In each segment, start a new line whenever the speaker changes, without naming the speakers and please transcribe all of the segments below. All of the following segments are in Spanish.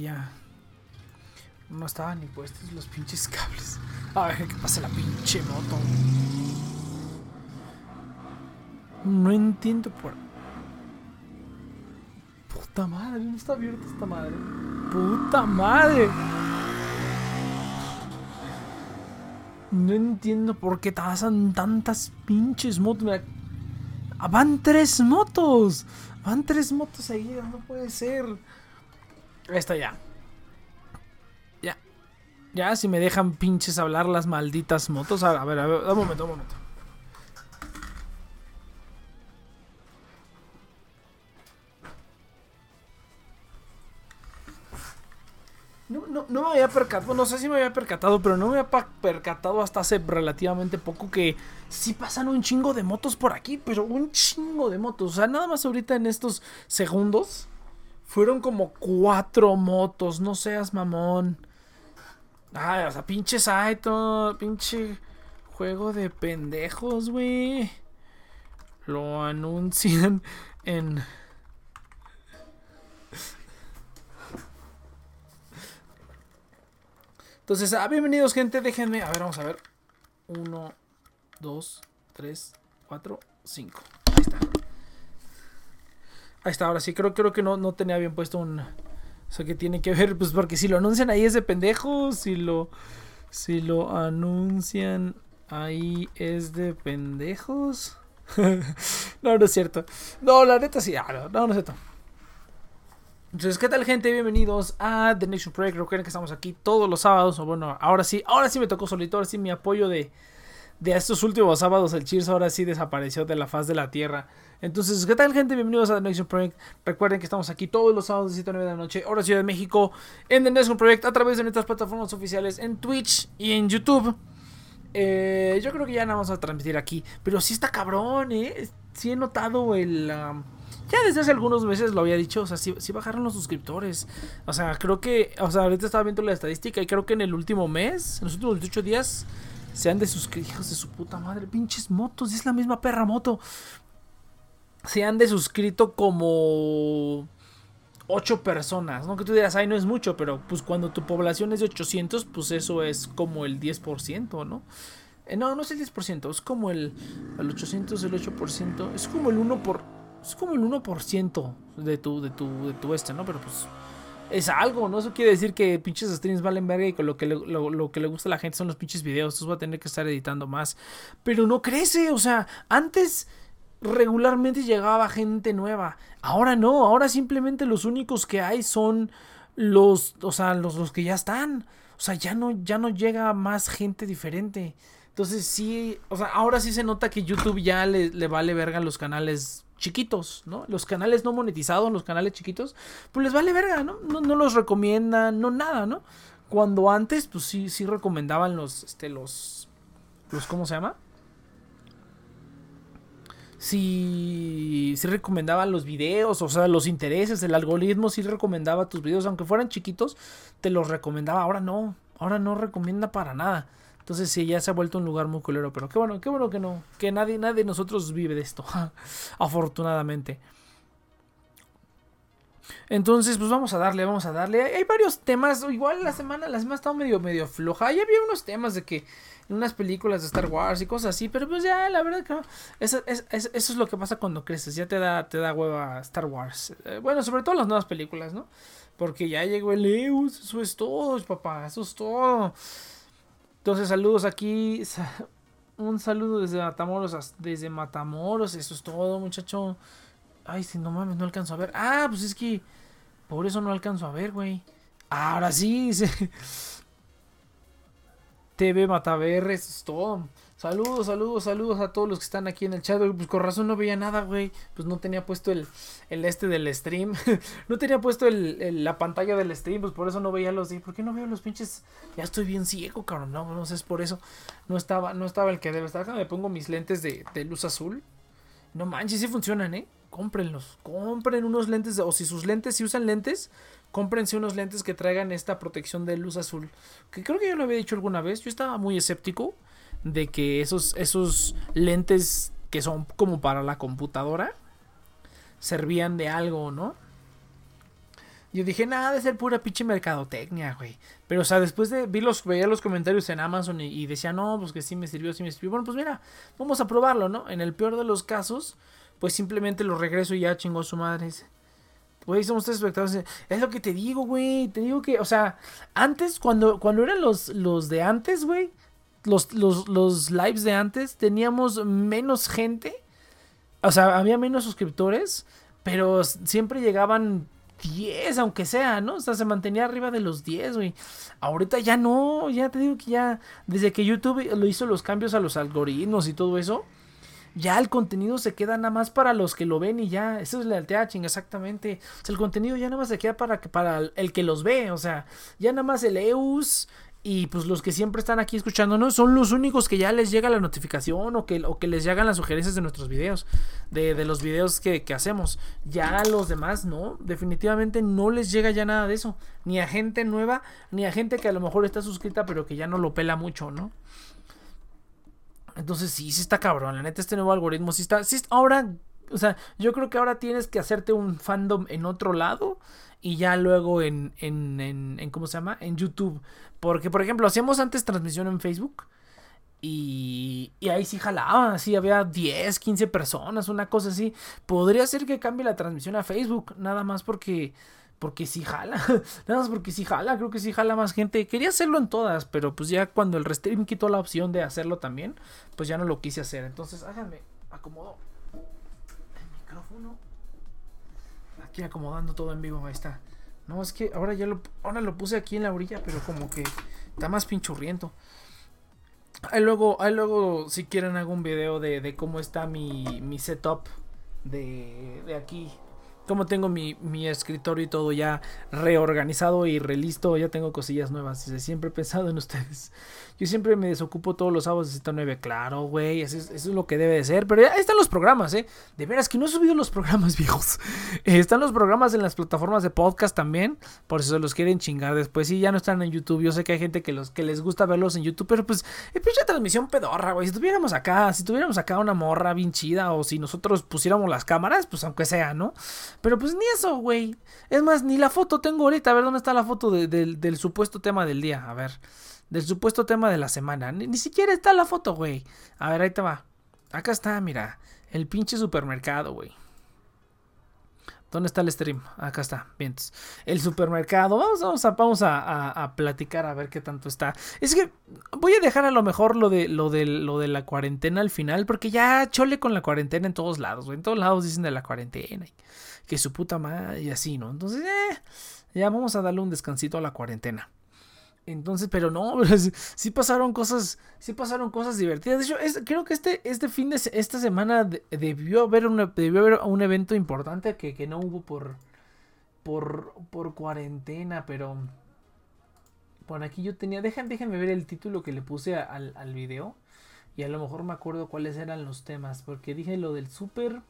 Ya. No estaban ni puestos los pinches cables. A ver qué pasa la pinche moto. No entiendo por. Puta madre, no está abierta esta madre. Puta madre. No entiendo por qué pasan tantas pinches motos. Van tres motos. Van tres motos seguidas, no puede ser. Esta ya. Ya. Ya, si me dejan pinches hablar las malditas motos. A ver, a ver, un momento, un momento. No, no, no, me había percatado, no sé si me había percatado, pero no me había percatado hasta hace relativamente poco que sí pasan un chingo de motos por aquí, pero un chingo de motos. O sea, nada más ahorita en estos segundos fueron como cuatro motos, no seas mamón. Ay, o sea, pinche Saito, pinche juego de pendejos, güey. Lo anuncian en... Entonces, ah, bienvenidos, gente. Déjenme. A ver, vamos a ver. Uno, dos, tres, cuatro, cinco. Ahí está. Ahí está, ahora sí. Creo, creo que no, no tenía bien puesto un. O sea, que tiene que ver, pues porque si lo anuncian ahí es de pendejos. Si lo. Si lo anuncian ahí es de pendejos. no, no es cierto. No, la neta sí. Ah, no, no es cierto. Entonces, ¿qué tal gente? Bienvenidos a The Nation Project. Recuerden que estamos aquí todos los sábados. O bueno, ahora sí, ahora sí me tocó solito. Ahora sí mi apoyo de, de estos últimos sábados. El Cheers ahora sí desapareció de la faz de la tierra. Entonces, ¿qué tal gente? Bienvenidos a The Nation Project. Recuerden que estamos aquí todos los sábados de 7 a 9 de la noche. Hora Ciudad de México. En The Nation Project. A través de nuestras plataformas oficiales. En Twitch y en YouTube. Eh, yo creo que ya nada vamos a transmitir aquí. Pero sí está cabrón, ¿eh? Sí he notado el... Ya desde hace algunos meses lo había dicho, o sea, sí, bajaron los suscriptores. O sea, creo que, o sea, ahorita estaba viendo la estadística y creo que en el último mes, en los últimos 28 días, se han de suscrito, hijos de su puta madre, pinches motos, es la misma perra moto. Se han de suscrito como 8 personas, ¿no? Que tú dirás, ay, no es mucho, pero pues cuando tu población es de 800, pues eso es como el 10%, ¿no? Eh, no, no es el 10%, es como el, el 800, el 8%, es como el 1 por es como el 1% de tu, de tu, de tu este, ¿no? Pero pues es algo, ¿no? Eso quiere decir que pinches streams valen verga y que lo que le, lo, que le gusta a la gente son los pinches videos. Entonces va a tener que estar editando más. Pero no crece, o sea, antes regularmente llegaba gente nueva. Ahora no, ahora simplemente los únicos que hay son los, o sea, los, los que ya están. O sea, ya no, ya no llega más gente diferente. Entonces sí, o sea, ahora sí se nota que YouTube ya le, le vale verga los canales chiquitos, ¿no? Los canales no monetizados, los canales chiquitos, pues les vale verga, ¿no? No, no los recomiendan, no nada, ¿no? Cuando antes, pues sí, sí recomendaban los, este, los, los, ¿cómo se llama? Sí, sí recomendaban los videos, o sea, los intereses, el algoritmo sí recomendaba tus videos, aunque fueran chiquitos, te los recomendaba, ahora no, ahora no recomienda para nada. Entonces sí, ya se ha vuelto un lugar muy culero, pero qué bueno, qué bueno que no, que nadie, nadie de nosotros vive de esto, afortunadamente. Entonces, pues vamos a darle, vamos a darle. Hay, varios temas, igual la semana, la semana estado medio, medio floja. Ya había unos temas de que en unas películas de Star Wars y cosas así, pero pues ya, la verdad que Eso, es, lo que pasa cuando creces, ya te da, te da hueva Star Wars. Eh, bueno, sobre todo las nuevas películas, ¿no? Porque ya llegó el Eus, eso es todo, papá, eso es todo. Entonces, saludos aquí. Un saludo desde Matamoros. Desde Matamoros. Eso es todo, muchacho. Ay, si no mames, no alcanzo a ver. Ah, pues es que. Por eso no alcanzo a ver, güey. Ahora sí. TV Mataverre, eso. Saludos, saludos, saludos a todos los que están aquí en el chat. Pues con razón no veía nada, güey. Pues no tenía puesto el, el este del stream. no tenía puesto la pantalla del stream, pues por eso no veía los. ¿Por qué no veo los pinches? Ya estoy bien ciego, cabrón. No, no sé, es por eso. No estaba, no estaba el que debe estar. Me pongo mis lentes de luz azul. No manches, sí funcionan, ¿eh? Cómprenlos. Compren unos lentes. o si sus lentes, si usan lentes, cómprense unos lentes que traigan esta protección de luz azul. Que creo que yo lo había dicho alguna vez. Yo estaba muy escéptico de que esos, esos lentes que son como para la computadora servían de algo, ¿no? Yo dije, nada, de ser pura pinche mercadotecnia, güey. Pero, o sea, después de vi los, veía los comentarios en Amazon y, decía, no, pues que sí me sirvió, sí me sirvió. Bueno, pues mira, vamos a probarlo, ¿no? En el peor de los casos, pues simplemente lo regreso y ya chingó su madre. Güey, somos tres espectadores. Es lo que te digo, güey. Te digo que, o sea, antes, cuando, cuando eran los, los de antes, güey, los, los, los lives de antes, teníamos menos gente. O sea, había menos suscriptores, pero siempre llegaban 10, aunque sea, ¿no? O sea, se mantenía arriba de los 10, güey. Ahorita ya no, ya te digo que ya, desde que YouTube lo hizo los cambios a los algoritmos y todo eso, ya el contenido se queda nada más para los que lo ven y ya. Eso es lealtad, ching, exactamente. O sea, el contenido ya nada más se queda para, para el que los ve. O sea, ya nada más el EUS y pues los que siempre están aquí escuchándonos son los únicos que ya les llega la notificación o que, o que les llegan las sugerencias de nuestros videos, de, de los videos que, que, hacemos. Ya los demás no, definitivamente no les llega ya nada de eso. Ni a gente nueva, ni a gente que a lo mejor está suscrita pero que ya no lo pela mucho, ¿no? Entonces sí, sí está cabrón. La neta, este nuevo algoritmo sí está. Sí ahora, o sea, yo creo que ahora tienes que hacerte un fandom en otro lado y ya luego en, en, en, ¿cómo se llama? En YouTube. Porque, por ejemplo, hacíamos antes transmisión en Facebook. Y, y, ahí sí jalaba, así había 10, 15 personas, una cosa así. Podría ser que cambie la transmisión a Facebook, nada más porque porque sí jala. Nada más porque sí jala. Creo que sí jala más gente. Quería hacerlo en todas, pero pues ya cuando el Restream quitó la opción de hacerlo también, pues ya no lo quise hacer. Entonces, háganme, acomodo Aquí acomodando todo en vivo, ahí está. No, es que ahora ya lo, ahora lo puse aquí en la orilla, pero como que está más pinchurriento. Ahí luego, ahí luego, si quieren, hago un video de, de cómo está mi, mi setup de, de aquí como tengo mi, mi, escritorio y todo ya reorganizado y relisto, ya tengo cosillas nuevas. Siempre he pensado en ustedes. Yo siempre me desocupo todos los sábados de 9. Claro, güey, eso, es lo que debe de ser. Pero ya están los programas, ¿eh? De veras que no he subido los programas viejos. están los programas en las plataformas de podcast también. Por si se los quieren chingar después. Sí, ya no están en YouTube. Yo sé que hay gente que, los, que les gusta verlos en YouTube. Pero pues, es pinche transmisión pedorra, güey. Si tuviéramos acá, si tuviéramos acá una morra bien chida. O si nosotros pusiéramos las cámaras, pues aunque sea, ¿no? Pero pues ni eso, güey. Es más, ni la foto tengo ahorita. A ver dónde está la foto del supuesto tema del día. A ver del supuesto tema de la semana. Ni, siquiera está la foto, güey. A ver, ahí te va. Acá está, mira. El pinche supermercado, güey. ¿Dónde está el stream? Acá está. Bien. El supermercado. Vamos, a, vamos a, platicar a ver qué tanto está. Es que voy a dejar a lo mejor lo de, lo de, lo de la cuarentena al final. Porque ya chole con la cuarentena en todos lados. Güey. En todos lados dicen de la cuarentena. Que su puta madre y así, ¿no? Entonces, eh, ya vamos a darle un descansito a la cuarentena. Entonces, pero no, sí pasaron cosas, sí pasaron cosas divertidas. De hecho, creo que este, este fin de esta semana debió haber, debió haber un evento importante que, que no hubo por, por, por cuarentena, pero por aquí yo tenía, dejen, déjenme ver el título que le puse al, al video y a lo mejor me acuerdo cuáles eran los temas, porque dije lo del súper.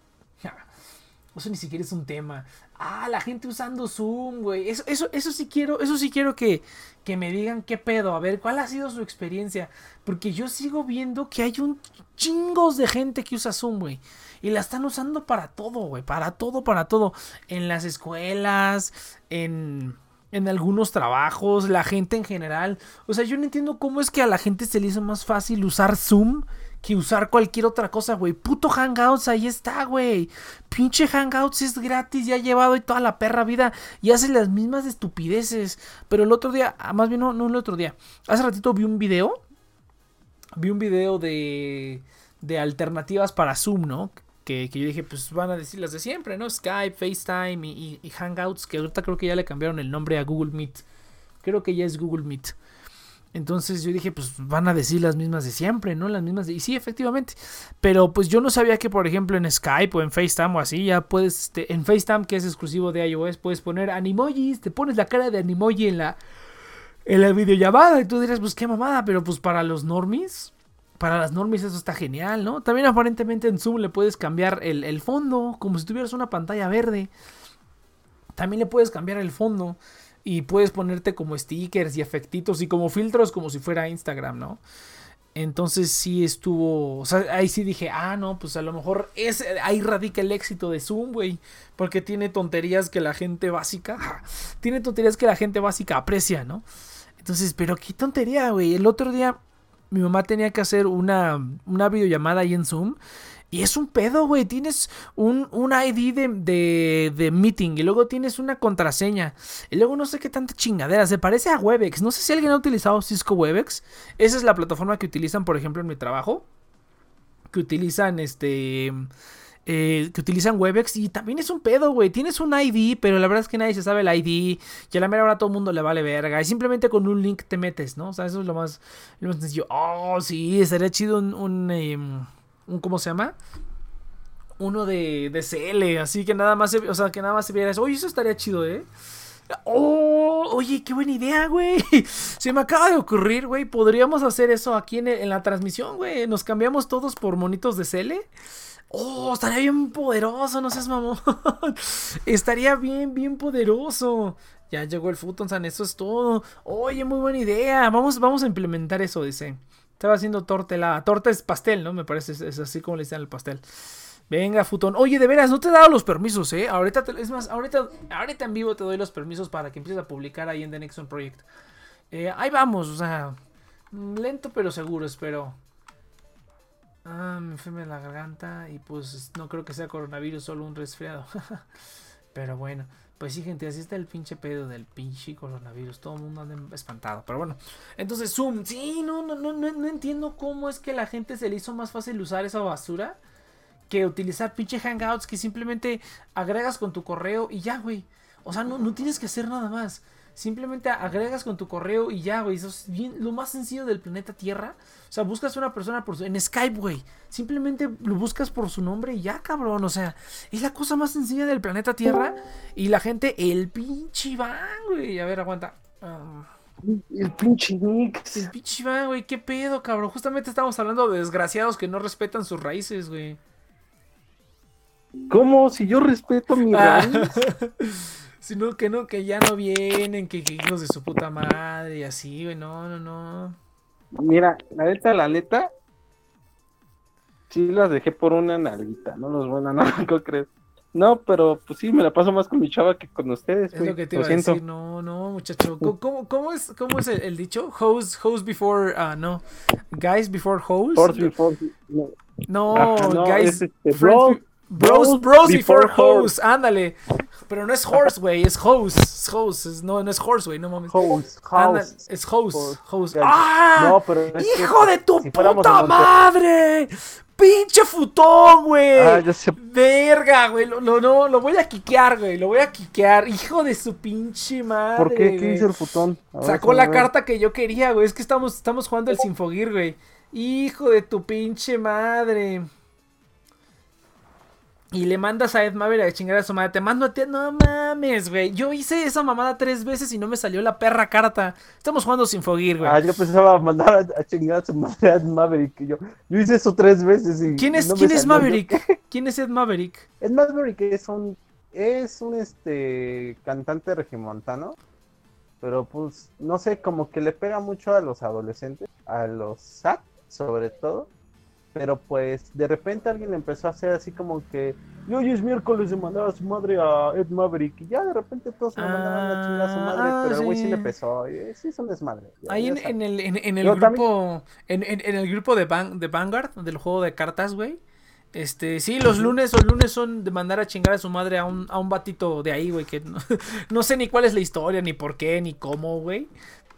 Eso ni siquiera es un tema. Ah, la gente usando Zoom, güey. Eso, eso, eso sí quiero, eso sí quiero que, que me digan qué pedo. A ver, ¿cuál ha sido su experiencia? Porque yo sigo viendo que hay un chingos de gente que usa Zoom, güey. Y la están usando para todo, güey. Para todo, para todo. En las escuelas, en, en algunos trabajos, la gente en general. O sea, yo no entiendo cómo es que a la gente se le hizo más fácil usar Zoom que usar cualquier otra cosa, güey. Puto Hangouts, ahí está, güey. Pinche Hangouts es gratis, ya ha llevado toda la perra vida y hace las mismas estupideces. Pero el otro día, ah, más bien no, no el otro día. Hace ratito vi un video. Vi un video de, de alternativas para Zoom, ¿no? Que, que, yo dije, pues van a decir las de siempre, ¿no? Skype, FaceTime y, y, Hangouts, que ahorita creo que ya le cambiaron el nombre a Google Meet. Creo que ya es Google Meet. Entonces yo dije, pues van a decir las mismas de siempre, ¿no? Las mismas de... Y sí, efectivamente. Pero pues yo no sabía que, por ejemplo, en Skype o en FaceTime o así, ya puedes, este, en FaceTime, que es exclusivo de iOS, puedes poner animojis, te pones la cara de animoji en la, en la videollamada y tú dirás, pues qué mamada, pero pues para los normies, para las normies eso está genial, ¿no? También aparentemente en Zoom le puedes cambiar el, el fondo, como si tuvieras una pantalla verde. También le puedes cambiar el fondo y puedes ponerte como stickers y efectitos y como filtros como si fuera Instagram, ¿no? Entonces sí estuvo, o sea, ahí sí dije, ah, no, pues a lo mejor es, ahí radica el éxito de Zoom, güey, porque tiene tonterías que la gente básica, tiene tonterías que la gente básica aprecia, ¿no? Entonces, pero qué tontería, güey. El otro día mi mamá tenía que hacer una, una videollamada ahí en Zoom y es un pedo, güey. Tienes un, un ID de, de, meeting y luego tienes una contraseña. Y luego no sé qué tanta chingadera. Se parece a Webex. No sé si alguien ha utilizado Cisco Webex. Esa es la plataforma que utilizan, por ejemplo, en mi trabajo. Que utilizan este. Eh, que utilizan Webex y también es un pedo, güey. Tienes un ID, pero la verdad es que nadie se sabe el ID. Y a la mera hora todo el mundo le vale verga. Y simplemente con un link te metes, ¿no? O sea, eso es lo más, lo más sencillo. Oh, sí, estaría chido un, un em, ¿cómo se llama? Uno de, de CL, así que nada más, se, o sea, que nada más se viera eso. Oye, eso estaría chido, ¿eh? Oh, oye, qué buena idea, güey. Se me acaba de ocurrir, güey. Podríamos hacer eso aquí en, en la transmisión, güey. Nos cambiamos todos por monitos de CL. Oh, estaría bien poderoso, no seas mamón. estaría bien, bien poderoso. Ya llegó el Futonsan, eso es todo. Oye, muy buena idea. Vamos, vamos a implementar eso, dice. Estaba haciendo torta Torta es pastel, ¿no? Me parece, es, así como le dicen el pastel. Venga, Futón. Oye, de veras, no te he dado los permisos, ¿eh? Ahorita, es más, ahorita, ahorita en vivo te doy los permisos para que empieces a publicar ahí en The Nexon Project. Eh, ahí vamos, o sea, lento pero seguro, espero. Ah, me enfermé la garganta y pues no creo que sea coronavirus, solo un resfriado. pero bueno. Pues sí, gente, así está el pinche pedo del pinche coronavirus. Todo el mundo anda espantado. Pero bueno. Entonces, Zoom. Sí, no, no, no, no, entiendo cómo es que la gente se le hizo más fácil usar esa basura. Que utilizar pinche hangouts que simplemente agregas con tu correo y ya, güey. O sea, no, no tienes que hacer nada más. Simplemente agregas con tu correo y ya, güey. Eso es bien, lo más sencillo del planeta Tierra. O sea, buscas a una persona por su, en Skype, güey. Simplemente lo buscas por su nombre y ya, cabrón. O sea, es la cosa más sencilla del planeta Tierra. Y la gente, el pinche van, güey. A ver, aguanta.
Ah. El pinche Nix.
El pinche van, güey. ¿Qué pedo, cabrón? Justamente estamos hablando de desgraciados que no respetan sus raíces, güey.
¿Cómo? Si yo respeto mi ah. raíz.
Sino que no, que ya no vienen, que, hijos de su puta madre y así, güey. No, no, no.
Mira, la neta, la neta. Sí las dejé por una nalguita, no los bueno, no, ¿cómo crees? No, pero pues sí, me la paso más con mi chava que con ustedes.
Es lo que te iba a decir, no, no, muchacho. ¿Cómo, cómo es, cómo es el, dicho? Hoes, hoes before, ah, no. Guys before hoes.
before,
no, no, guys. Este, Bros, bros, before, hoes. Ándale. Pero no es horse, güey. Es hose. Es hose. no, no es horse, güey. No mames.
Hose.
es hose. Hose. ¡Ah! No, pero ¡Hijo de tu puta madre! ¡Pinche futón, güey! Ah, ya sé. Verga, güey. Lo, no, lo voy a quiquear, güey. Lo voy a quiquear. Hijo de su pinche madre.
¿Por qué? ¿Qué hizo el futón?
Sacó la carta que yo quería, güey. Es que estamos, estamos jugando el Sinfogir, güey. Hijo de tu pinche madre. Y le mandas a Ed Maverick a chingar a su madre. Te mando a ti. No mames, güey. Yo hice esa mamada tres veces y no me salió la perra carta. Estamos jugando sin fogir, güey.
Ah, yo pensaba mandar a, chingar a su madre a Ed Maverick. Yo, yo hice eso tres veces y.
¿Quién es, ¿quién es Maverick? ¿Quién es Ed Maverick?
Ed Maverick es un. Es un este cantante regimontano. Pero pues, no sé, como que le pega mucho a los adolescentes. A los SAT, sobre todo pero pues de repente alguien empezó a hacer así como que y hoy es miércoles de mandar a su madre a Ed Maverick y ya de repente todos se mandaban a chingar a su madre ah, pero el güey sí. le pesó y sí es un desmadre
ahí en, en, el en, el grupo en, en, el grupo de, de Vanguard del juego de cartas güey este, sí, los lunes, los lunes son de mandar a chingar a su madre a un, a un batito de ahí, güey, que no, no, sé ni cuál es la historia, ni por qué, ni cómo, güey.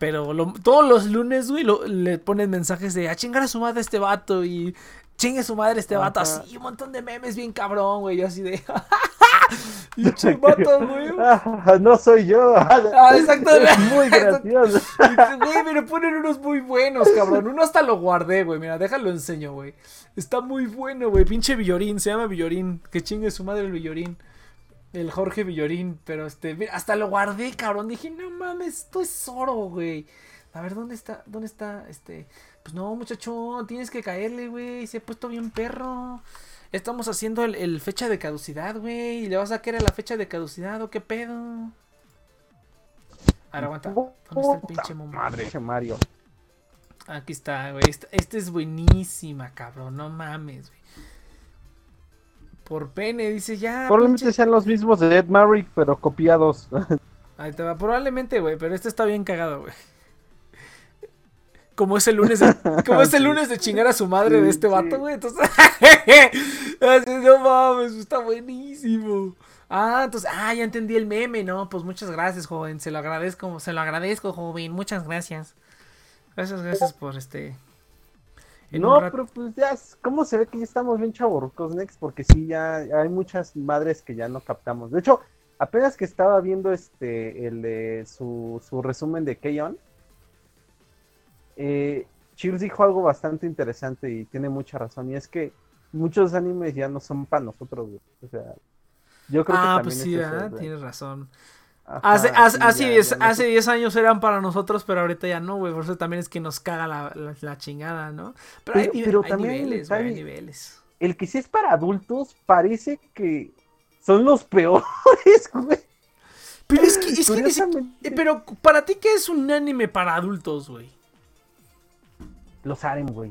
Pero todos los lunes, güey, le ponen mensajes de a chingar a su madre este vato y chingue su madre este vato. Así, un montón de memes bien cabrón, güey. Yo así de. y vato, güey.
no soy yo.
ah, exactamente.
Es muy gracioso.
Güey, me ponen unos muy buenos, cabrón. Uno hasta lo guardé, güey. Mira, déjalo enseño, güey. Está muy bueno, güey. Pinche Villorín, se llama Villorín. Que chingue su madre el Villorín. El Jorge Villorín, pero este, mira, hasta lo guardé, cabrón. Dije, no mames, esto es oro, güey. A ver, ¿dónde está? ¿Dónde está? Este. Pues no, muchacho, tienes que caerle, güey. Se ha puesto bien perro. Estamos haciendo el, fecha de caducidad, güey. ¿Y le vas a querer la fecha de caducidad o qué pedo? Ahora aguanta. ¿Dónde está el pinche
Madre, Mario.
Aquí está, güey. Esta, esta es buenísima, cabrón. No mames, güey. Por pene, dice ya.
Probablemente
pinche-
sean los mismos de Ed Maverick, pero copiados.
Ahí te va. Probablemente, güey. Pero este está bien cagado, güey. Como es el lunes de, como es el lunes de chingar a su madre de este
sí.
vato, güey. Entonces, así, no mames, está buenísimo. Ah, entonces, ah, ya entendí el meme, ¿no? Pues muchas gracias, joven. Se lo agradezco, se lo agradezco, joven. Muchas gracias. Gracias, gracias por este.
No, pero pues ya, ¿cómo se ve que ya estamos bien chavorrucos, Next? Porque sí, ya hay muchas madres que ya no captamos. De hecho, apenas que estaba viendo este, el de su, su resumen de Keyon, eh, Cheers dijo algo bastante interesante y tiene mucha razón, y es que muchos animes ya no son para nosotros, güey. O sea, yo creo que
Ah,
también
pues
es
sí,
güey.
tienes razón.
Ajá,
Hace, hace,
sí,
hace,
ya-
10,
ya no
hace
sé.
10 años eran para nosotros, pero ahorita ya no, güey. Por eso también es que nos caga la, la, la chingada, ¿no? Pero, hay,
Pero-
nive-
pero
hay
también,
niveles, hay
¿sabe?
niveles.
El que sí es para adultos parece que son los peores, güey.
Pero es que, es que ni pero para ti, ¿qué es un anime para adultos, güey?
los harem, güey.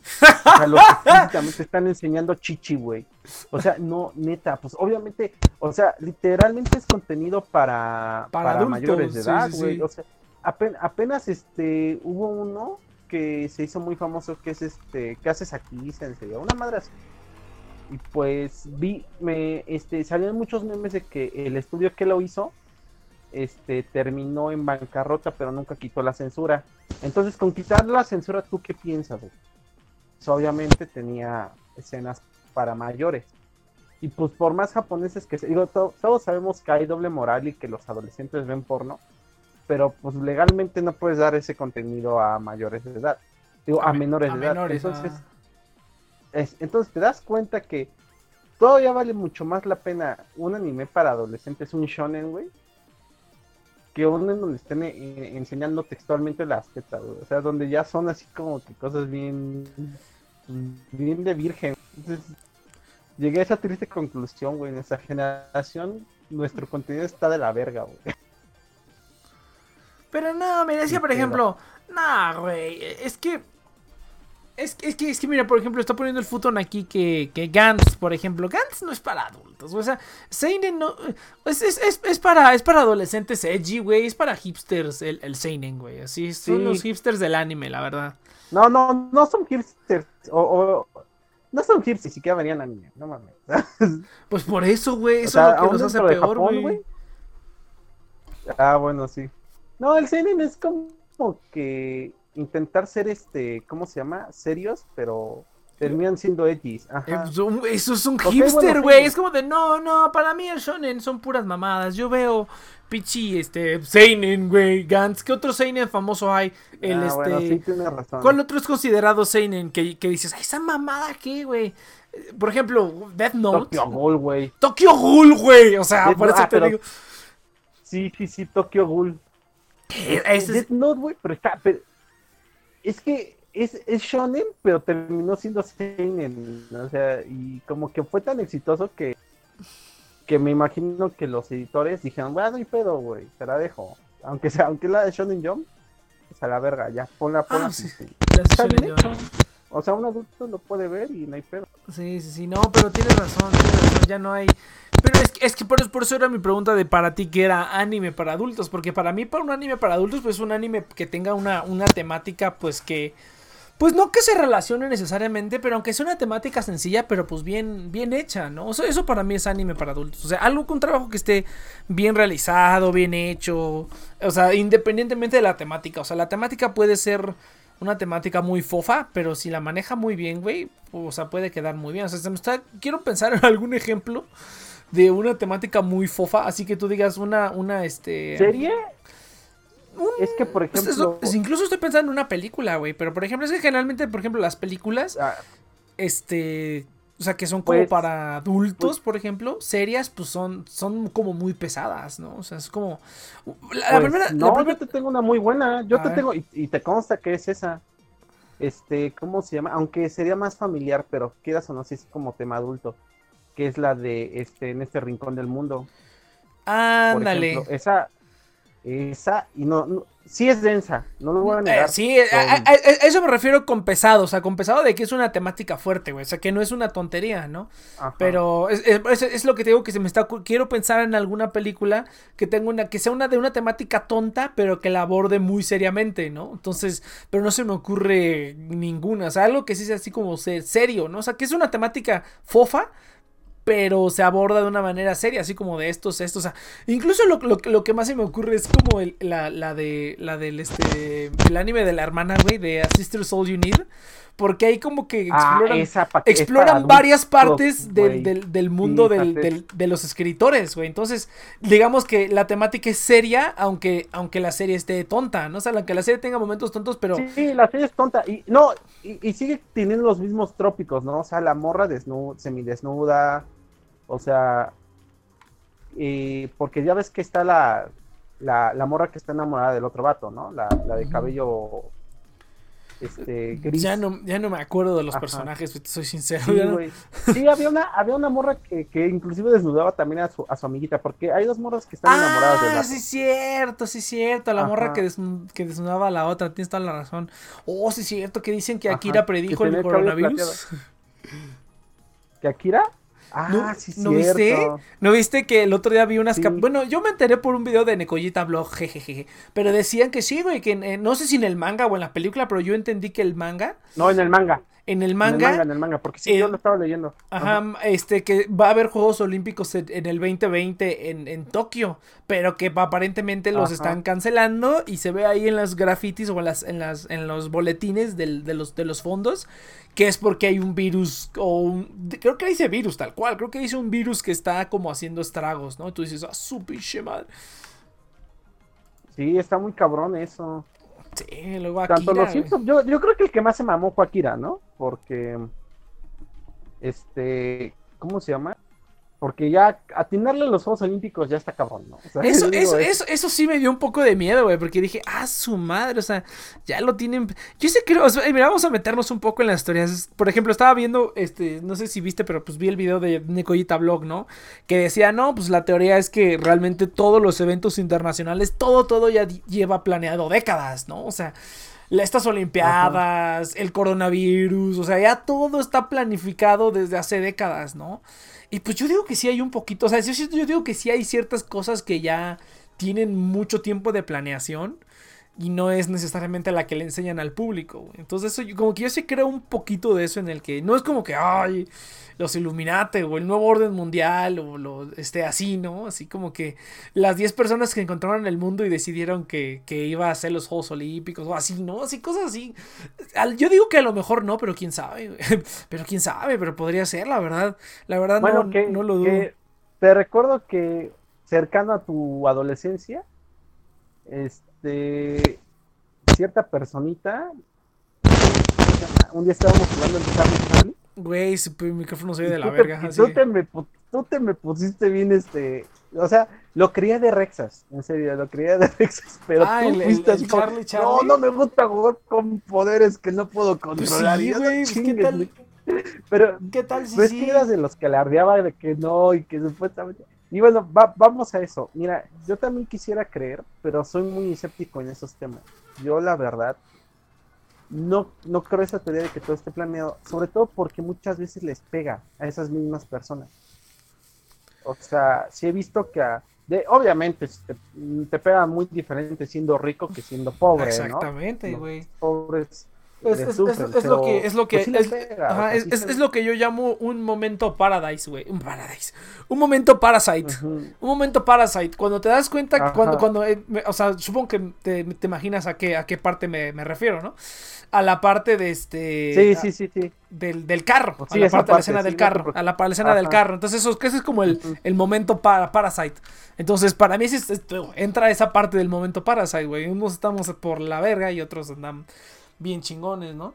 O sea, los que físicamente están enseñando chichi, güey. O sea, no, neta, pues obviamente, o sea, literalmente es contenido para,
Para
para,
adultos,
mayores de edad, güey.
sí.
O sea, apen- apenas este hubo uno que se hizo muy famoso que es este, ¿qué haces aquí? Sensei? Una madre así. Y pues vi, me, este, salieron muchos memes de que el estudio que lo hizo, este, terminó en bancarrota, pero nunca quitó la censura. Entonces, con quitar la censura, ¿tú qué piensas? güey? Obviamente tenía escenas para mayores. Y pues por más japoneses que se... Digo, to- todos sabemos que hay doble moral y que los adolescentes ven porno, pero pues legalmente no puedes dar ese contenido a mayores de edad. Digo, a,
me-
menores
a
de edad.
menores,
entonces,
ah.
es- entonces te das cuenta que todavía vale mucho más la pena un anime para adolescentes, un shonen, güey, que uno en donde estén eh, enseñando textualmente las tetas, güey. O sea, donde ya son así como que cosas bien, bien de virgen. Entonces, llegué a esa triste conclusión, güey. En esta generación, nuestro contenido está de la verga, güey.
Pero no, que
Sí,
por ejemplo, no, güey, es que es, que- es que, es que, mira, por ejemplo, está poniendo el futon aquí que, que Gantz, por ejemplo, Gantz no es para adultos, o sea, Seinen no, es, es, es, es para, es para adolescentes edgy, güey, es para hipsters el, el Seinen, güey, así, son los hipsters del anime, la verdad.
No, no, no son hipsters. O, o- no son hipsters, siquiera verían anime. No mames.
Pues por eso, güey,
O
eso
sea,
es lo que
aún
los hace peor, güey.
Ah, bueno, sí. No, el seinen es como que intentar ser este, ¿cómo se llama? Serios, pero terminan siendo edgys.
Eh,
Ajá.
son- Eso es un hipster, güey. Es como de, no, no, para mí el shonen son puras mamadas. Yo veo pichi, este, Seinen, güey, Gantz. ¿Qué otro Seinen famoso hay? El,
Ah,
este...
bueno, sí, tienes razón.
¿Cuál otro es considerado Seinen que, que dices, "Ay, esa mamada qué, güey? Por ejemplo, Death Note.
Tokyo Ghoul, güey.
Tokyo Ghoul, güey. O sea,
Death
por eso
ah,
te
pero-
digo.
Sí, sí, sí, Tokyo Ghoul.
Es-
Death Note, güey, pero está... pero- Es que es, es shonen, pero terminó siendo seinen. O sea, y como que fue tan exitoso que... Que me imagino que los editores dijeron, bueno, no hay pedo, güey, te la dejo. Aunque sea, aunque la de Shonen Jump, pues a la verga, ya, ponla, ponla.
Ah, sí.
sí, Está bien hecho. O sea, un adulto lo puede ver y no hay pedo.
Sí, sí, sí, no, pero tienes razón, tienes razón, ya no hay... Pero es, que- es que por, eso- por eso era mi pregunta de para ti que era anime para adultos, porque para mí para un anime para adultos pues un anime que tenga una, una temática pues que... Pues no que se relacione necesariamente, pero aunque sea una temática sencilla, pero pues bien, bien hecha, ¿no? O sea, eso para mí es anime para adultos. O sea, algo con un trabajo que esté bien realizado, bien hecho. O sea, independientemente de la temática. O sea, la temática puede ser una temática muy fofa, pero si la maneja muy bien, güey, o sea, puede quedar muy bien. O sea, se me está... quiero pensar en algún ejemplo de una temática muy fofa, así que tú digas una, una, este...
¿Serie?
Un-
Es que, por
pues,
ejemplo...
eso- pues, incluso estoy pensando en una película, güey, pero por ejemplo, es que generalmente, por ejemplo, las películas,
ah,
este... O sea, que son como
Pues,
para adultos,
pues-
por ejemplo, serias, pues son, son como muy pesadas, ¿no? O sea, es como... La, la
pues,
primera... la
no,
primera-
yo te tengo una muy buena. Yo
A
te
ver.
tengo, y, y te consta que es esa. Este, ¿cómo se llama? Aunque sería más familiar, pero quieras o no, sí es como tema adulto. Que es la de este, en este rincón del mundo.
Ándale.
ejemplo. Esa, Esa, y no, no sí es densa, no lo voy a
Eh,
negar.
sí, a, a- a- a eso me refiero con pesado, o sea, con pesado de que es una temática fuerte, güey, o sea, que no es una tontería, ¿no?
Ajá.
Pero es, es- lo que te digo que se me está quiero pensar en alguna película que tenga una que sea una de una temática tonta, pero que la aborde muy seriamente, ¿no? Entonces, pero no se me ocurre ninguna, o sea, algo que sí sea así como se- serio, ¿no? O sea, que es una temática fofa, pero se aborda de una manera seria, así como de estos, estos, o sea, incluso lo, lo, lo que más se me ocurre es como el- la, la de, la del, este, el anime de la hermana, güey, de A Sister's All You Need, porque ahí como que
Ah,
exploran,
esa
exploran varias partes del, del, del mundo
Sí,
del, de los escritores, güey, entonces, digamos que la temática es seria, aunque, aunque la serie esté tonta, ¿no? O sea, aunque la serie tenga momentos tontos, pero...
Sí, la serie es tonta. Y no, y, y sigue teniendo los mismos trópicos, ¿no? O sea, la morra desnuda, semidesnuda. O sea, y porque ya ves que está la, la, la morra que está enamorada del otro vato, ¿no? La, la de cabello este gris.
Ya no, ya no me acuerdo de los
Ajá.
personajes, soy sincero.
Sí,
no-
había una, había una morra que, que inclusive desnudaba también a su, a su amiguita, porque hay dos morras que están enamoradas del
Ah, sí, cierto, sí, cierto. La morra que, que desnudaba a la otra, tienes toda la razón. Oh, sí, cierto, que dicen que Akira predijo el coronavirus.
¿Que Akira? Ah,
¿No,
sí,
¿no
cierto.
viste? ¿No viste que el otro día vi unas...
Sí.
Bueno, yo me enteré por un video de Nekoyita Blog, jejeje. Pero decían que sí, güey, que en- en- no sé si en el manga o en la película, pero yo entendí que el manga,
No, en el manga.
En el
En el
manga,
en el manga, porque sí, yo lo estaba leyendo.
Ajá, este, que va a haber Juegos Olímpicos en, en el 2020 en, en Tokio, pero que aparentemente los
Ajá.
están cancelando y se ve ahí en los grafitis o en, las, en, las, en los boletines del- de, los, de los fondos, que es porque hay un virus, o un- creo que dice virus tal cual, creo que dice un virus que está como haciendo estragos, ¿no? Tú dices, ah, su pinche madre.
Sí, está muy cabrón eso.
Sí, luego
Tanto
Akira,
los
güey.
Simpsons, yo, yo creo que el que más se mamó fue Akira, ¿no? Porque, este, ¿cómo se llama? Porque ya atinarle a los Juegos Olímpicos ya está cabrón, ¿no? O sea,
Eso,
digo,
eso,
es-
eso, eso sí me dio un poco de miedo, güey, porque dije, ah, su madre, o sea, ya lo tienen. Yo sé que, o sea, mira, vamos a meternos un poco en las historias. Por ejemplo, estaba viendo, este, no sé si viste, pero pues vi el video de Nicoyita Blog, ¿no? Que decía, no, pues la teoría es que realmente todos los eventos internacionales, todo, todo ya lleva planeado décadas, ¿no? O sea, estas Olimpiadas, el coronavirus, o sea, ya todo está planificado desde hace décadas, ¿no? Y pues yo digo que sí hay un poquito, o sea, yo, yo digo que sí hay ciertas cosas que ya tienen mucho tiempo de planeación y no es necesariamente la que le enseñan al público. Entonces, eso, como que yo sí creo un poquito de eso en el que no es como que, ay, los Illuminati o el nuevo orden mundial o lo, este, así, ¿no? Así como que las 10 personas que encontraron el mundo y decidieron que, que iba a ser los Juegos Olímpicos o así, ¿no? Así, cosas así. Yo digo que a lo mejor no, pero quién sabe. Pero quién sabe, pero podría ser, la verdad. La verdad
Bueno,
no,
que,
no lo dudo.
te recuerdo que cercano a tu adolescencia, este, cierta personita, un día estábamos jugando en Charlie Charlie,
Güey, su p- micrófono se ve de la
te-
verga. así.
tú te, me, tú te me pusiste bien, este, o sea, lo creía de Rexas, en serio, lo creía de Rexas, pero
Ah,
tú
el-
fuiste
el
así como,
Charlie, Charlie.
no, no me gusta jugar con poderes que no puedo
Pues
controlar,
sí,
no
güey, pues, ¿qué tal?
pero
¿Qué tal si
no es
sí?
que eras de los que alardeaba de que no y que supuestamente. Y bueno, va- vamos a eso. Mira, yo también quisiera creer, pero soy muy escéptico en esos temas. Yo, la verdad, no, no creo esa teoría de que todo esté planeado, sobre todo porque muchas veces les pega a esas mismas personas. O sea, sí he visto que, a- de, obviamente, te, te pega muy diferente siendo rico que siendo pobre.
Exactamente, güey.
pobres
Es, es- es- lo que es lo que
pues, sí pega,
ajá,
o sea,
es-
sí
lo que yo llamo un momento paradise, güey, un paradise, un momento parasite.
Ujú.
Un momento Parasite, cuando te das cuenta,
Ajá.
cuando, cuando, eh, me- o sea, supongo que te, te imaginas a qué, a qué parte me, me refiero, ¿no? A la parte de este...
Sí,
a-
sí, sí, sí.
Del, del carro,
Pues
a
sí,
la
esa
parte de la escena del carro, a la, a la escena del
Ajá.
carro. Entonces, eso, ese es como el,
Ujú.
el momento para Parasite. Entonces, para mí, es- entra esa parte del momento Parasite, güey. Unos estamos por la verga y otros andan bien chingones, ¿no?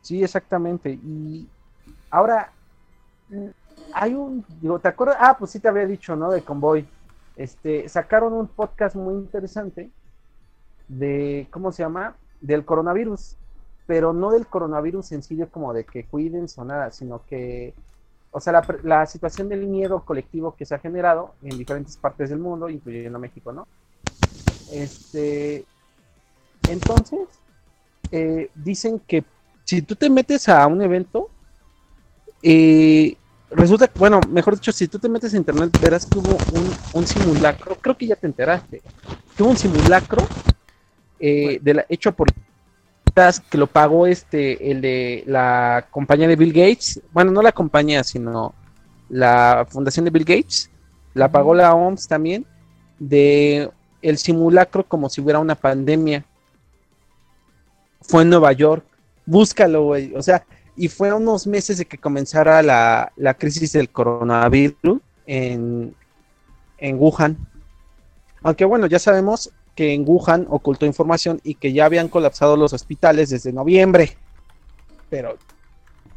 Sí, exactamente. Y ahora, mm, hay un, digo, ¿te acuerdas? Ah, pues sí te había dicho, ¿no? De Convoy. Este, sacaron un podcast muy interesante de, ¿cómo se llama? Del coronavirus. Pero no del coronavirus sencillo como de que cuídense o nada, sino que o sea, la, la, situación del miedo colectivo que se ha generado en diferentes partes del mundo, incluyendo México, ¿no? Este, entonces, eh, dicen que si tú te metes a un evento, eh, resulta que, bueno, mejor dicho, si tú te metes a internet, verás que hubo un, simulacro, creo que ya te enteraste, que hubo un simulacro eh, de la, hecho por que lo pagó este, el de la compañía de Bill Gates, bueno, no la compañía, sino la fundación de Bill Gates, la pagó la OMS también, de el simulacro como si hubiera una pandemia. Fue en Nueva York, búscalo, güey, o sea, y fue a unos meses de que comenzara la, la crisis del coronavirus en, en Wuhan. Aunque bueno, ya sabemos que en Wuhan ocultó información y que ya habían colapsado los hospitales desde noviembre, pero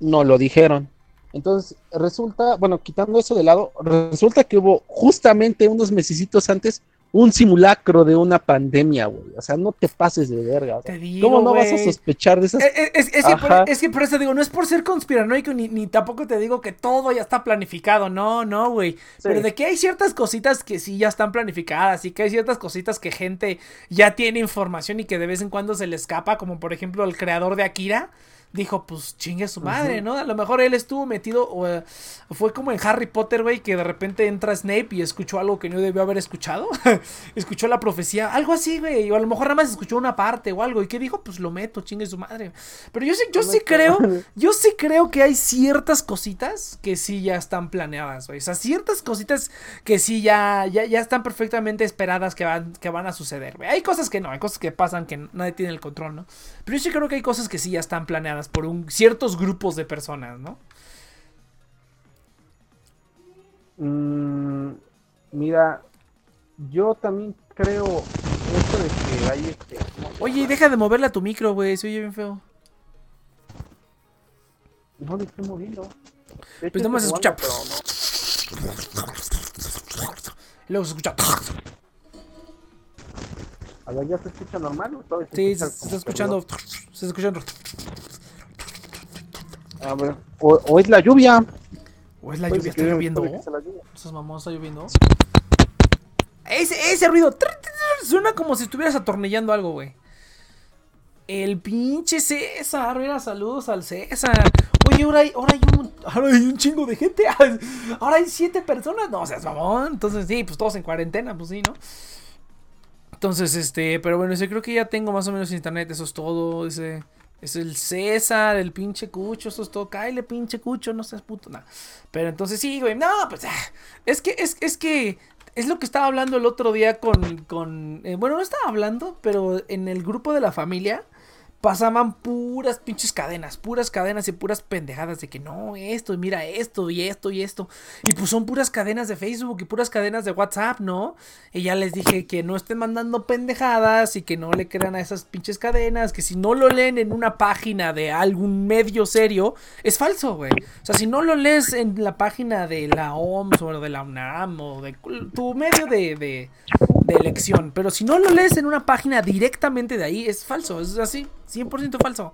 no lo dijeron. Entonces, resulta, bueno, quitando eso de lado, resulta que hubo justamente unos mesecitos antes un simulacro de una pandemia, güey. O sea, no te pases de verga. ¿Cómo no vas a sospechar de esas?
Es, es, es, que por, es, que por, eso digo, no es por ser conspiranoico, ni, ni tampoco te digo que todo ya está planificado. No, no, güey. Pero de que hay ciertas cositas que sí ya están planificadas y que hay ciertas cositas que gente ya tiene información y que de vez en cuando se le escapa, como por ejemplo el creador de Akira dijo, pues chingue su madre, ¿no? A lo mejor él estuvo metido, o eh, fue como en Harry Potter, güey, que de repente entra Snape y escuchó algo que no debió haber escuchado. escuchó la profecía, algo así, güey, o a lo mejor nada más escuchó una parte o algo, y que dijo, pues lo meto, chingue su madre. Pero yo sí, yo sí creo, yo sí creo que hay ciertas cositas que sí ya están planeadas, güey. O sea, ciertas cositas que sí ya, ya, ya están perfectamente esperadas que van, que van a suceder, güey. Hay cosas que no, hay cosas que pasan que nadie tiene el control, ¿no? Pero yo sí creo que hay cosas que sí ya están planeadas por un, ciertos grupos de personas, ¿no?
Mm, mira, yo también creo esto de que hay este.
Oye, deja de moverla a tu micro, güey, se oye bien feo.
No le estoy moviendo.
pues nada más se escucha. Luego se escucha.
A ver, ¿ya se escucha normal o
Sí, se, está escuchando. Se está escuchando.
A ver, o, es la lluvia.
O es la lluvia, está lloviendo. Esas mamón está lloviendo. Ese, ese ruido suena como si estuvieras atornillando algo, güey. El pinche César, mira, saludos al César. Oye, ahora hay, ahora hay, un, ahora hay un chingo de gente. Ahora hay siete personas. No, o sea, mamón. Entonces, sí, pues todos en cuarentena, pues sí, ¿no? Entonces, este, pero bueno, yo creo que ya tengo más o menos internet, eso es todo, ese... Es el César, el pinche cucho, eso es todo. Cáile, pinche cucho, no seas puto, nada. Pero entonces sí, güey, no, pues ah, es que, es, es que es lo que estaba hablando el otro día con, con eh, bueno, no estaba hablando, pero en el grupo de la familia pasaban puras pinches cadenas, puras cadenas y puras pendejadas de que no, esto, y mira esto, y esto, y esto. Y pues son puras cadenas de Facebook y puras cadenas de WhatsApp, ¿no? Y ya les dije que no estén mandando pendejadas y que no le crean a esas pinches cadenas, que si no lo leen en una página de algún medio serio, es falso, güey. O sea, si no lo lees en la página de la OMS o de la UNAM o de tu medio de, de, de elección, pero si no lo lees en una página directamente de ahí, es falso, es así. 100% falso.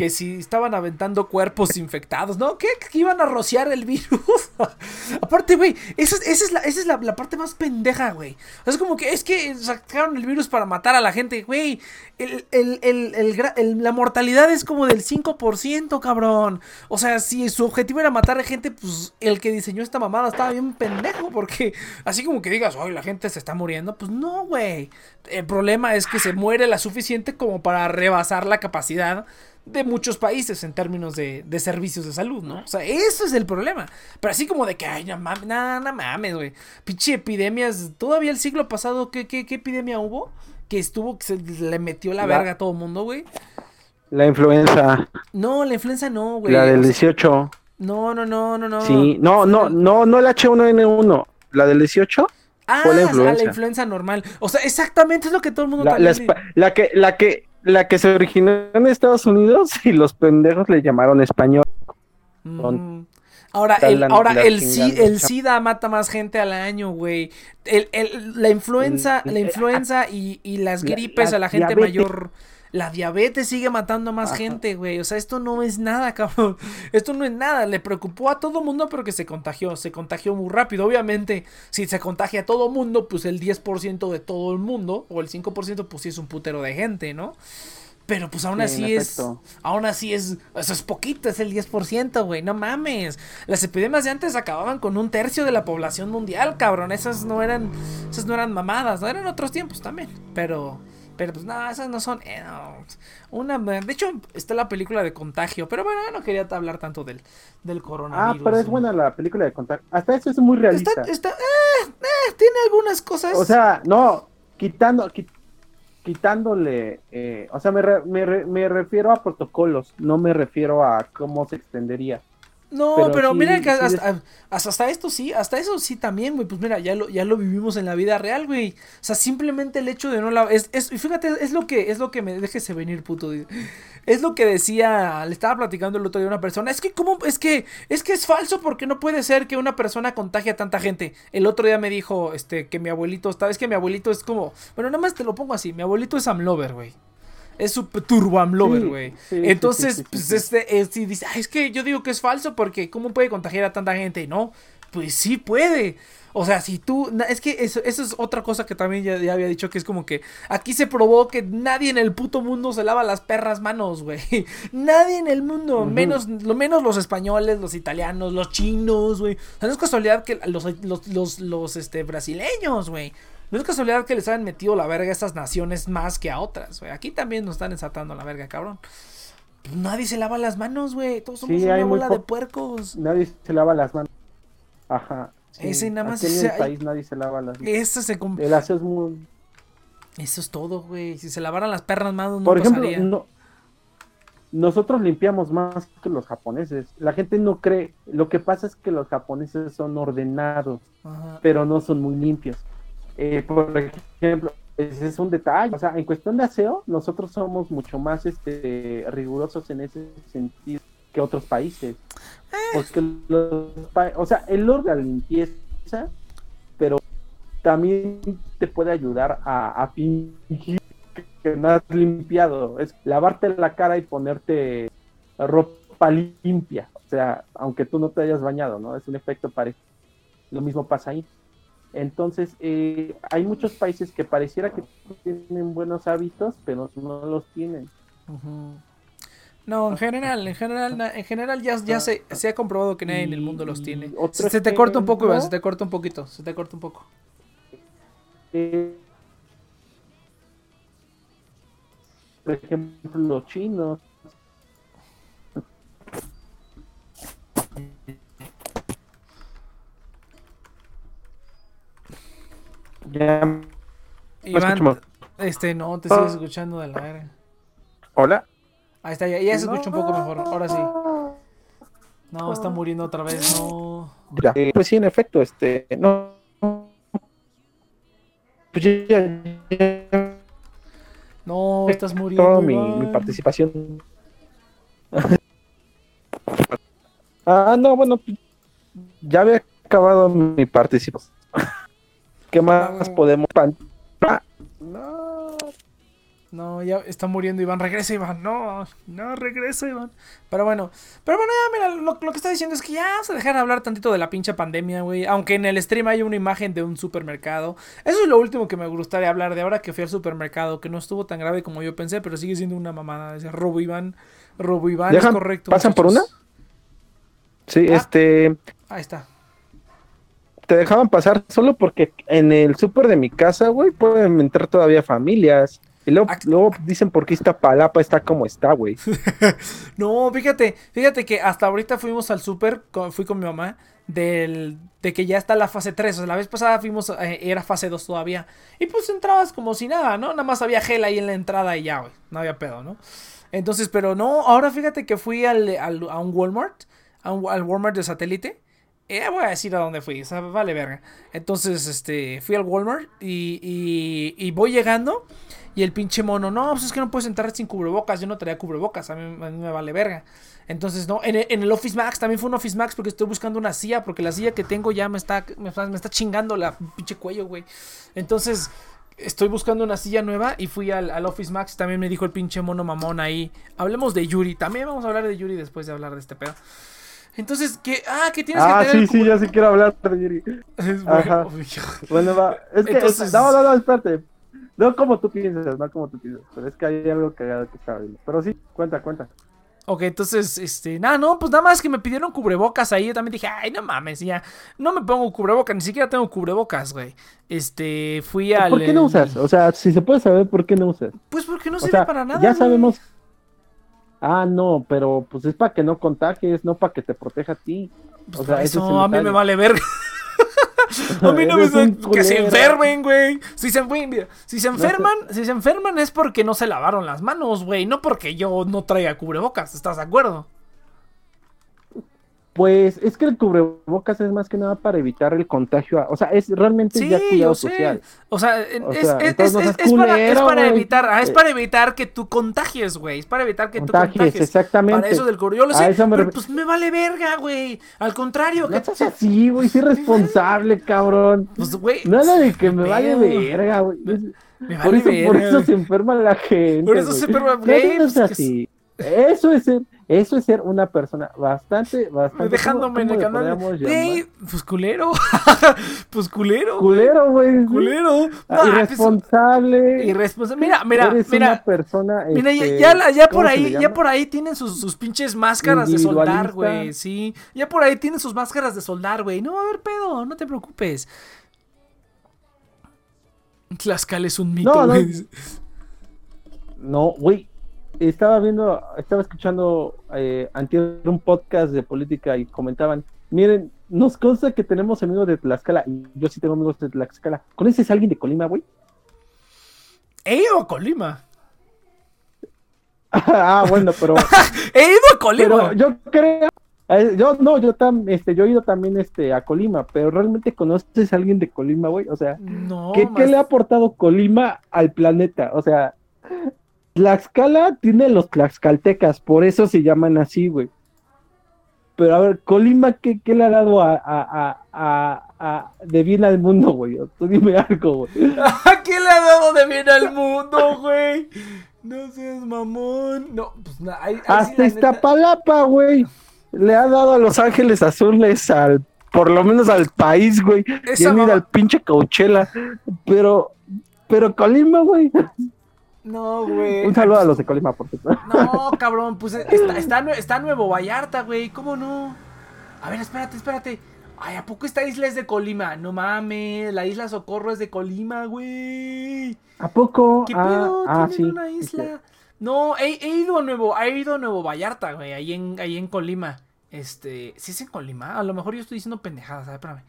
Que si estaban aventando cuerpos infectados, ¿no? ¿Qué? Que iban a rociar el virus. Aparte, güey, esa, es, la, parte más pendeja, güey. Es como que es que sacaron el virus para matar a la gente, güey. la mortalidad es como del 5%, cabrón. O sea, si su objetivo era matar a gente, pues el que diseñó esta mamada estaba bien pendejo. Porque así como que digas, ay, la gente se está muriendo. Pues no, güey. El problema es que se muere la suficiente como para rebasar la capacidad de muchos países en términos de, servicios de salud, ¿no? O sea, eso es el problema. Pero así como de que, ay, no mames, no, mames, güey. Pinche epidemias. Todavía el siglo pasado, ¿qué, qué, epidemia hubo? Que estuvo, que se le metió la, verga a todo el mundo, güey.
La influenza.
No, la influenza no, güey.
La del 18.
No, no, no, no, no.
Sí, no, no, no, no el H1N1. La del 18.
Ah, la influenza. la influenza normal. O sea, exactamente es lo que todo el mundo
la, la, que, la que, la que se originó en Estados Unidos y los pendejos le llamaron español.
Mm. Ahora, el, ahora el, el, SIDA mata más gente al año, güey. El, la influenza, la influenza y, y las gripes a la gente mayor. La diabetes sigue matando a más gente, güey. O sea, esto no es nada, cabrón. Esto no es nada. Le preocupó a todo mundo, pero que se contagió. Se contagió muy rápido. Obviamente, si se contagia a todo mundo, pues el 10% de todo el mundo, o el 5%, pues sí es un putero de gente, ¿no? Pero pues aún así es. Aún así es. Eso es poquito, es el 10%, güey. No mames. Las epidemias de antes acababan con un tercio de la población mundial, cabrón. Esas no eran. Esas no eran mamadas, ¿no? Eran otros tiempos también. Pero. Pero pues nada, esas no son. Eh, una, de hecho, está la película de contagio. Pero bueno, no quería hablar tanto del, del coronavirus.
Ah, pero es buena la película de contagio. Hasta eso es muy realista.
Está, eh, eh, tiene algunas cosas.
O sea, no, quitando, quitándole, eh, o sea, me, me, me, refiero a protocolos, no me refiero a cómo se extendería.
No, pero, mira que hasta, hasta, esto sí, hasta eso sí también, güey. Pues mira, ya lo, ya lo vivimos en la vida real, güey. O sea, simplemente el hecho de no la. Es, es, fíjate, es lo que, es lo que me. Déjese venir, puto. Es lo que decía. Le estaba platicando el otro día a una persona. Es que, ¿cómo? Es que, es que es falso porque no puede ser que una persona contagie a tanta gente. El otro día me dijo, este, que mi abuelito está. Es que mi abuelito es como. Bueno, nada más te lo pongo así. Mi abuelito es Amlover, güey es su turbo amlover, güey. Entonces, pues este, este dice, es que yo digo que es falso porque ¿cómo puede contagiar a tanta gente? No, pues sí puede. O sea, si tú. Es que eso, eso es otra cosa que también ya, había dicho, que es como que aquí se probó que nadie en el puto mundo se lava las perras manos, güey. Nadie en el mundo, menos, lo menos los españoles, los italianos, los chinos, güey. O sea, no es casualidad que los, los, los, los este, brasileños, güey. No es casualidad que les hayan metido la verga a estas naciones más que a otras, güey. Aquí también nos están ensatando la verga, cabrón. Pues nadie se lava las manos, güey. Todos somos una bola de puercos.
Nadie se lava las manos. Ajá.
Ese nada más.
Aquí en el país nadie se lava las manos.
Eso se.
El aseo es muy.
Eso es todo, güey. Si se lavaran las perras manos, no
Por ejemplo, no, nosotros limpiamos más que los japoneses. La gente no cree. Lo que pasa es que los japoneses son ordenados, pero no son muy limpios. Eh, por ejemplo, ese es un detalle. O sea, en cuestión de aseo, nosotros somos mucho más este, rigurosos en ese sentido que otros países. Eh. Porque los, o sea, el orden limpieza, pero también te puede ayudar a, a fingir que no has limpiado. Es lavarte la cara y ponerte ropa limpia. O sea, aunque tú no te hayas bañado, ¿no? Es un efecto parecido. Lo mismo pasa ahí. Entonces, eh, hay muchos países que pareciera que tienen buenos hábitos, pero no los tienen.
No, en general, en general, en general ya, ya se, se ha comprobado que nadie en el mundo los tiene. Se, te corta un poco, Iván, se te corta un poquito, se te corta un poco.
Eh, por ejemplo, los chinos
Ya. Iván, este, no, te sigues escuchando de la verga.
Hola.
Ahí está, ya, ya se escucha un poco mejor. Ahora sí. No, está muriendo otra vez, no.
Ya, eh, pues sí, en efecto, este, no. Pues ya,
ya, no, estás muriendo.
Toda mi, mi, participación. ah, no, bueno, ya había acabado mi participación. ¿Qué más podemos
No. No, ya está muriendo Iván. Regresa Iván. No, no, regresa Iván. Pero bueno, pero bueno, ya mira, lo, que está diciendo es que ya vamos a dejar de hablar tantito de la pinche pandemia, güey. Aunque en el stream hay una imagen de un supermercado. Eso es lo último que me gustaría hablar de ahora que fui al supermercado. Que no estuvo tan grave como yo pensé, pero sigue siendo una mamada. Ese robo Iván. Robo Iván, es correcto.
¿Pasan por una? Sí, ah, este.
Ahí está
te dejaban pasar solo porque en el súper de mi casa, güey, pueden entrar todavía familias. Y luego, luego dicen por qué esta palapa está como está, güey.
no, fíjate, fíjate que hasta ahorita fuimos al súper, fui con mi mamá, del, de que ya está la fase 3. O sea, la vez pasada fuimos, eh, era fase 2 todavía. Y pues entrabas como si nada, ¿no? Nada más había gel ahí en la entrada y ya, güey. No había pedo, ¿no? Entonces, pero no, ahora fíjate que fui al, a un Walmart, al Walmart de satélite. Eh, voy a decir a dónde fui, o vale verga. Entonces, este, fui al Walmart y, y, y, voy llegando y el pinche mono, no, pues es que no puedes entrar sin cubrebocas, yo no traía cubrebocas, a mí, me vale verga. Entonces, no, en el, Office Max, también fue un Office Max porque estoy buscando una silla, porque la silla que tengo ya me está, me, está chingando la pinche cuello, güey. Entonces, estoy buscando una silla nueva y fui al, al, Office Max. También me dijo el pinche mono mamón ahí. Hablemos de Yuri. También vamos a hablar de Yuri después de hablar de este pedo. Entonces, ¿qué? Ah, ¿qué tienes
ah,
que tener?
sí, sí, ya sí quiero hablar de Yuri.
Es
Ajá.
bueno.
Va. Es que,
Entonces-
no, no, no, espérate. No como tú piensas, no como tú piensas. Pero es que hay algo cagado que estaba viendo. Pero sí, cuenta, cuenta.
Ok, entonces, este, nada, no, pues nada más que me pidieron cubrebocas ahí. Yo también dije, ay, no mames, ya. No me pongo cubrebocas, ni siquiera tengo cubrebocas, güey. Este, fui al.
¿Por qué no usas? O sea, si se puede saber por qué no usas.
Pues porque no
O
sirve
sea,
para nada.
ya
güey.
sabemos. Ah, no, pero pues es para que no contagies, no para que te proteja a ti.
Pues
o sea,
eso a mí me vale verga. a mí no me que se enfermen, güey. Si se, güey, mira, si se enferman, si se enferman es porque no se lavaron las manos, güey. No porque yo no traiga cubrebocas. ¿Estás de acuerdo?
Pues es que el cubrebocas es más que nada para evitar el contagio. O sea, es realmente
Sí,
ya cuidado
sé.
social.
O sea,
O
es,
sea,
es-
no
es- es para, es evitar, ah, es
Eh.
para evitar que tú contagies, güey. Es para evitar que tú
Contagies,
contagies.
exactamente.
Para eso del cubrebocas. Yo lo sé,
eso me
pero pues me vale verga, güey. Al contrario,
No
que
seas así, güey, sí responsable, cabrón.
pues, güey.
Nada de que me vale verga, güey.
Me
Por
vale
eso, por
verga,
eso
güey.
se enferma la gente.
Por eso se enferma, güey,
seas
pues, que
así. Eso es eso es ser una persona bastante, bastante.
Dejándome en
¿cómo-
el
cómo
canal.
podríamos
Güey,
llamar?
pues culero. pues culero.
Culero, güey.
Culero.
Ah,
No,
irresponsable.
pues, irresponsable. Mira, mira,
Eres una
mira.
persona.
Mira, ya,
este,
ya, la- ya
¿cómo
por ahí, ya por ahí tienen sus, sus pinches máscaras de soldar, güey. Sí. Ya por ahí tienen sus máscaras de soldar, güey. No va a haber pedo, no te preocupes. Tlaxcala es un mito, güey.
No, güey. Estaba viendo, estaba escuchando eh, antier un podcast de política y comentaban, miren, nos consta que tenemos amigos de Tlaxcala, y yo sí tengo amigos de Tlaxcala. ¿Conoces a alguien de Colima, güey?
He ido a Colima.
ah, bueno, pero,
He ido a Colima.
pero yo creo, eh, yo no, yo tam, este, yo he ido también este a Colima, pero realmente conoces a alguien de Colima, güey, o sea,
No,
¿qué, le ha aportado Colima al planeta? O sea, Tlaxcala tiene los tlaxcaltecas, por eso se llaman así, güey. Pero a ver, Colima, ¿qué, qué le ha dado a, a, a, a- de bien al mundo, güey? Tú dime algo, güey.
¿A quién le ha dado de bien al mundo, güey? No seas mamón. No, pues nada.
Hasta Iztapalapa, güey. Le ha dado a Los Ángeles Azules al, por lo menos al país, güey. Y han ido al pinche Coachella. Pero, pero Colima, güey.
No, güey.
Un saludo a los de Colima, por supuesto.
No, cabrón, pues está, está, está Nuevo Vallarta, güey. ¿Cómo no? A ver, espérate, espérate. Ay, ¿a poco esta isla es de Colima? No mames, la isla Socorro es de Colima, güey.
¿A poco?
¿Qué
ah,
pedo?
ah,
Tienen
sí.
una
sí,
isla.
sí.
No, he, he ido a Nuevo, he ido a Nuevo Vallarta, güey, ahí en, ahí en Colima. Este, ¿sí es en Colima? A lo mejor yo estoy diciendo pendejadas, a ver, espérame.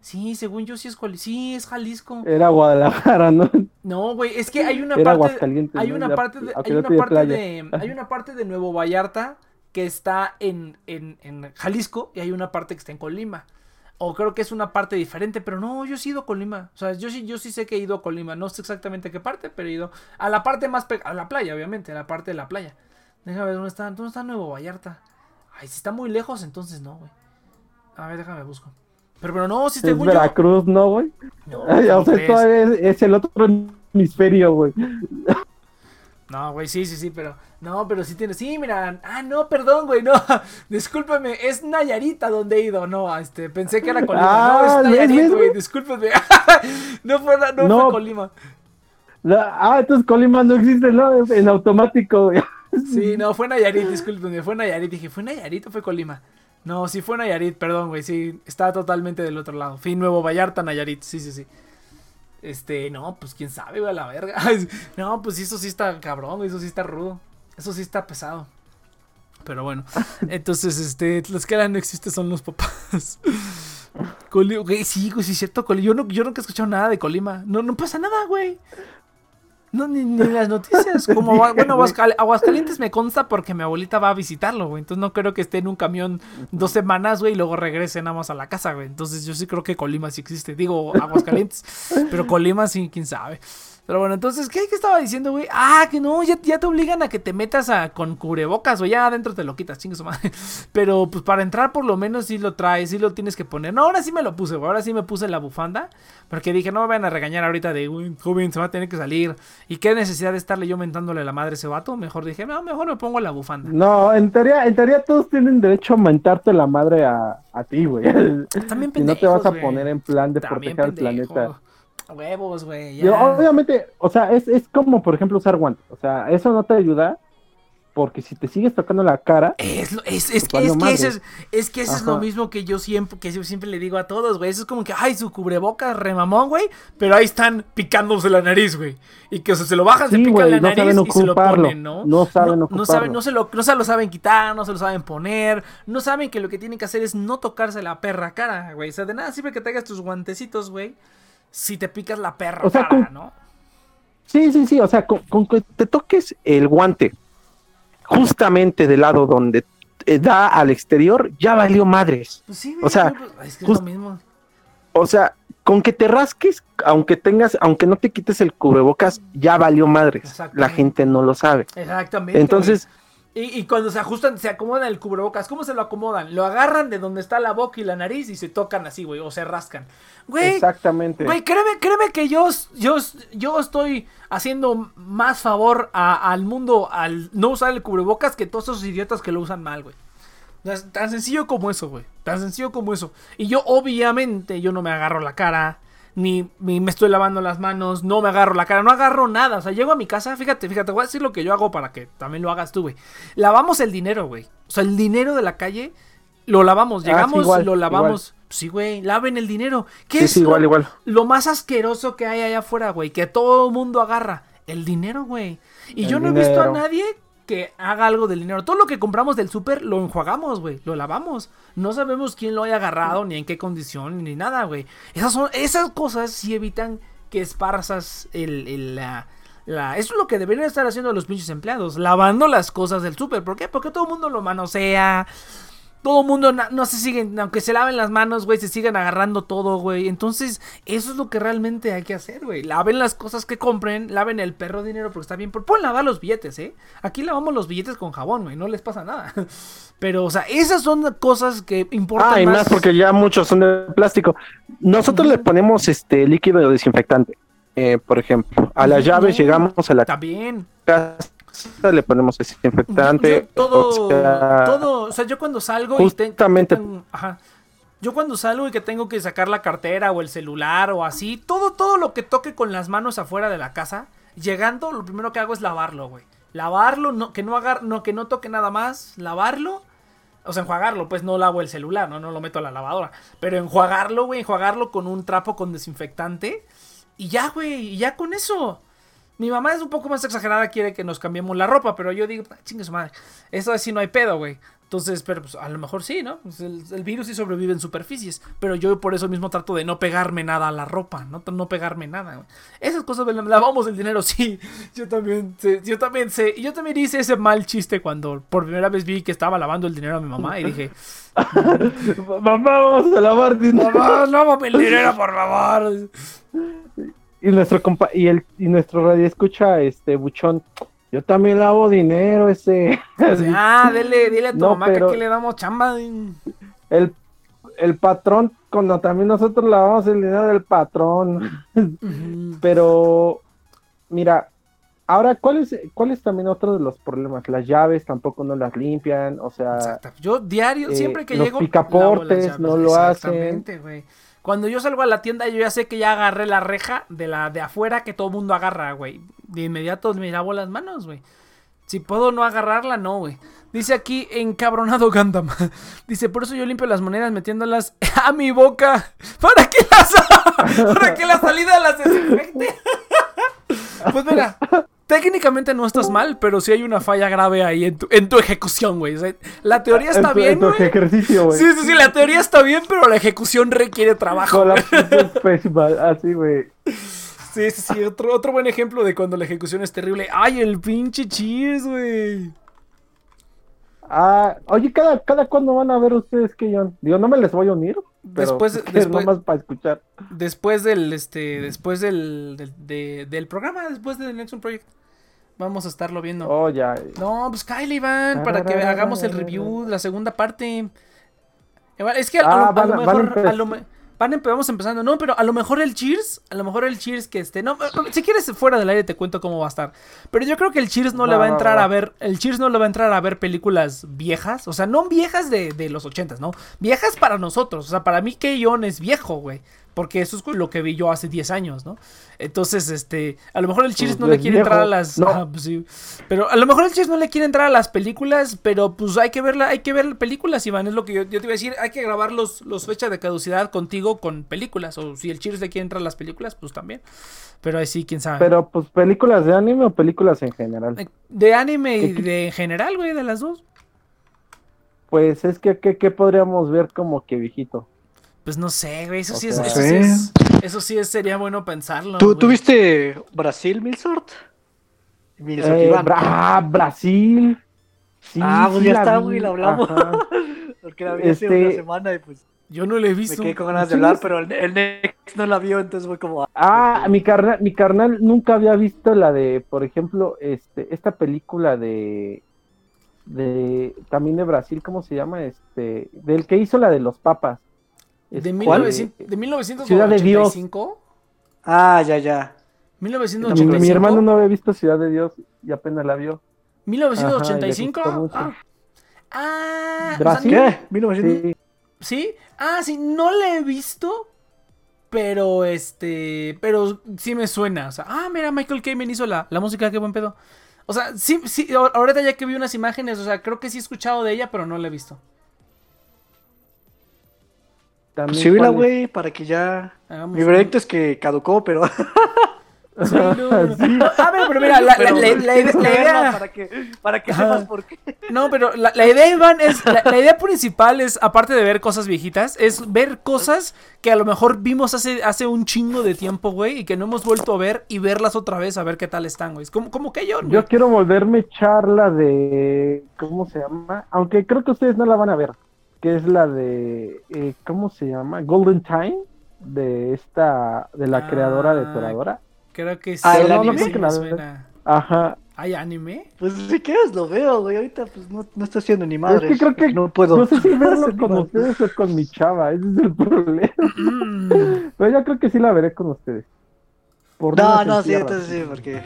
Sí, según yo sí es Colima. Sí, es Jalisco.
Era Guadalajara, ¿no?
No, güey, es que hay una
Era
parte
Aguascalientes.
hay una
Ya-
parte de, hay una parte
playa.
de hay una parte de Nuevo Vallarta que está en, en, en Jalisco y hay una parte que está en Colima. O creo que es una parte diferente, pero no, yo sí he ido a Colima. O sea, yo sí, yo sí sé que he ido a Colima. No sé exactamente qué parte, pero he ido a la parte más a la playa, obviamente, a la parte de la playa. Déjame ver dónde está, dónde está Nuevo Vallarta. Ay, si está muy lejos, entonces no, güey. A ver, déjame busco. Pero, pero no, si
Es
según yo.
Veracruz, ¿no, güey?
No,
Ay, o
¿cómo
sea, todavía es, es el otro hemisferio, güey.
No, güey, sí, sí, sí, pero. No, pero sí tiene. Sí, mira. Ah, no, perdón, güey, no. Discúlpeme, es Nayarita donde he ido. No, este, pensé que era Colima.
Ah,
no, es
¿ves,
Nayarit, güey,
güey?
discúlpeme. no fue, no,
No.
fue Colima.
La- ah, entonces Colima no existe, ¿no? En automático, güey.
Sí, no, fue Nayarit, discúlpeme, fue Nayarit. Dije, ¿fue Nayarit o fue Colima? No, sí fue Nayarit, perdón, güey, sí, está totalmente del otro lado. Fui Nuevo Vallarta, Nayarit, sí, sí, sí. Este, no, pues quién sabe, güey, a la verga. No, pues eso sí está cabrón, güey, eso sí está rudo. Eso sí está pesado. Pero bueno, entonces, este, los que no existe son los papás. Colima, güey, sí, güey, sí es cierto, Colima. Yo, no, yo nunca he escuchado nada de Colima. No, no pasa nada, güey. No, ni, ni las noticias. Como, bueno, Aguascal- Aguascalientes me consta porque mi abuelita va a visitarlo, güey. Entonces no creo que esté en un camión dos semanas, güey, y luego regrese nada más a la casa, güey. Entonces yo sí creo que Colima sí existe. Digo, Aguascalientes. pero Colima sí, quién sabe. Pero bueno, entonces, ¿qué, qué estaba diciendo, güey? Ah, que no, ya, ya te obligan a que te metas a, con cubrebocas, o ya adentro te lo quitas, chingue su madre. Pero pues para entrar por lo menos sí lo traes, sí lo tienes que poner. No, ahora sí me lo puse, güey, ahora sí me puse la bufanda. Porque dije, no me van a regañar ahorita de, güey, joven, se va a tener que salir. ¿Y qué necesidad de estarle yo mentándole la madre a ese vato? Mejor dije, no, mejor me pongo la bufanda.
No, en teoría, en teoría todos tienen derecho a mentarte la madre a, a ti, güey.
También
Y no te vas a
pendejos,
poner en plan de
También
proteger al planeta.
Huevos, güey.
Obviamente, o sea, es, es como, por ejemplo, usar guantes. O sea, eso no te ayuda porque si te sigues tocando la cara,
Es, lo- es, es,
Pues
es que eso es, es que eso es lo mismo que yo siempre, que yo siempre le digo a todos, güey. Eso es como que, ay, su cubrebocas remamón, güey. Pero ahí están picándose la nariz, güey. Y que o sea, se lo bajan, se pican la
no
nariz y se lo ponen, ¿no?
No saben
no,
ocuparlo.
saben, no se lo, no se lo saben quitar, no se lo saben poner. No saben que lo que tienen que hacer es no tocarse la perra cara, güey. O sea, de nada sirve que traigas tus guantecitos, güey. Si te picas la perra
O sea,
cara,
con-
¿no?
Sí, sí, sí, o sea, con, con que te toques el guante justamente del lado donde eh, da al exterior, ya valió madres.
Pues sí,
O sea,
es que es lo mismo.
O sea, con que te rasques, aunque tengas, aunque no te quites el cubrebocas, ya valió madres. La gente no lo sabe.
Exactamente. güey. Y, y cuando se ajustan, se acomodan el cubrebocas, ¿cómo se lo acomodan? Lo agarran de donde está la boca y la nariz y se tocan así, güey, o se rascan. Güey,
exactamente.
güey, créeme, créeme que yo, yo, yo estoy haciendo más favor a- al mundo al no usar el cubrebocas que todos esos idiotas que lo usan mal, güey. Tan sencillo como eso, güey. Tan sencillo como eso. Y yo, obviamente, yo no me agarro la cara. Ni, ni me estoy lavando las manos. No me agarro la cara. No agarro nada. O sea, llego a mi casa. Fíjate, fíjate. Voy a decir lo que yo hago para que también lo hagas tú, güey. Lavamos el dinero, güey. O sea, el dinero de la calle. Lo lavamos.
Ah, sí,
Llegamos,
igual,
lo lavamos. Sí, güey. Laven el dinero. ¿Qué
Sí,
es
sí,
lo-
igual, igual.
lo más asqueroso que hay allá afuera, güey, que todo el mundo agarra, el dinero, güey. Y
El
yo no he visto a nadie que haga algo del dinero. Todo lo que compramos del súper lo enjuagamos, güey, lo lavamos. No sabemos quién lo haya agarrado, ni en qué condición, ni nada, güey. Esas son, esas cosas sí evitan que esparzas el, la- Eso es lo que deberían estar haciendo los pinches empleados, lavando las cosas del súper. ¿Por qué? Porque todo el mundo lo manosea. Todo el mundo no se siguen, aunque se laven las manos, güey, se siguen agarrando todo, güey. Entonces, eso es lo que realmente hay que hacer, güey. Laven las cosas que compren, laven el perro dinero porque está bien. Pueden lavar los billetes, ¿eh? Aquí lavamos los billetes con jabón, güey, no les pasa nada. Pero, o sea, esas son cosas que importan
Ah, y
más.
más porque ya muchos son de plástico. Nosotros le ponemos este líquido desinfectante. Eh, por ejemplo, a las
Ujú.
llaves llegamos a la
También.
casa, le ponemos desinfectante.
Yo todo,
o sea,
todo, o sea, yo cuando salgo y te-
justamente-
tengo- ajá. Yo cuando salgo y que tengo que sacar la cartera o el celular o así, todo, todo lo que toque con las manos afuera de la casa, llegando, lo primero que hago es lavarlo, güey. Lavarlo, no, que no agar, no, que no toque nada más, lavarlo. O sea, enjuagarlo, pues no lavo el celular, no, no lo meto a la lavadora. Pero enjuagarlo, güey, enjuagarlo con un trapo con desinfectante. Y ya, güey, y ya con eso. Mi mamá es un poco más exagerada, quiere que nos cambiemos la ropa, pero yo digo, "Ah, chingue su madre. Eso así no hay pedo, güey. Entonces, pero pues a lo mejor sí, ¿no? Pues, el, el virus sí sobrevive en superficies. Pero yo por eso mismo trato de no pegarme nada a la ropa, no, no pegarme nada, güey. Esas cosas, güey, lavamos el dinero, sí. Yo también sé, yo también sé. Y yo también hice ese mal chiste cuando por primera vez vi que estaba lavando el dinero a mi mamá y dije,
Mamá, vamos a lavar dinero.
mamá, lávame el dinero, por favor.
Y nuestro compa y el y nuestro radio escucha este buchón. Yo también lavo dinero ese.
Ah, dile, dile a tu
No,
mamá que aquí le damos chamba.
El, el patrón, cuando también nosotros lavamos el dinero del patrón. Pero, mira, ahora, ¿cuál es, ¿cuál es también otro de los problemas? Las llaves tampoco no las limpian, o sea,
Exacto. Yo diario,
eh,
siempre que
los
llego.
picaportes
lavo las
no lo hacen.
Exactamente, güey. Cuando yo salgo a la tienda, yo ya sé que ya agarré la reja de la de afuera que todo mundo agarra, güey. De inmediato me lavo las manos, güey. Si puedo no agarrarla, no, güey. Dice aquí encabronado Gundam. Dice, por eso yo limpio las monedas metiéndolas a mi boca. Para que las para que la salida las desinfecte. Pues mira, técnicamente no estás mal, pero sí hay una falla grave ahí en tu, en tu ejecución, güey. O sea, la teoría está
en tu- en
bien,
tu
güey.
ejercicio, güey.
Sí, sí, sí, la teoría está bien, pero la ejecución requiere trabajo.
Con la es pésima, así, güey.
Sí, sí, sí. Otro, otro buen ejemplo de cuando la ejecución es terrible. ¡Ay, el pinche cheers, güey!
Ah, oye, ¿cada, cada cuándo van a ver ustedes que yo? Digo, no me les voy a unir, Pero
Después- después-
es nomás para escuchar.
Después del, este, después del, del, de- del programa, después del Nexon Project. Vamos a estarlo viendo.
Oh, ya.
No, pues Kyle Iván, para que hagamos el review, la segunda parte. Es que a,
Ah,
lo, a
van
lo mejor,
a
a lo van vamos empezando, no, pero a lo mejor el Cheers, a lo mejor el Cheers que esté, no, si quieres fuera del aire te cuento cómo va a estar, pero yo creo que el Cheers no le
Va,
a entrar a ver, el Cheers no le va a entrar a ver películas viejas, o sea, no viejas de, de los ochentas, ¿no? Viejas para nosotros, o sea, para mí Keyon es viejo, güey. Porque eso es lo que vi yo hace 10 años, ¿no? Entonces, este, a lo mejor el Cheers
Pues
no le quiere entrar a las...
No.
Pues sí. Pero a lo mejor el Cheers no le quiere entrar a las películas, pero pues hay que verla, hay que ver películas, Iván, es lo que yo, yo te iba a decir, hay que grabar los, los fechas de caducidad contigo con películas, o si el Cheers le quiere entrar a las películas, pues también. Pero ahí sí, quién sabe.
Pero, pues, ¿películas de anime o películas en general?
De anime y
¿Qué- qué-
de en general, güey, de las dos.
Pues es que, ¿qué, qué podríamos ver como que viejito?
Pues no sé, güey, eso sí es, eso sí
Sí.
es, eso sí es- sería bueno pensarlo.
¿Tú,
güey.
¿tú viste Brasil, Milsort? Milsort,
Eh,
Iván.
Bra- ah, Brasil. Sí,
Ah, pues
sí
ya está, güey, la hablamos. Porque la vi hace
Este-
una semana y pues
Yo no le he
me
visto.
quedé con ganas de hablar, pero el, el Nex no la vio, entonces fue como...
Ah, mi carnal, mi carnal nunca había visto la de, por ejemplo, este, esta película de, de, también de Brasil, ¿cómo se llama? Este, del que hizo la de los papas.
De,
Este,
1900 de 1985.
Ciudad de Dios.
Ah, ya, ya.
Mi,
1985.
mi hermano no había visto Ciudad de Dios y apenas la vio.
1985.
Ajá,
ah,
mucho.
ah, o sea,
Brasil.
¿Qué? 1900.
Sí,
sí. Ah, sí, no la he visto. Pero este. Pero sí me suena. O sea, ah, mira, Michael Kamen hizo la, la música, qué buen pedo. O sea, sí, sí, ahor- ahorita ya que vi unas imágenes, o sea, creo que sí he escuchado de ella, pero no la he visto.
También cuál es-
güey, para que ya...
Hagamos
Mi
un-
proyecto es que caducó, pero...
Sí, no, no.
Sí.
A ver, pero mira, la, la-
pero
la- la idea- la
verla. Para que, para que
Ajá.
sepas por qué.
No, pero la, la idea, Iván, es. La, la idea principal es, aparte de ver cosas viejitas, es ver cosas que a lo mejor vimos hace, hace un chingo de tiempo, güey, y que no hemos vuelto a ver y verlas otra vez a ver qué tal están, güey. Es como, como que yo,
Yo quiero volverme a echar la de, ¿cómo se llama? Aunque creo que ustedes no la van a ver, que es la de, eh, ¿cómo se llama? Golden Time, de esta, de la
Ah.
creadora de Toradora.
Creo que sí.
Ah, el
sí
anime.
me
que la-
suena.
Ajá,
¿Hay anime?
Pues si quieres lo veo, güey. Ahorita pues no, no estoy haciendo ni madre.
es que creo que,
no puedo.
no sé si verlo con ustedes o con mi chava, ese es el problema.
Mm.
Pero yo creo que sí la veré con ustedes. Por
No, no, sí, entonces sí, porque...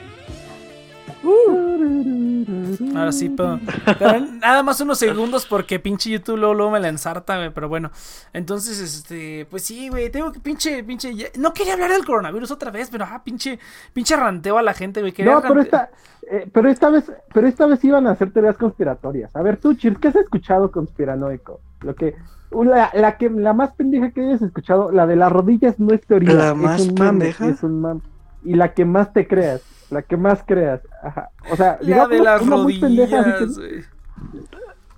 razón.
Ahora sí, pero, pero nada más unos segundos porque pinche YouTube luego, luego me la ensarta, güey, pero bueno. Entonces, este, pues sí, güey, tengo que pinche, pinche, ya- no quería hablar del coronavirus otra vez, pero ah, pinche, pinche ranteo a la gente, güey.
No, pero
rante-
esta, eh, pero esta vez, pero esta vez iban a hacer teorías conspiratorias. A ver, tú, Chir, ¿qué has escuchado conspiranoico? Lo que, la, la que, la más pendeja que hayas escuchado, la de las rodillas no es teoría,
¿La
es
más
un mame,
pendeja?
es un mame. Y la que más te creas, la que más creas, ajá. O sea,
La
digamos,
de las
una muy pendeja, así que-
rodillas, güey.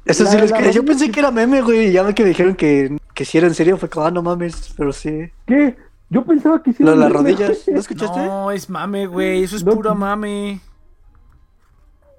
Eso
La
sí les. Yo pensé que era meme, güey. Ya me que me dijeron que, que si era en serio, fue como, ah, no mames, pero sí.
¿Qué? Yo pensaba que sí.
Lo de las rodillas, ¿no escuchaste?
No, es mame, güey, eso es
No,
pura mame.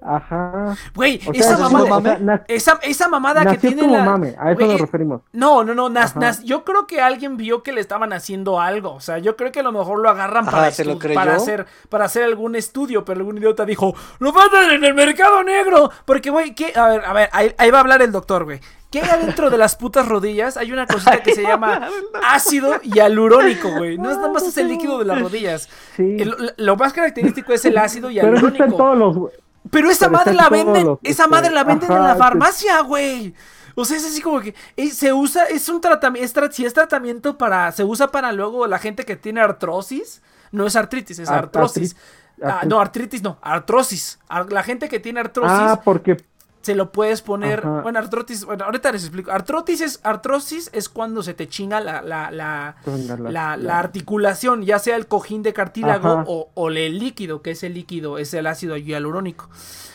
Ajá.
Güey,
O sea,
esa
¿eso es
mamada,
mame?
o sea, na-
esa, esa mamada que
nació
tiene
como
la...
mame, a eso nos referimos.
No, no, no, nas- nas- yo creo que alguien vio que le estaban haciendo algo, o sea, yo creo que a lo mejor lo agarran
Ajá,
para, para hacer para hacer algún estudio, pero algún idiota dijo, "Lo matan en el mercado negro", porque güey, ¿qué? A ver, a ver, ahí, ahí va a hablar el doctor, güey. ¿Qué hay adentro de las putas rodillas? Hay una cosita que se llama ácido hialurónico, güey. No es nada más ese líquido de las rodillas.
Sí.
El- lo más característico es el ácido
Pero eso está en
hialurónico.
todos los.
Pero esa
Pero
madre la venden, esa madre la venden en la farmacia, güey. O sea, es así como que eh, se usa, es un tratamiento, si es tratamiento para, se usa para luego la gente que tiene artrosis, no es artritis, es
Ar-
artrosis. Ah, no, artritis no, artrosis. Ar- La gente que tiene artrosis
Ah, porque.
Se lo puedes poner,
Ajá.
bueno, artrosis, bueno, ahorita les explico. Artrosis es, artrosis es cuando se te chinga la, la, la,
la-
la,
la-
la articulación, ya sea el cojín de cartílago o, o el líquido, que es el líquido, es el ácido hialurónico.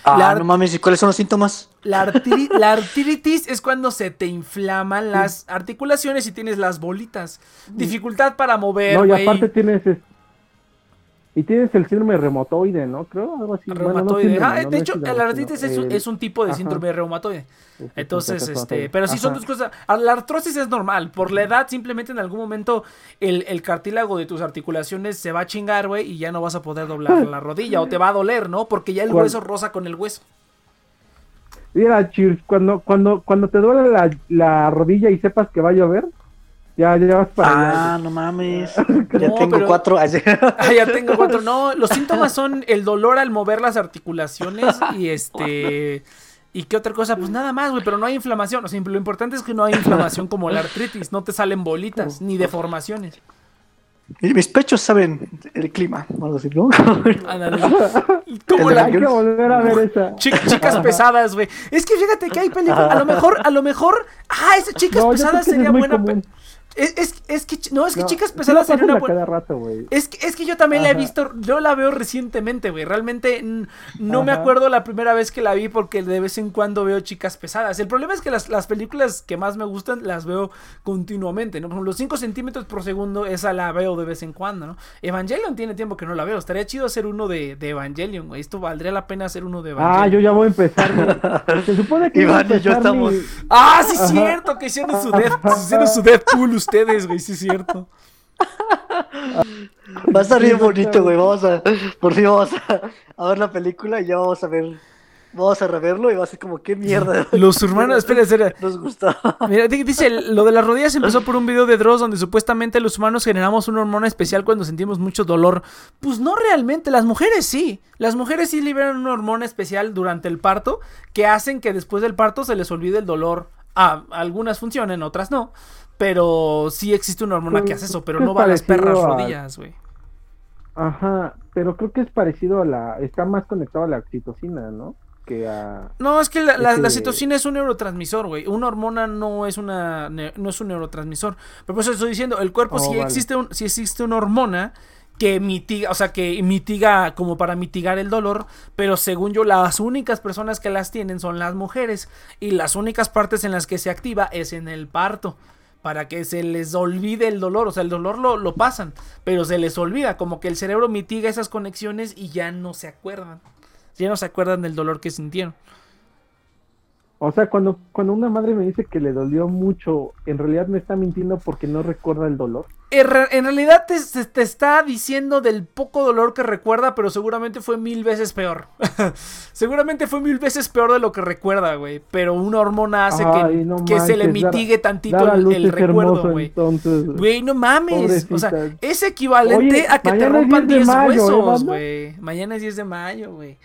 Ah, no mames, ¿y cuáles son los síntomas?
La, artiri- la artritis es cuando se te inflaman las articulaciones y tienes las bolitas. Dificultad para mover,
No, y aparte tienes. Y tienes el síndrome remotoide, ¿no? Creo, algo así. Bueno, no
Reumatoide.
síndrome,
Ah,
no,
de hecho, el artritis es, un-
el-
es un tipo de
ajá.
síndrome reumatoide. Entonces, este, pero sí son dos cosas. Ah, La artrosis es normal. Por la edad, simplemente en algún momento el, el cartílago de tus articulaciones se va a chingar, güey, y ya no vas a poder doblar la rodilla o te va a doler, ¿no? Porque ya el
¿Cuál?
hueso roza con el hueso.
Mira, Chir, cuando, cuando, cuando te duele la, la rodilla y sepas que va a llover, ya, ya vas para
Ah,
allá.
no mames. Ya
No,
tengo
pero-
cuatro.
Ah, ya tengo cuatro. No, los síntomas son el dolor al mover las articulaciones y este. ¿Y qué otra cosa? Pues nada más, güey, pero no hay inflamación. O sea, lo importante es que no hay inflamación como la artritis. No te salen bolitas ni deformaciones.
Y Mis pechos saben el clima. o algo así, ¿no?
Como la,
Hay que volver a ver esa.
Chi- chicas pesadas, güey. Es que fíjate que hay películas. A lo mejor, a lo mejor. Ah, esa chicas
No,
pesadas sería buena. pe- Es, es, es que. No, es que
No,
chicas pesadas sería una buena.
cada rato, güey.
Es que, es que yo también la he visto, yo la veo recientemente, güey. Realmente no me acuerdo la primera vez que la vi porque de vez en cuando veo chicas pesadas. El problema es que las, las películas que más me gustan las veo continuamente, ¿no? Por ejemplo, los 5 centímetros por segundo, esa la veo de vez en cuando, ¿no? Evangelion tiene tiempo que no la veo. Estaría chido hacer uno de, de Evangelion, güey. Esto valdría la pena hacer uno de Evangelion.
Ah, yo ya voy a empezar. güey. Se supone que
Iván y yo estamos-
mi-
Ah, sí es cierto, que hicieron su, Death- hicieron su Deadpool ustedes, güey, sí es cierto.
Va a estar bien
Sí,
bonito, güey. Vamos a, por fin vamos a, a ver la película y ya vamos a ver, vamos a reverlo y va a ser como, qué mierda.
Los hermanos, espera, espera.
Nos gustó.
Mira, di- dice, lo de las rodillas empezó por un video de Dross donde supuestamente los humanos generamos una hormona especial cuando sentimos mucho dolor. Pues no realmente, las mujeres sí. Las mujeres sí liberan una hormona especial durante el parto que hacen que después del parto se les olvide el dolor. Ah, algunas funcionan, otras no. Pero sí existe una hormona que hace eso, pero no va a las perras
a-
rodillas, güey.
Ajá, pero creo que es parecido a la. Está más conectado a la oxitocina, ¿no? Que a.
No, es que la, la, la
Ese-
citocina es un neurotransmisor, güey. Una hormona no es una no es un neurotransmisor. Pero por eso estoy diciendo, el cuerpo
Oh,
sí
vale.
existe un, sí existe una hormona que mitiga, o sea, que mitiga como para mitigar el dolor, pero según yo las únicas personas que las tienen son las mujeres y las únicas partes en las que se activa es en el parto. Para que se les olvide el dolor, o sea, el dolor lo, lo pasan, pero se les olvida, como que el cerebro mitiga esas conexiones y ya no se acuerdan. Ya no se acuerdan del dolor que sintieron.
O sea, cuando, cuando una madre me dice que le dolió mucho, en realidad me está mintiendo porque no recuerda el dolor.
En, re- en realidad te, está diciendo del poco dolor que recuerda, pero seguramente fue mil veces peor. seguramente fue mil veces peor de lo que recuerda, güey. Pero una hormona hace que,
Ay, no
que se le
dar-
mitigue tantito
Dar
el, recuerdo, güey. Güey, no mames. O sea,
Pobrecita.
es equivalente
Oye,
a que te rompan
10 de
10
mayo, ¿eh,
huesos, güey. Mañana es 10 de mayo, güey.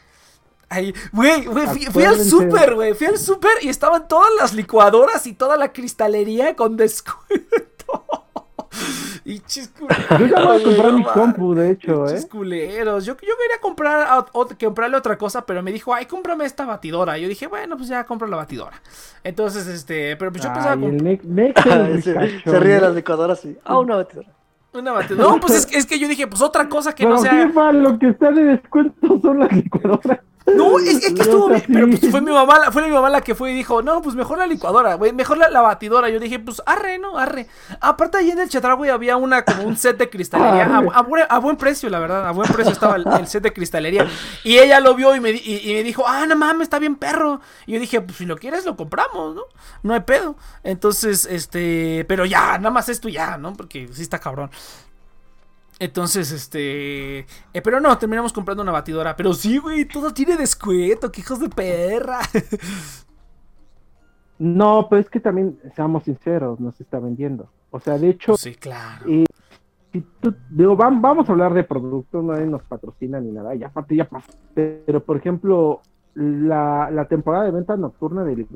Ay, güey, güey, fui, fui al súper, güey. Fui al súper y estaban todas las licuadoras y toda la cristalería con descuento. y chisculeros.
Yo ya voy a comprar mi compu, de hecho, ¿eh?
Pinches culeros. Yo, yo quería comprar a- comprarle otra cosa, pero me dijo, ay, cómprame esta batidora. Yo dije, bueno, pues ya compro la batidora. Entonces, este, pero pues yo pensaba
Ay, el
se, ríe de las licuadoras y. Ah, una batidora.
una batidora. No, pues es, que- es que yo dije, pues otra cosa que
Pero
no sea.
jefa, lo que está de descuento son las licuadoras.
No, es, es que estuvo bien, pero pues fue mi mamá, fue mi mamá la que fue y dijo, no, pues mejor la licuadora, güey, mejor la, la batidora. Yo dije, pues arre, no, arre. Aparte ahí en el Chedraui había una como un set de cristalería, a, a buen, a buen precio, la verdad, a buen precio estaba el, el set de cristalería. Y ella lo vio y me, y me dijo, ah, no mames, está bien perro. Y yo dije, pues si lo quieres lo compramos, ¿no? No hay pedo. Entonces, este, pero ya, nada más esto ya, ¿no? Porque sí está cabrón. Entonces, este. eh, pero no, terminamos comprando una batidora. Pero sí, güey, todo tiene descuento, que hijos de perra.
No, pero es que también, seamos sinceros, nos está vendiendo. O sea, de hecho,
sí, claro.
y si tú- digo, vam- vamos a hablar de productos, nadie nos patrocina ni nada, ya aparte ya pasó. Pero, por ejemplo, la, la temporada de venta nocturna del...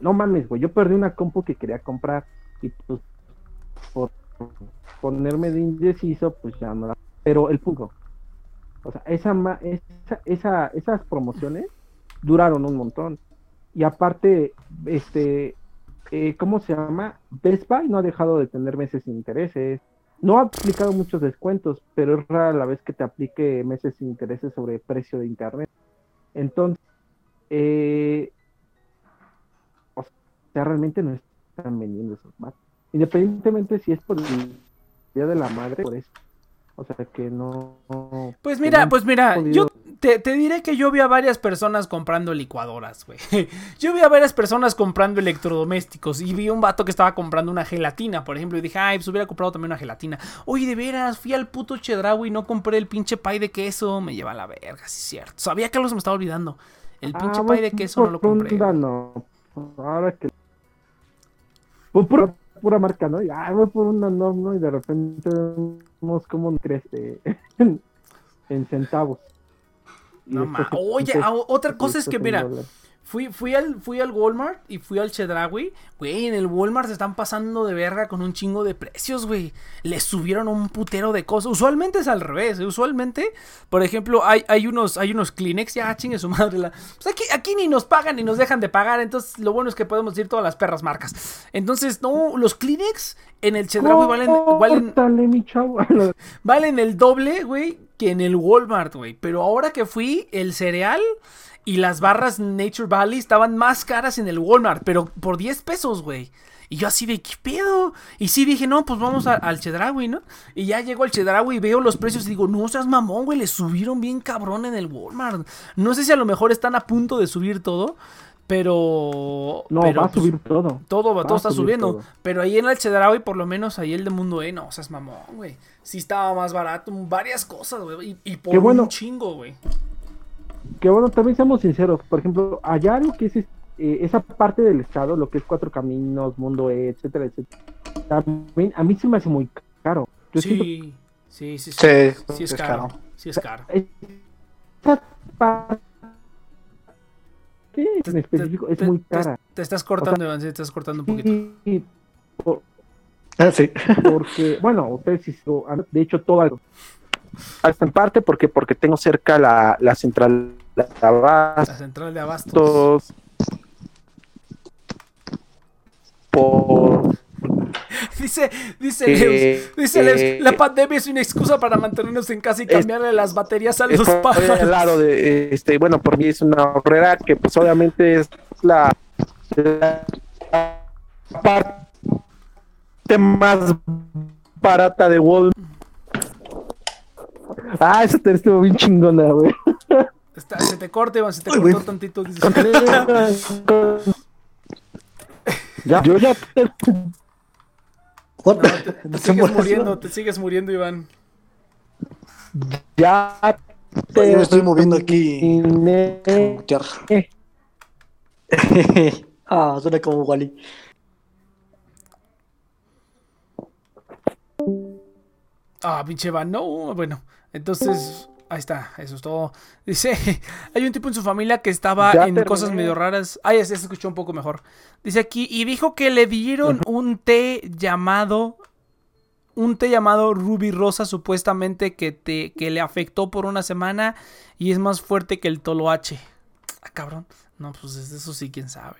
No mames, güey, yo perdí una compu que quería comprar y pues por ponerme de indeciso, pues ya no la... Pero el punto, o sea, esa, esa, esa- esas promociones duraron un montón. Y aparte, este, eh, ¿cómo se llama? Best Buy no ha dejado de tener meses sin intereses. No ha aplicado muchos descuentos, pero es rara la vez que te aplique meses sin intereses sobre precio de internet. Entonces, eh, o sea, realmente no están vendiendo esos mates. Independientemente si es por Día de la Madre, por eso. O sea que no.
Pues mira,
no
pues mira, yo te, te diré que yo vi a varias personas comprando licuadoras, güey. Yo vi a varias personas comprando electrodomésticos y vi un vato que estaba comprando una gelatina, por ejemplo, y dije, ay, pues hubiera comprado también una gelatina. Oye, de veras, fui al puto Chedraui y no compré el pinche pie de queso, me lleva a la verga, sí es cierto. Sabía que algo se me estaba olvidando. El pinche
Ah,
pie de
voy
queso no lo
por
compré.
Danone. Ahora que. Pues pura, pura marca, ¿no? Y, Ah, voy por una norma y de repente vemos cómo crece en, en centavos.
No ma- Oye, ah, otra cosa es que, mira. Fui, fui, al, fui al Walmart y fui al Chedraui. Güey, en el Walmart se están pasando de verga con un chingo de precios, güey. Le subieron un putero de cosas. Usualmente es al revés. ¿eh? Usualmente, por ejemplo, hay, hay, unos, hay unos Kleenex. Ya, chingue su madre. La... Pues aquí, aquí ni nos pagan ni nos dejan de pagar. Entonces, lo bueno es que podemos decir todas las perras marcas. Entonces, no, los Kleenex en el Chedraui valen, valen,
Córtale, mi chavo.
valen el doble, güey, que en el Walmart, güey. Pero ahora que fui, el cereal y las barras Nature Valley estaban más caras en el Walmart, pero por 10 pesos, güey. Y yo así de, ¿qué pedo? Y sí dije, no, pues vamos a- al Chedraui, ¿no? Y ya llego al Chedraui y veo los precios y digo, no seas mamón, güey, le subieron bien cabrón en el Walmart. No sé si a lo mejor están a punto de subir todo, pero...
No,
pero,
va a
pues,
subir todo.
todo,
Va
todo está subiendo.
todo.
Pero ahí en el Chedraui, por lo menos ahí el de Mundo E, no, o sea, es mamón, güey. Sí estaba más barato, varias cosas, güey. Y, y por
Qué bueno.
un chingo, güey.
Que bueno, también seamos sinceros. Por ejemplo, allá lo que es eh, esa parte del estado, lo que es Cuatro Caminos, Mundo E, etcétera, etcétera. También a mí se me hace muy caro. Yo siento
Sí, sí, sí, sí.
Sí,
Sí es
es
caro.
caro.
Sí es caro.
esa parte en específico es
Te-
muy
te-
cara.
Te estás cortando, Iván, sí, te estás cortando un poquito.
Y, por-
Ah, sí.
porque, bueno, ustedes sí, de hecho, todo algo. Hasta en parte porque porque tengo cerca la, la central de
La central de abastos.
Por
Dice, dice
Eh,
Leus, dice Leus,
eh,
la pandemia es una excusa para mantenernos en casa y cambiarle las baterías a los
al
pájaros.
lado de este bueno por mí es una horrera que pues obviamente es la, la parte más barata de Walmart ah esa te estuvo bien chingona güey
Está- se te corta, Iván, se te cortó tantito.
ya, yo ya?
No, te, sigues muriendo, te sigues muriendo, Iván.
ya
Yo me estoy moviendo aquí. ah, suena como Wally.
Ah, pinche Iván, no, bueno, entonces, ahí está, eso es todo. Dice, hay un tipo en su familia que estaba
Ya
en
terminé.
cosas medio raras. Ah, ya se escuchó un poco mejor. Dice aquí, y dijo que le dieron un té llamado, un té llamado Ruby Rosa, supuestamente que, te, que le afectó por una semana y es más fuerte que el toloache. Ah, cabrón. No, pues eso sí, quién sabe.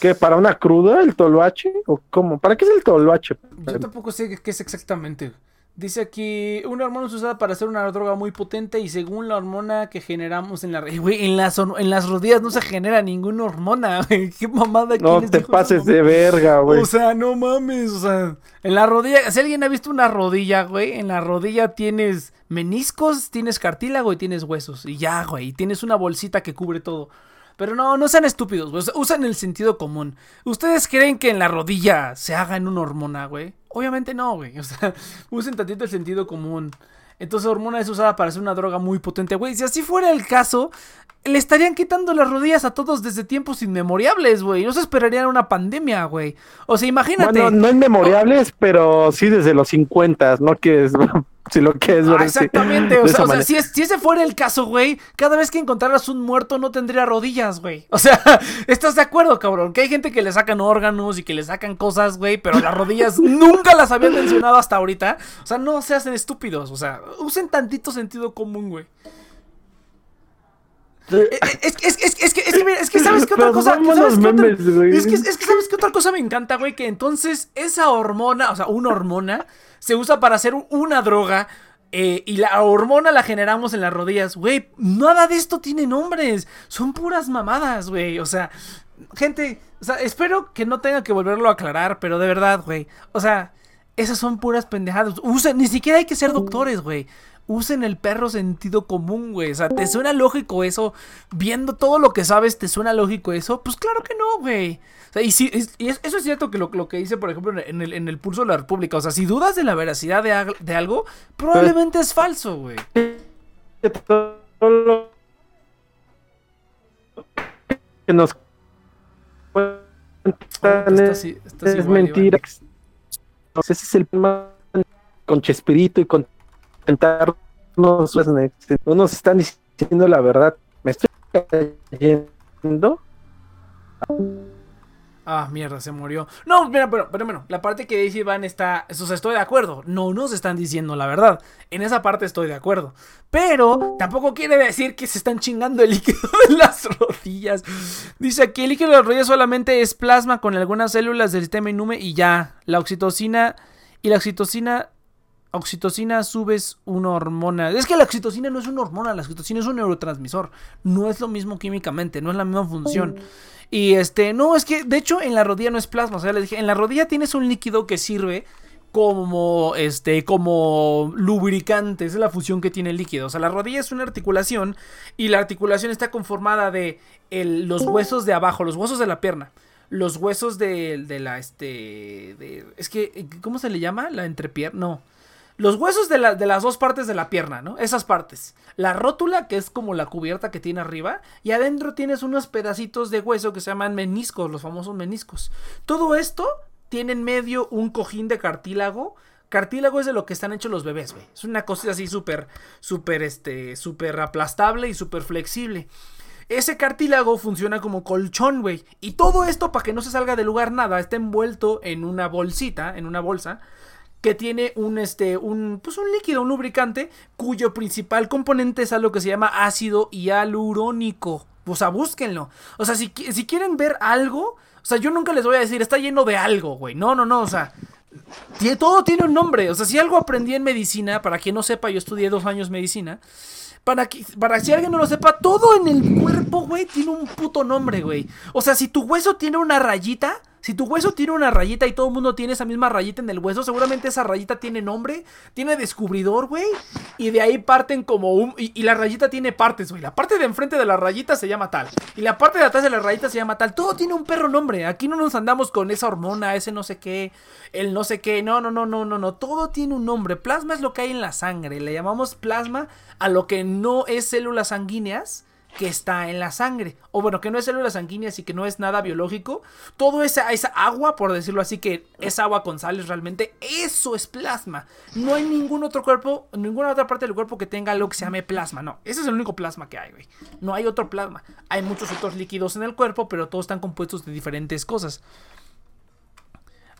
¿Qué, para una cruda el toloache? ¿O cómo? ¿Para qué es el toloache?
Yo tampoco sé qué es exactamente. Dice aquí, una hormona es usada para hacer una droga muy potente y según la hormona que generamos en la... Güey, en las, en las rodillas no se genera ninguna hormona, güey. ¿Qué mamada
No te pases de verga, güey.
O sea, no mames, o sea, en la rodilla, si alguien ha visto una rodilla, güey, en la rodilla tienes meniscos, tienes cartílago y tienes huesos. Y ya, güey, y tienes una bolsita que cubre todo. Pero no, no sean estúpidos, güey. usan el sentido común. ¿Ustedes creen que en la rodilla se haga en una hormona, güey? Obviamente no, güey. O sea, usen tantito el sentido común. Entonces, hormona es usada para hacer una droga muy potente, güey. Si así fuera el caso, le estarían quitando las rodillas a todos desde tiempos inmemoriables, güey. No se esperarían una pandemia, güey. O sea, imagínate.
Bueno, no inmemorables, pero sí desde los 50, no que es, si lo que es
Ah,
sí,
exactamente, o sea, o sea, si, es- si ese fuera el caso, güey, cada vez que encontraras un muerto no tendría rodillas, güey. O sea, ¿estás de acuerdo, cabrón? Que hay gente que le sacan órganos y que le sacan cosas, güey, pero las rodillas nunca las habían mencionado hasta ahorita. O sea, no se hacen estúpidos, o sea, usen tantito sentido común, güey. Eh, eh, Es, es, es, es que, es que, mira, es que sabes qué otra
Pero
cosa.
vamos
¿Sabes
los
qué otra-
memes, güey.
es que, es que sabes qué otra cosa me encanta, güey, que entonces esa hormona, o sea, una hormona, se usa para hacer una droga. eh, y la hormona la generamos en las rodillas, güey. Nada de esto tiene nombres. Son puras mamadas, güey. O sea, gente, o sea, espero que no tenga que volverlo a aclarar, pero de verdad, güey. O sea, Esas son puras pendejadas. Usen, ni siquiera hay que ser doctores, güey. Usen el perro sentido común, güey. O sea, ¿te suena lógico eso? Viendo todo lo que sabes, ¿te suena lógico eso? Pues claro que no, güey. O sea, y, si, es- y es- eso es cierto que lo, lo que dice, por ejemplo, en el, en el pulso de la República. O sea, si dudas de la veracidad de, algo, probablemente es falso, güey.
que nos cuentan es, mentira. Ese es el problema con Chespirito y con intentarnos no nos están diciendo la verdad. Me estoy cayendo.
Ah, mierda, se murió. No, mira, pero, pero bueno, la parte que dice Iván está. O estoy de acuerdo. No nos están diciendo la verdad. En esa parte estoy de acuerdo. Pero tampoco quiere decir que se están chingando el líquido de las rodillas. Dice aquí: el líquido de las rodillas solamente es plasma con algunas células del sistema inmune y ya. La oxitocina. Y la oxitocina. Oxitocina a su vez una hormona. Es que la oxitocina no es una hormona, la oxitocina es un neurotransmisor. No es lo mismo químicamente, no es la misma función. Y este, no, es que de hecho en la rodilla no es plasma. O sea, les dije, en la rodilla tienes un líquido que sirve como este como lubricante, esa es la función que tiene el líquido. O sea, la rodilla es una articulación y la articulación está conformada de el- los huesos de abajo, los huesos de la pierna, los huesos de, de la este de, es que ¿cómo se le llama? La entrepierna, no. Los huesos de, de las dos partes de la pierna, ¿no? Esas partes. La rótula, que es como la cubierta que tiene arriba. Y adentro tienes unos pedacitos de hueso que se llaman meniscos, los famosos meniscos. Todo esto tiene en medio un cojín de cartílago. Cartílago es de lo que están hechos los bebés, güey. Es una cosa así súper, súper, este, súper aplastable y súper flexible. Ese cartílago funciona como colchón, güey. Y todo esto, para que no se salga del lugar nada, está envuelto en una bolsita, en una bolsa, que tiene un, este, un, pues un líquido, un lubricante, cuyo principal componente es algo que se llama ácido hialurónico. O sea, búsquenlo. O sea, si, si quieren ver algo, o sea, yo nunca les voy a decir, está lleno de algo, güey. No, no, no, o sea, todo tiene un nombre. O sea, si algo aprendí en medicina, para quien no sepa, yo estudié dos años medicina. Para que, para si alguien no lo sepa, todo en el cuerpo, güey, tiene un puto nombre, güey. O sea, si tu hueso tiene una rayita, si tu hueso tiene una rayita y todo el mundo tiene esa misma rayita en el hueso, seguramente esa rayita tiene nombre, tiene descubridor, güey. Y de ahí parten como un... Y, y la rayita tiene partes, güey. La parte de enfrente de la rayita se llama tal. Y la parte de atrás de la rayita se llama tal. Todo tiene un perro nombre. Aquí no nos andamos con esa hormona, ese no sé qué, el no sé qué. No, no, no, no, no, no. Todo tiene un nombre. Plasma es lo que hay en la sangre. Le llamamos plasma a lo que no es células sanguíneas que está en la sangre. O bueno, que no es células sanguíneas y que no es nada biológico. Todo esa, esa agua, por decirlo así, que es agua con sales realmente, eso es plasma. No hay ningún otro cuerpo, ninguna otra parte del cuerpo que tenga algo que se llame plasma. No, ese es el único plasma que hay, güey. No hay otro plasma. Hay muchos otros líquidos en el cuerpo, pero todos están compuestos de diferentes cosas.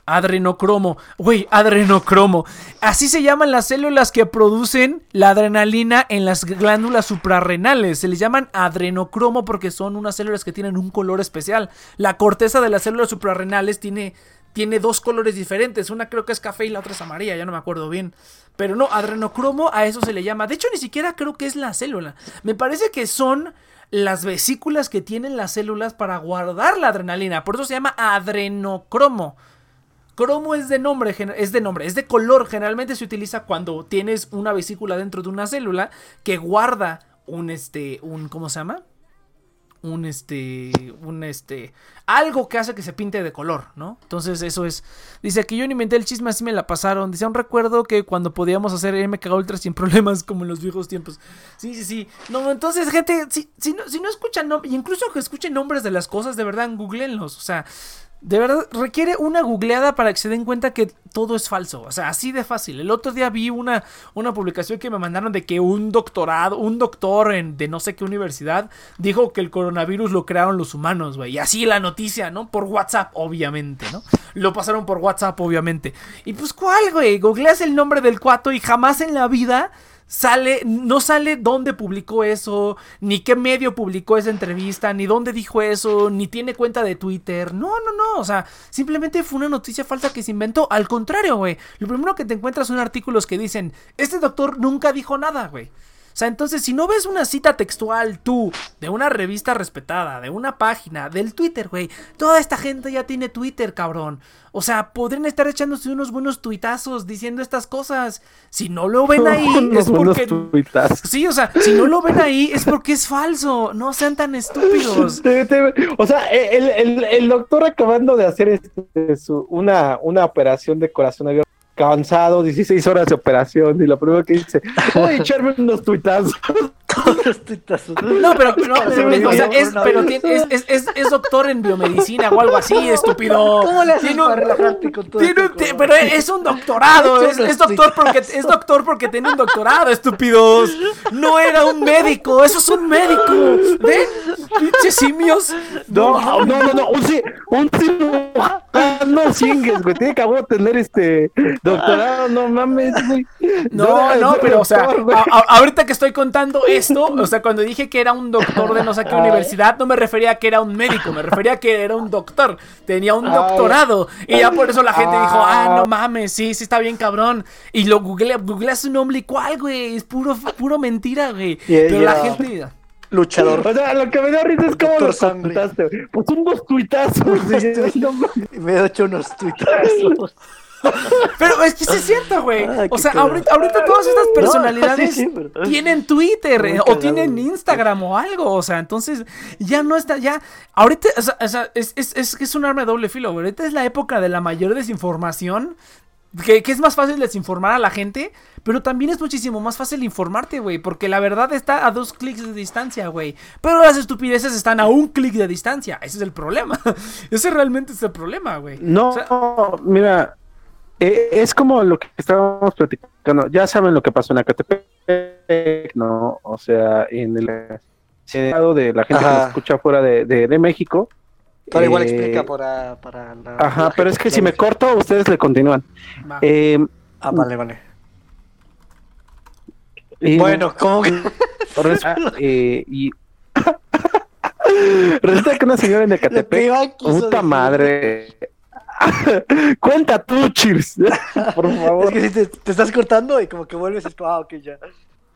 Adrenocromo. Güey, adrenocromo. Así se llaman las células que producen la adrenalina en las glándulas suprarrenales. Se les llaman adrenocromo porque son unas células que tienen un color especial. La corteza de las células suprarrenales tiene, tiene dos colores diferentes. Una creo que es café y la otra es amarilla, ya no me acuerdo bien. Pero no, adrenocromo a eso se le llama. De hecho, ni siquiera creo que es la célula. Me parece que son las vesículas que tienen las células para guardar la adrenalina. Por eso se llama adrenocromo. Cromo es de nombre, es de nombre, es de color. Generalmente se utiliza cuando tienes una vesícula dentro de una célula que guarda un este, un, ¿cómo se llama? Un este, un este, algo que hace que se pinte de color, ¿no? Entonces eso es. Dice que yo no inventé el chisme, así me la pasaron. Dice, aún recuerdo que cuando podíamos hacer MK Ultra sin problemas, como en los viejos tiempos. Sí, sí, sí. No, entonces, gente, si, si no, si no escuchan, y incluso que escuchen nombres de las cosas, de verdad, googleenlos. O sea, de verdad, requiere una googleada para que se den cuenta que todo es falso. O sea, así de fácil. El otro día vi una, una publicación que me mandaron de que un doctorado, un doctor en, de no sé qué universidad, dijo que el coronavirus lo crearon los humanos, güey. Y así la noticia, ¿no? Por WhatsApp, obviamente, ¿no? Lo pasaron por WhatsApp, obviamente. Y pues, ¿cuál, güey? Googleas el nombre del cuato y jamás en la vida sale, no sale dónde publicó eso, ni qué medio publicó esa entrevista, ni dónde dijo eso, ni tiene cuenta de Twitter. No, no, no. O sea, simplemente fue una noticia falsa que se inventó. Al contrario, güey. Lo primero que te encuentras son artículos que dicen, este doctor nunca dijo nada, güey. O sea, entonces, si no ves una cita textual tú, de una revista respetada, de una página, del Twitter, güey, toda esta gente ya tiene Twitter, cabrón. O sea, podrían estar echándose unos buenos tuitazos diciendo estas cosas. Si no lo ven ahí,
Unos
es porque.
tuitazos.
Sí, o sea, si no lo ven ahí, es porque es falso. No sean tan estúpidos.
O sea, el, el- el doctor acabando de hacer este, su- una, una operación de corazón abierto, cansado, 16 horas de operación, y lo primero que dice, voy a echarme unos tuitazos.
Tuitazos.
No, pero, no, pero, o sea, es, pero tiene- es, es, es, es doctor en biomedicina o algo así, estúpido.
¿Cómo le haces
Tiene un-
para relajarte con todo
Tiene un pero es un doctorado, es, es doctor porque es doctor porque tiene un doctorado, estúpidos. No era un médico, eso es un médico. ¿Ven? Pinches simios.
No, no, no, no, un, un cirujano chingues, güey, tiene que a tener este doctorado, no mames, güey.
No,
es
no, pero o sea, a- a- ahorita que estoy contando esto, o sea, cuando dije que era un doctor de no sé qué universidad, no me refería a que era un médico, me refería a que era un doctor, tenía un doctorado. Y ya por eso la gente dijo, ah,
Ah.
no mames, sí, sí está bien cabrón. Y lo googlea, googlea su nombre y cuál, güey, es puro, puro mentira, güey. Pero la gente...
Luchador.
O sea, lo que me da risa es cómo lo contaste, güey. Pues unos tuitazos,
me he hecho unos tuitazos.
Pero es que se siente, güey.
Ah,
O sea, ahorita, ahorita todas estas
No,
personalidades
sí, sí, pero-
tienen Twitter eh, o tienen. Instagram o algo. O sea, entonces ya no está, ya. Ahorita, o sea, o sea, es, es, es, es un arma de doble filo, güey. Ahorita es la época de la mayor desinformación. Que, que es más fácil desinformar a la gente, pero también es muchísimo más fácil informarte, güey, porque la verdad está a dos clics de distancia, güey. Pero las estupideces están a un clic de distancia, ese es el problema. ese realmente es el problema, güey.
No,
O sea,
mira, eh, es como lo que estábamos platicando. Ya saben lo que pasó en Acatepec, ¿no? O sea, en el Senado de la gente que nos escucha fuera de, de- de México.
Pero igual
Eh,
explica para, para la.
Ajá,
la
pero es que si me corto, ustedes le continúan.
va.
Eh,
Ah, vale, vale.
y-
Bueno, ¿cómo que?
resulta, eh, y resulta que una señora en Ecatepec, puta
decir.
madre. Cuenta tú, Cheers. Por
Es
favor.
que si te, te estás cortando y como que vuelves, es como, ah, ok, ya.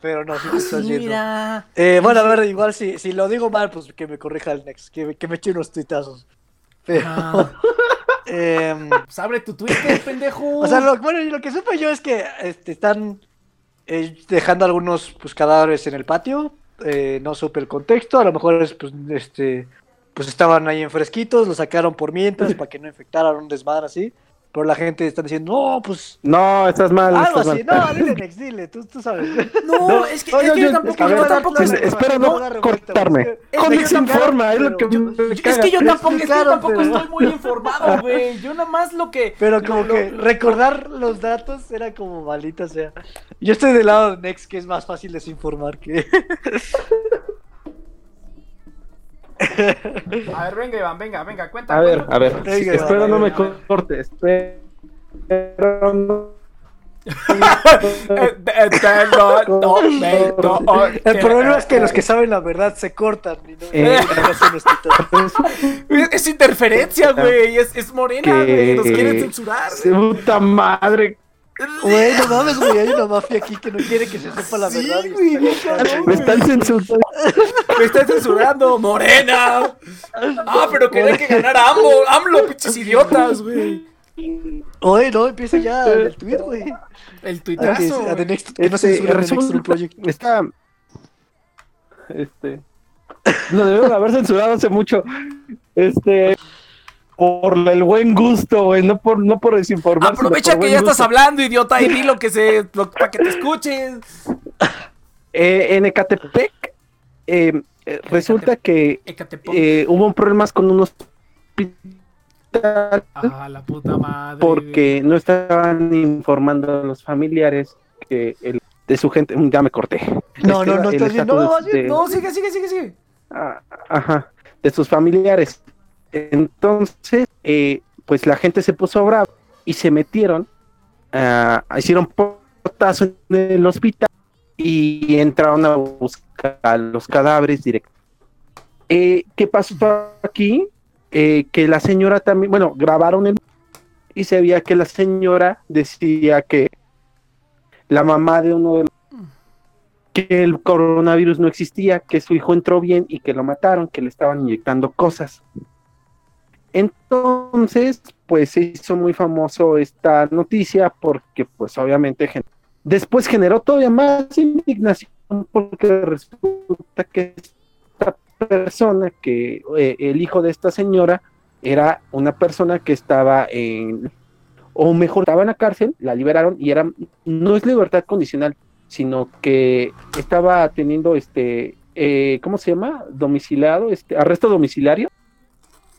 Pero no, si te estás
Sí,
yendo.
mira.
Eh, bueno, a ver, igual si, si lo digo mal, pues que me corrija el next, que, que me eche unos tuitazos. Pero,
Ah,
em,
pues abre tu Twitter, pendejo.
o sea, lo, bueno, y lo que supe yo es que este, están eh, dejando algunos pues, cadáveres en el patio. eh, no supe el contexto, a lo mejor es, pues, este, pues estaban ahí en fresquitos, los sacaron por mientras para que no infectaran un desmadre así. Pero la gente está diciendo, no, pues
No, estás mal.
algo
estás
así.
mal.
No, dile Next, dile, tú, tú sabes.
No, es que,
No,
es
yo-
que yo
yo-
tampoco,
a ver,
yo tampoco.
es- espero no cortarme.
Es
Con
que yo tampoco-
informa, es lo que
pero-
me
Es
caga.
que yo tampoco, es que yo tampoco
pero-
estoy muy informado, güey. Yo nada más lo que.
Pero como
lo-
que
lo-
recordar los datos era como malita, o sea. Yo estoy del lado de Next, que es más fácil desinformar que.
A ver, venga, Iván, venga, venga, cuenta.
A ver, a ver.
Venga,
espero no me corte. Espero no.
Eh, eh,
El problema es que
eh,
los que saben la verdad se cortan y no,
Eh.
Es, interferencia, güey. Es, es morena, güey. Nos quieren censurar.
Puta madre.
Güey, no mames, güey, hay una mafia aquí que no quiere que se sepa la
Sí,
verdad. y
güey,
cabrón,
Me están censurando.
Me están censurando, morena. Ah, pero quería que ganara AMLO, AMLO, pinches idiotas, güey.
Oye, no, empieza ya el tweet, güey.
El
A
tuitazo.
que, a The. Next, que no se
Este,
Rule Project.
Está. Este. Lo debieron haber censurado hace mucho. Este. Por el buen gusto, güey. No por, no por desinformar.
Aprovecha
por
que ya estás hablando, idiota, y di lo que se. lo- para que te escuches.
Eh, en Ecatepec. eh, eh, resulta que
Ecatepec.
eh, hubo problemas con un hospital
Ah, la puta madre.
porque no estaban informando a los familiares que el, de su gente. Ya me corté.
No,
Este
no, no, no, bien,
de-
No, sigue, sigue, sigue, sigue.
Ah, Ajá, de sus familiares. Entonces, eh, pues la gente se puso brava y se metieron, ah, hicieron portazo en el hospital y entraron a buscar los cadáveres directos. Eh, ¿Qué pasó aquí? Eh, que la señora también, bueno, grabaron el y se veía que la señora decía que la mamá de uno de los que el coronavirus no existía, que su hijo entró bien y que lo mataron, que le estaban inyectando cosas. Entonces, pues se hizo muy famoso esta noticia porque pues obviamente después generó todavía más indignación porque resulta que esta persona que eh, el hijo de esta señora era una persona que estaba en o mejor estaba en la cárcel, la liberaron y era no es libertad condicional, sino que estaba teniendo este eh, ¿cómo se llama? domiciliado, este arresto domiciliario.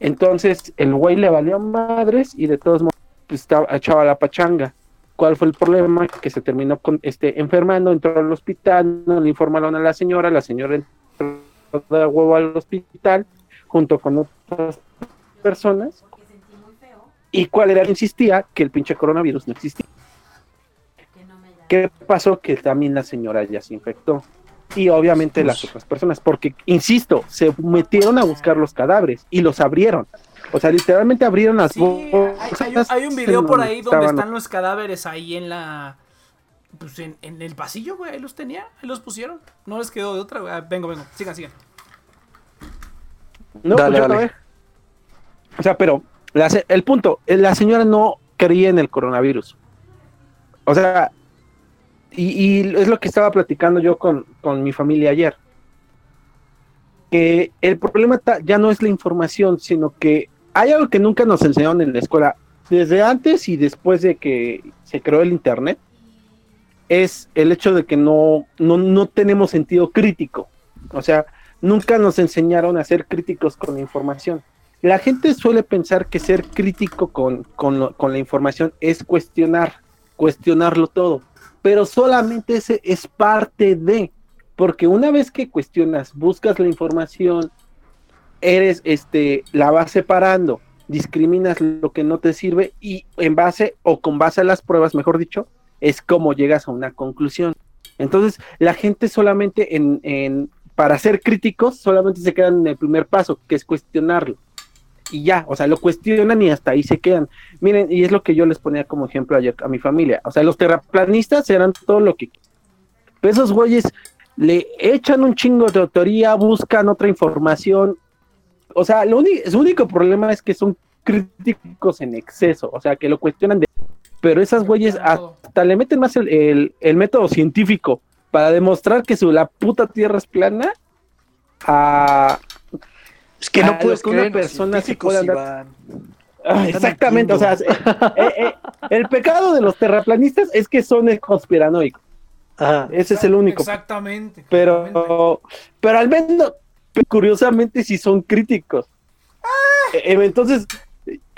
Entonces el güey le valió madres y de todos modos pues, estaba echaba la pachanga. ¿Cuál fue el problema? Que se terminó con este enfermando, entró al hospital, no le informaron a la señora, la señora entró de huevo al hospital junto con otras personas. ¿Y cuál era? Insistía que el pinche coronavirus no existía. ¿Qué pasó? Que también la señora ya se infectó. Y obviamente las otras personas, porque, insisto, se metieron a buscar los cadáveres y los abrieron. O sea, literalmente abrieron las
Sí, hay,
bolsas
hay un, hay un video por ahí donde
estaban
están los cadáveres ahí en la. Pues en, en el pasillo, güey. Ahí los tenía. Ahí los pusieron. No les quedó de otra, güey. Ah, Vengo, vengo. Sigan, sigan.
No,
Dale,
pues yo
dale.
O sea, pero la el punto, eh, la señora no creía en el coronavirus. O sea, y, es lo que estaba platicando yo con, con mi familia ayer. Que el problema ya no es la información, sino que hay algo que nunca nos enseñaron en la escuela, desde antes y después de que se creó el Internet, es el hecho de que no, no, no tenemos sentido crítico. O sea, nunca nos enseñaron a ser críticos con la información. La gente suele pensar que ser crítico con, con, con la información es cuestionar, cuestionarlo todo, pero solamente ese es parte de, porque una vez que cuestionas, buscas la información, eres, este, la vas separando, discriminas lo que no te sirve y en base o con base a las pruebas, mejor dicho, es como llegas a una conclusión. Entonces, la gente solamente en, en para ser críticos, solamente se quedan en el primer paso, que es cuestionarlo. Y ya, o sea, lo cuestionan y hasta ahí se quedan. Miren, y es lo que yo les ponía como ejemplo ayer a mi familia. O sea, los terraplanistas eran todo lo que... Pero esos güeyes le echan un chingo de autoría, buscan otra información. O sea, lo su único problema es que son críticos en exceso, o sea, que lo cuestionan de... Pero esas güeyes hasta le meten más el, el- el método científico para demostrar que su, la puta tierra es plana a...
Es que no
lo
puedes
que una persona se andar-
Iván.
Ah, exactamente, o sea, eh, eh, el pecado de los terraplanistas es que son eh, conspiranoicos,
Ajá.
ese es el único.
Exactamente. exactamente.
Pero, pero al menos, curiosamente, si son críticos. Eh, eh, entonces,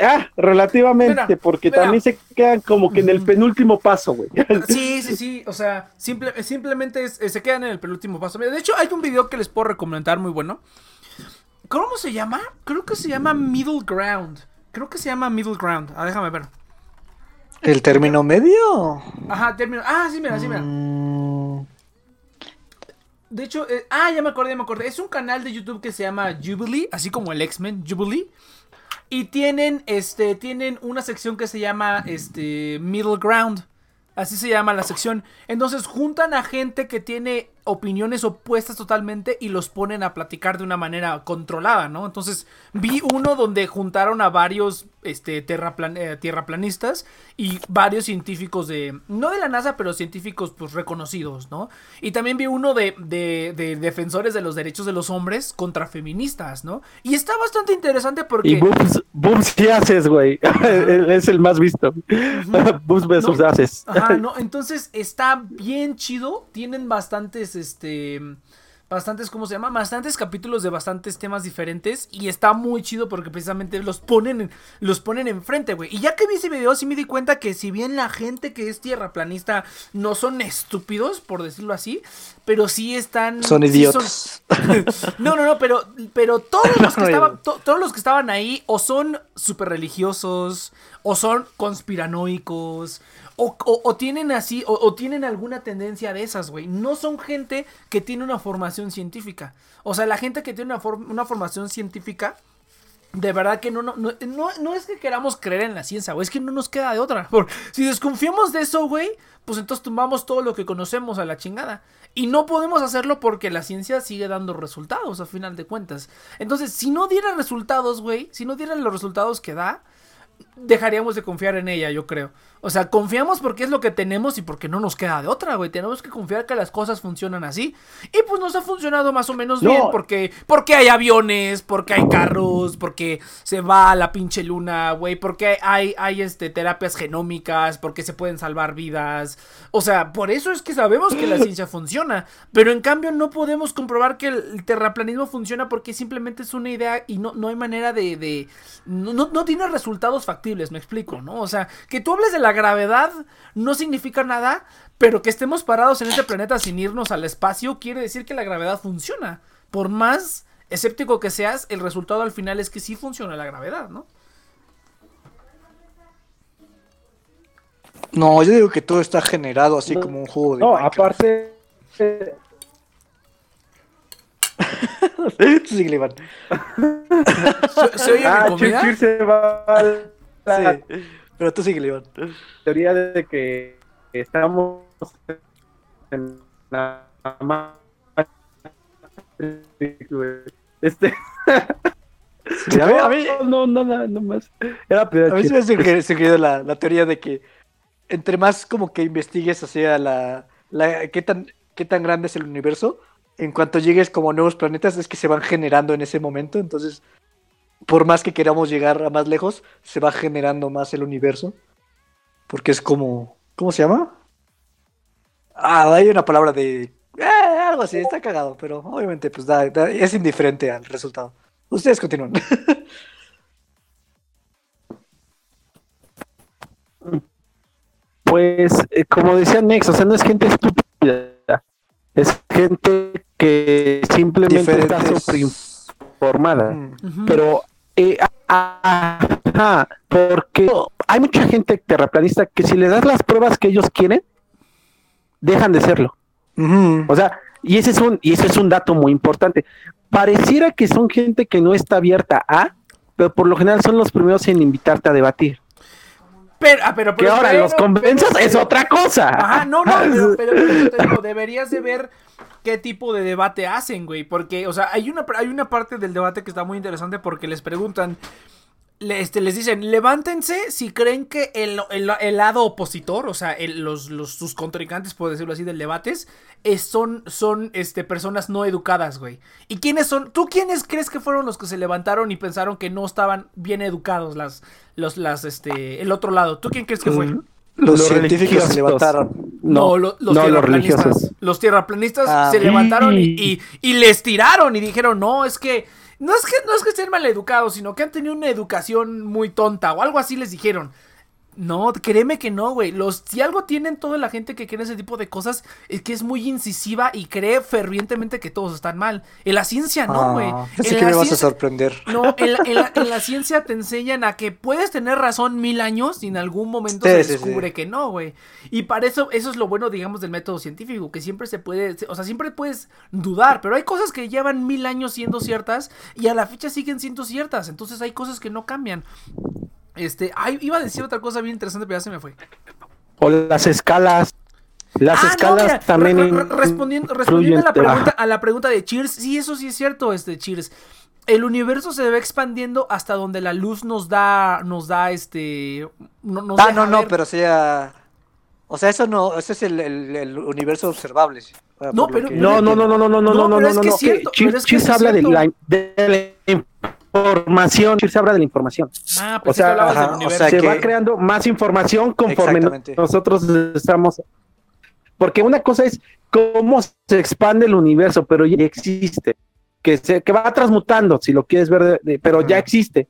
ah, relativamente,
Mira,
porque
mira.
también se quedan como que en el penúltimo paso, güey.
Sí, sí, sí. O sea, simple, simplemente es- eh, se quedan en el penúltimo paso. Mira, De hecho, hay un video que les puedo recomendar muy bueno. ¿Cómo se llama? Creo que se llama Middle Ground. Creo que se llama Middle Ground. Ah, déjame ver.
¿El término medio?
Ajá, término. Ah, sí, mira, sí, mira.
Mm,
De hecho, eh, ah, ya me acordé, ya me acordé. Es un canal de YouTube que se llama Jubilee, así como el X-Men, Jubilee. Y tienen, este, tienen una sección que se llama, este, Middle Ground. Así se llama la sección. Entonces juntan a gente que tiene opiniones opuestas totalmente y los ponen a platicar de una manera controlada, ¿no? Entonces vi uno donde juntaron a varios este, terraplan- eh, tierraplanistas y varios científicos de, no de la NASA, pero científicos pues reconocidos, ¿no? Y también vi uno de, de- de defensores de los derechos de los hombres contra feministas, ¿no? Y está bastante interesante porque...
Y boobs, boobs sí haces, güey. es el más visto. boobs versus
No.
haces.
Ajá, no, entonces está bien chido. Tienen bastantes, este. Bastantes, ¿cómo se llama? Bastantes capítulos de bastantes temas diferentes. Y está muy chido porque precisamente los ponen, en- los ponen enfrente, güey. Y ya que vi ese video, sí me di cuenta que si bien la gente que es tierraplanista no son estúpidos, por decirlo así, pero sí están.
son
sí
idiotas.
no, no, no, pero, pero todos los que estaban, to- todos los que estaban ahí o son súper religiosos, o son conspiranoicos, o, tienen así, o, tienen alguna tendencia de esas, güey. No son gente que tiene una formación científica. O sea, la gente que tiene una, una formación científica de verdad que no, no, no, no, es que queramos creer en la ciencia, güey, es que no nos queda de otra. Por, si desconfiamos de eso, güey, pues entonces tumbamos todo lo que conocemos a la chingada. Y no podemos hacerlo porque la ciencia sigue dando resultados, a final de cuentas. Entonces, si no diera resultados, güey, si no dieran los resultados que da, dejaríamos de confiar en ella, yo creo. O sea, confiamos porque es lo que tenemos y porque no nos queda de otra, güey. Tenemos que confiar que las cosas funcionan así. Y pues nos ha funcionado más o menos
No.
bien porque, porque hay aviones, porque hay carros, porque se va a la pinche luna, güey. Porque hay, hay este, terapias genómicas, porque se pueden salvar vidas. O sea, por eso es que sabemos que la ciencia funciona. Pero en cambio no podemos comprobar que el terraplanismo funciona porque simplemente es una idea y no, no hay manera de... de no, no, no tiene resultados factibles, me explico, ¿no? O sea, que tú hables de la gravedad no significa nada, pero que estemos parados en este planeta sin irnos al espacio quiere decir que la gravedad funciona. Por más escéptico que seas, el resultado al final es que sí funciona la gravedad, ¿no?
No, yo digo que todo está generado así
No,
como un juego de
No,
Minecraft.
aparte. eh,
Iván.
¿Se, se oye
ah,
mi comida?
Se va a la
Sí, pero tú síguele, Iván.
teoría de que estamos en la. Este.
Sí, a mí, a mí,
No, no, no, no más. Era
a mí se me ha suge- sugerido la, la teoría de que entre más como que investigues hacia la, la qué tan qué tan grande es el universo, en cuanto llegues como a nuevos planetas es que se van generando en ese momento, entonces por más que queramos llegar a más lejos, se va generando más el universo. Porque es como ¿cómo se llama? Ah, hay una palabra de eh, algo así, está cagado, pero obviamente pues da- da- es indiferente al resultado. Ustedes continúan.
Pues, eh, como decía Nex, o sea, no es gente estúpida. Es gente que simplemente está sobreinformada.
Mm.
Pero, eh, ajá, porque hay mucha gente terraplanista que si le das las pruebas que ellos quieren, dejan de serlo. O sea, y ese es un, y ese es un dato muy importante. Pareciera que son gente que no está abierta a, pero por lo general son los primeros en invitarte a debatir.
Pero, ah, pero,
Que
pero-
ahora
pero-
los convenzas es otra cosa.
Ajá, no, no, pero, pero- pero te digo, deberías de ver qué tipo de debate hacen, güey. Porque, o sea, hay una, hay una parte del debate que está muy interesante porque les preguntan, este, les dicen, levántense si creen que el, el- el lado opositor, o sea, el- los, los, sus contrincantes, por decirlo así, del debate, es- son, son este, personas no educadas, güey. ¿Y quiénes son? ¿Tú quiénes crees que fueron los que se levantaron y pensaron que no estaban bien educados las, los, las, este, el otro lado? ¿Tú quién crees que fue?
Los,
Los
científicos se levantaron.
No, lo- los
no, los
tierraplanistas.
religiosos.
Los tierraplanistas
Ah.
se levantaron y,
Sí.
y- y les tiraron y dijeron, no, es que. No es que no es que estén mal educados, sino que han tenido una educación muy tonta o algo así les dijeron. No, créeme que no, güey. Los, si algo tienen toda la gente que cree ese tipo de cosas, es que es muy incisiva y cree fervientemente que todos están mal. En la ciencia no, güey.
Ah,
En
pensé que me vas a sorprender.
no, en la, en la- en la ciencia te enseñan a que puedes tener razón mil años y en algún momento
Sí,
se
sí,
descubre
sí.
que no, güey. Y para eso, eso es lo bueno, digamos, del método científico, que siempre se puede, o sea, siempre puedes dudar, pero hay cosas que llevan mil años siendo ciertas y a la fecha siguen siendo ciertas, entonces hay cosas que no cambian. Este, ay, iba a decir otra cosa bien interesante, pero ya se me fue.
O las escalas. Las
Ah, no,
escalas
mira,
también.
re- re-
in-
respondiendo, respondiendo a, la pregunta, a la pregunta de Cheers, sí, eso sí es cierto, este Cheers. El universo se va expandiendo hasta donde la luz nos da, nos da este, no, nos
Ah, no, no, pero sea. O sea, eso no, ese es el, el- el universo observable.
No, pero-
que-
No, no, no, no, no, no, no,
No,
no,
pero
no,
es
no,
que
no.
es cierto,
Chis- información. Chis habla de la información.
Ah,
O
pensé
sea,
ajá,
del
o
universo.
sea,
se
que-
va creando más información conforme nosotros estamos. Porque una cosa es cómo se expande el universo, pero ya existe. Que, se, que va transmutando, si lo quieres ver, de- de- pero ya existe.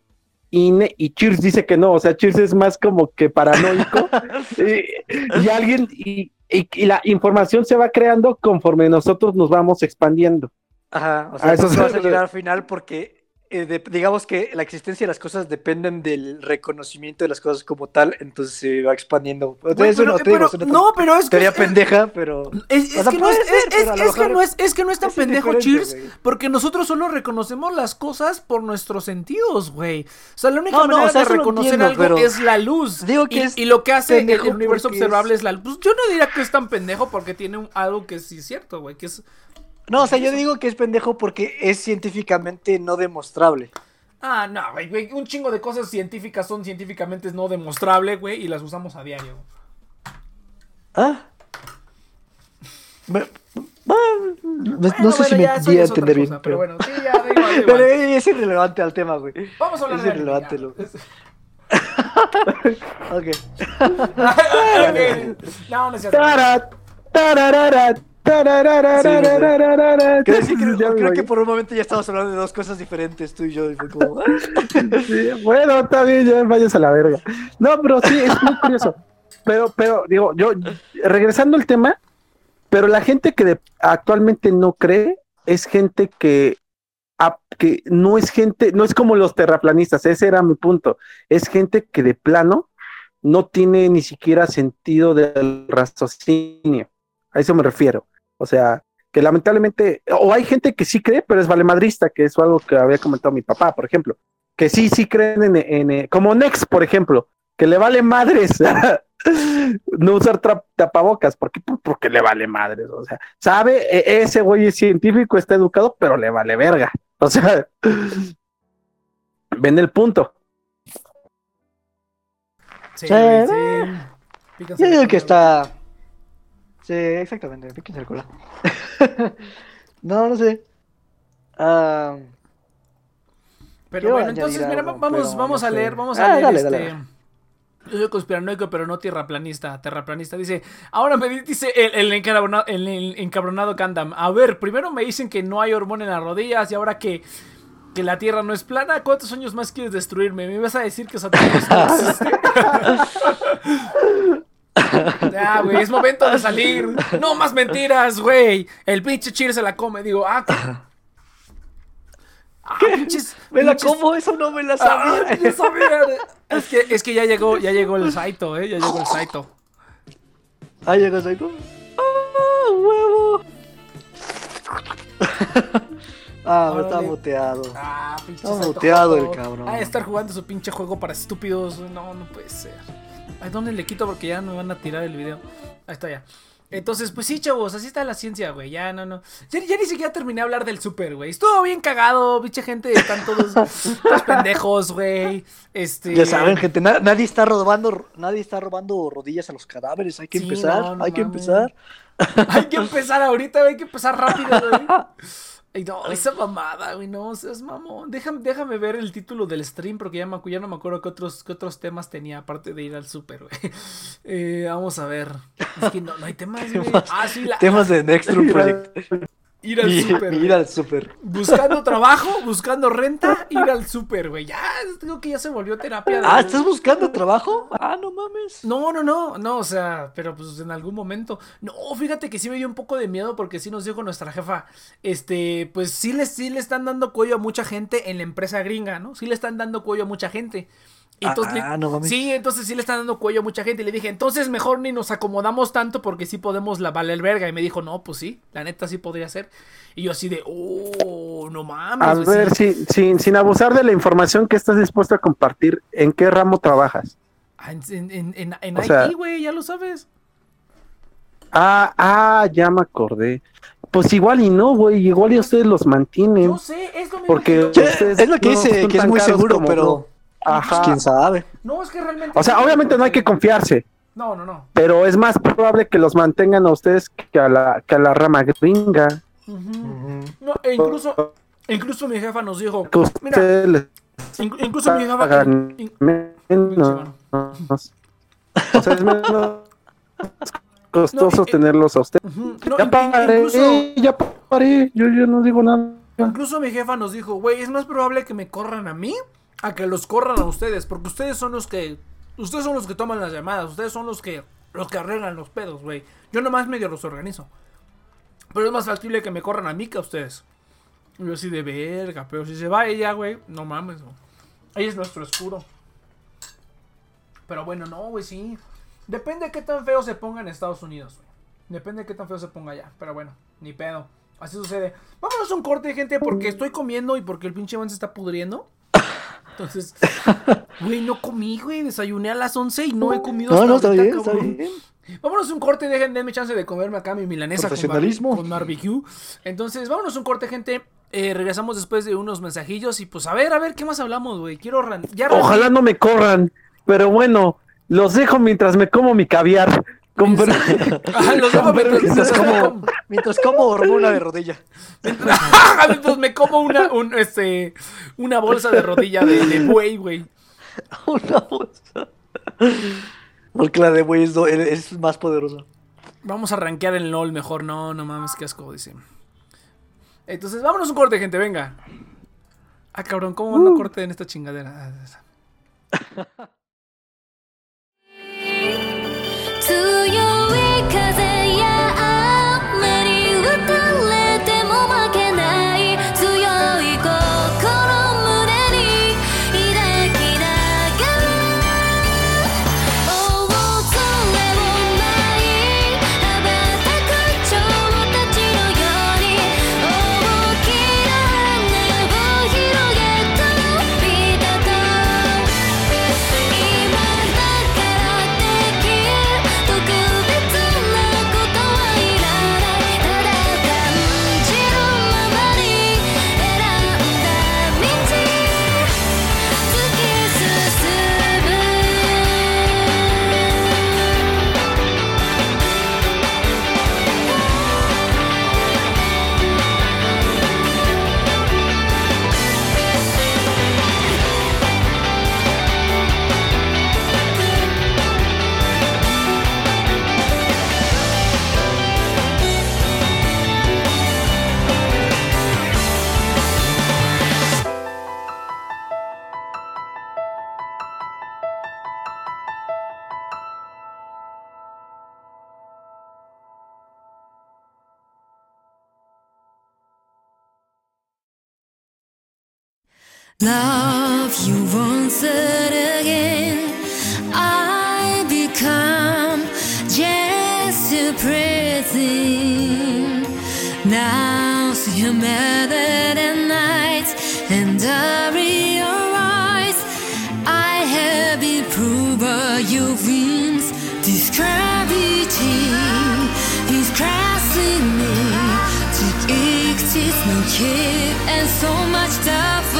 Y, y Cheers dice que no, o sea, Cheers es más como que paranoico. y, y alguien, y, y- y la información se va creando conforme nosotros nos vamos expandiendo.
Ajá, o sea,
eso sí.
vas a llegar al final porque eh, de- digamos que la existencia de las cosas dependen del reconocimiento de las cosas como tal, entonces se va expandiendo.
Güey,
Es una-
pero-
te digo,
pero-
es una
no, pero es que
teoría
es-
pendeja, pero...
Es, que no es,
pero
que no es, es que no es tan pendejo, Cheers,
güey.
porque nosotros solo reconocemos las cosas por nuestros sentidos, güey. O sea, la única
No, no,
manera
o sea,
de reconocer
entiendo,
algo
pero
es la luz.
digo que
y, y lo que hace el, universo observable
es-
es... la luz. Pues yo no diría que es tan pendejo porque tiene un- algo que sí es cierto, güey, que es...
No, o sea, yo digo que es pendejo porque es científicamente no demostrable.
Ah, no, güey, güey, un chingo de cosas científicas son científicamente no demostrables, güey, y las usamos a diario.
¿Ah? Me- ah, no-
Bueno,
no sé
bueno,
si me di a entender bien.
pero
pero-
bueno, sí, ya, da igual, da igual.
Pero es irrelevante al tema, güey.
Vamos a hablar
es
de
irrelevante lo-. Ok.
Ok. No, no es cierto.
Creo, que por un momento ya estabas hablando de dos cosas diferentes, tú y yo. Y fue como...
sí, bueno, está bien, ya vayas a la verga. No, pero sí, es muy curioso. Pero, pero, digo, yo, regresando al tema, pero la gente que de, actualmente no cree es gente que, que no es gente, no es como los terraplanistas, ese era mi punto. Es gente que de plano no tiene ni siquiera sentido del raciocinio a eso me refiero. O sea, que lamentablemente, o hay gente que sí cree, pero es valemadrista, que es algo que había comentado mi papá, por ejemplo que sí, sí creen en, en, eh, como Nex, por ejemplo, que le vale madres no usar tapabocas, ¿por qué? Porque le vale madres, o sea, sabe, E- ese güey es científico, está educado, pero le vale verga, o sea, ven el punto.
Sí,
Sí.
sí.
Yo digo que está. Sí, exactamente, píquense el cola. no, no sé. Ah.
Pero bueno, entonces, mira,
algo,
vamos,
pero
vamos a leer, vamos
Ah,
a leer
dale,
este.
dale.
Yo soy conspiranoico, pero no tierraplanista. Terraplanista dice: Ahora me di- dice el, el, encabronado, el, el encabronado Gundam. A ver, primero me dicen que no hay hormona en las rodillas y ahora que, que la tierra no es plana. ¿Cuántos años más quieres destruirme? ¿Me vas a decir que Saturno no existe? Ya, güey, es momento de salir. No más mentiras, güey. El pinche Cheer se la come. Digo, ah, ¿qué? Ah, pinches.
me la
pinches-
como, eso no me la
Ah,
sabía.
no sabía. Es que, es que ya llegó, ya llegó el Saito, eh. Ya llegó el Saito.
Ah, llegó Saito. ¡Ah, huevo! ah, me está muteado.
Ah, pinche
Está muteado el cabrón.
Ah, estar jugando su pinche juego para estúpidos. No, no puede ser. Ay, ¿dónde le quito? Porque ya me van a tirar el video. Ahí está ya. Entonces, pues sí, chavos, así está la ciencia, güey. Ya no, no. Ya, ya ni siquiera terminé de hablar del super, güey. Estuvo bien cagado, pinche gente. Están todos, todos pendejos, güey. Este.
Ya saben, gente, na- nadie está robando, nadie está robando rodillas a los cadáveres. Hay que
Sí,
empezar,
no, no
hay que empezar.
Hay que empezar ahorita, hay que empezar rápido, güey. Ay, no, esa mamada, güey, no seas mamón. Déjame, déjame ver el título del stream porque ya, me, acu- ya no me acuerdo qué otros, qué otros temas tenía aparte de ir al súper, güey. Eh, vamos a ver. Es que no, no hay temas, güey. Ah, sí, la,
Temas de Next Room Project.
Ir al súper.
ir al super.
Buscando trabajo, buscando renta, ir al súper, güey. Ya, digo que ya se volvió terapia. de-
Ah, ¿estás buscando trabajo? Ah, no mames.
No, no, no, no, o sea, pero pues en algún momento. No, fíjate que sí me dio un poco de miedo porque sí nos dijo nuestra jefa, este, pues sí le, sí le están dando cuello a mucha gente en la empresa gringa, ¿no? Sí le están dando cuello a mucha gente. Entonces,
Ah, no mames.
sí, entonces sí le están dando cuello a mucha gente. Y le dije, entonces mejor ni nos acomodamos tanto porque sí podemos la valer verga. Y me dijo, no, pues sí, la neta sí podría ser. Y yo así de, oh, no mames.
A ver,
sí.
sin, sin, sin abusar de la información que estás dispuesto a compartir, ¿en qué ramo trabajas?
Ah, En, en, IT, güey, ya lo sabes.
Ah, ah, ya me acordé. Pues igual y no, güey, igual y ustedes los mantienen.
Yo sé, es lo mismo
Porque-
que
Ustedes
es lo que
no
dice, que es muy seguro, pero
no.
Pues,
Ajá.
quién sabe.
No, es que realmente.
O sea, obviamente no hay que confiarse,
No, no, no.
pero es más probable que los mantengan a ustedes que a la, que a la rama gringa.
Ujú. No, e incluso, incluso mi jefa nos dijo.
Que
Mira,
ustedes les
in- incluso mi jefa. in-
menos. O sea, es menos costoso
No, y- y-
tenerlos a ustedes.
no,
ya paré,
incluso,
ya paré, yo, yo no digo nada.
incluso mi jefa nos dijo, güey, es más probable que me corran a mí a que los corran a ustedes, porque ustedes son los que, ustedes son los que toman las llamadas, ustedes son los que, los que arreglan los pedos, güey. Yo nomás medio los organizo. Pero es más factible que me corran a mí que a ustedes. Yo así de verga, pero si se va ella, güey, no mames, güey. Ella es nuestro escudo. Pero bueno, no, güey, sí. Depende de qué tan feo se ponga en Estados Unidos, güey. Depende de qué tan feo se ponga allá. Pero bueno, ni pedo. Así sucede. Vámonos a un corte, gente, porque estoy comiendo y porque el pinche man se está pudriendo. Entonces, güey, no comí, güey. Desayuné a las 11 y no he comido
No,
hasta
no, está
ahorita,
bien, está bien.
Vámonos a un corte, dejen, denme chance de comerme acá mi milanesa con, barbe-
Profesionalismo.
con barbecue. Entonces, vámonos a un corte, gente. Eh, regresamos después de unos mensajillos y pues a ver, a ver, ¿qué más hablamos, güey? Quiero... ran- Ya
Ojalá no me corran, pero bueno, los dejo mientras me como mi caviar. Con per-
Ah, los dejo mientras,
Mientras como, mientras como hormona de rodilla.
mientras me como una, un, este, una bolsa de rodilla de, de buey, güey.
Una bolsa. Porque la de güey es, más poderosa.
Vamos a rankear el LOL mejor. No, no mames, qué asco, dice. Entonces, vámonos a un corte, gente, venga. Ah, cabrón, ¿cómo van a corte en esta chingadera? Ah,
強 Love you once again. I become just a present. Now see you better than night And I realize I have improved your wings. This gravity is crossing me. To exist no care And so much that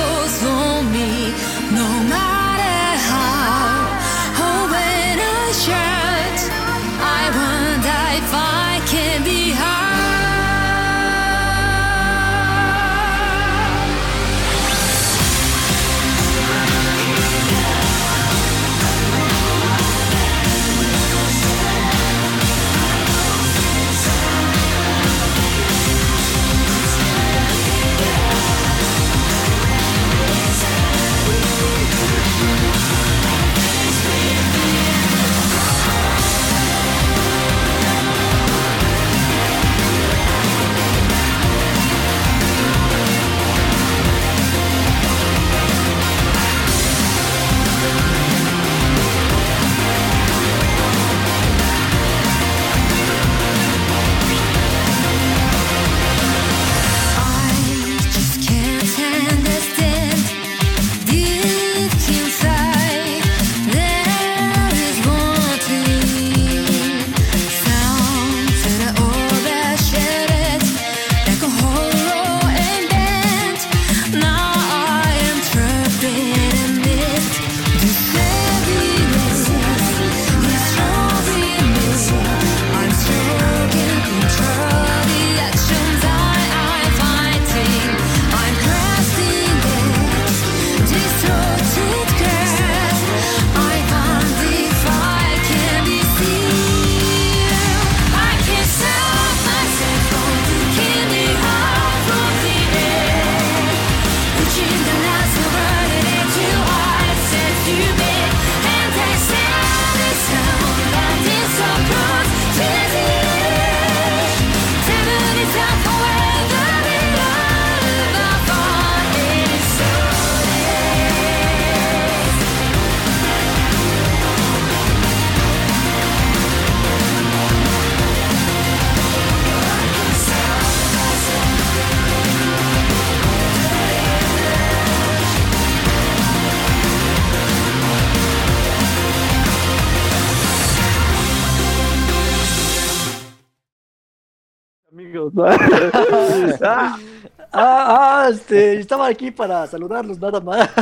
este, estaba aquí para saludarlos nada más.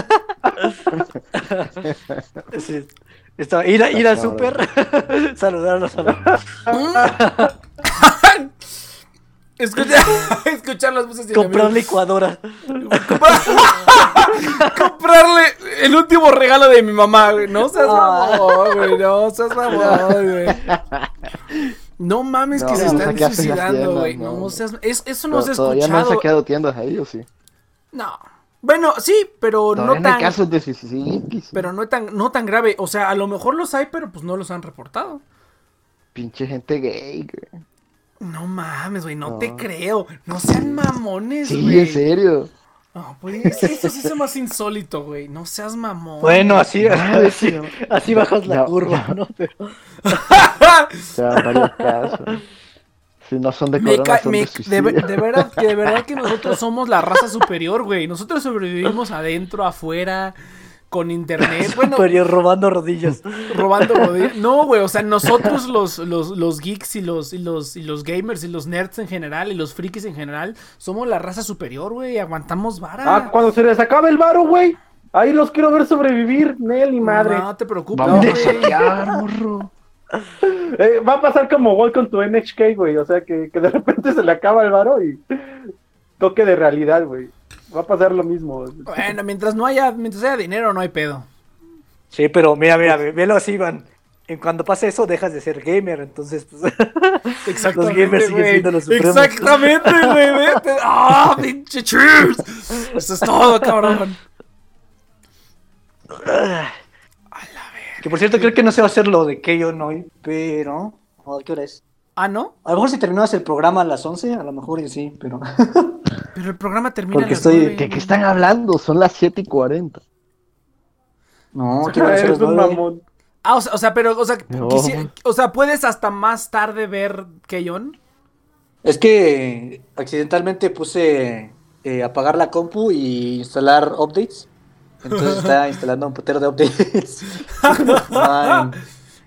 Sí, estaba, ir, a, ir al súper, saludarlos a
Escuchar, escuchar las voces de mi
comprar licuadora.
comprarle el último regalo de mi mamá, güey. No seas
Ah.
mamón, güey. No seas mamón, güey. No mames que se
no,
están suicidando, güey. No,
no.
seas. Es, eso no se ha
todavía no han
escuchado.
saqueado tiendas ahí, ¿o sí?
No. Bueno, sí, pero
Todavía
no tan.
hay casos de suicidio.
Pero no tan, no tan grave. O sea, a lo mejor los hay, pero pues no los han reportado.
Pinche gente gay, güey.
No mames, güey, no,
No.
te creo. No sean mamones,
Sí,
güey.
en serio.
No, pues eso sí es más insólito, güey. No seas mamón.
Bueno, así, así,
sí.
así bajas la
No,
curva,
no.
¿no? Pero,
O sea, varios casos. Si no son de corona, son de
de, de verdad, que de verdad que nosotros somos la raza superior, güey. Nosotros sobrevivimos adentro, afuera, con internet. Bueno,
superior robando rodillas.
robando rodillas. No, güey, o sea, nosotros los, los, los geeks y los, y los y los gamers y los nerds en general y los frikis en general somos la raza superior, güey. Aguantamos vara.
ah, cuando se les acabe el varo, güey. Ahí los quiero ver sobrevivir, Nel y madre.
No te preocupes,
Vamos a
güey.
saquear, morro.
Eh, va a pasar como Welcome to NHK, güey. O sea, que, que de repente se le acaba el varo y toque de realidad, güey. Va a pasar lo mismo.
Bueno, mientras no haya, mientras haya dinero, no hay pedo.
Sí, pero mira, mira, ve- velo así, Iván. En cuando pase eso, dejas de ser gamer, entonces, pues,
Exactamente,
gamers siguen siendo los supremos.
Exactamente, güey. vete. ¡Ah, pinche cheers! Eso es todo, cabrón.
que por cierto, creo que no se va a hacer lo de Keyon hoy, pero... ¿A qué hora es?
Ah, ¿no?
A lo mejor si terminabas el programa a las 11, a lo mejor y sí, pero...
Pero el programa termina
Porque
a las
estoy-
nueve.
¿Qué, qué están hablando? Son las 7 y 40.
No, quiero hacer
Eres
las
un mamón.
Ah, o sea, o sea, pero, o sea,
No.
quisi- o sea, puedes hasta más tarde ver Keyon.
Es que accidentalmente puse eh, apagar la compu y instalar updates. Entonces está instalando un putero de updates.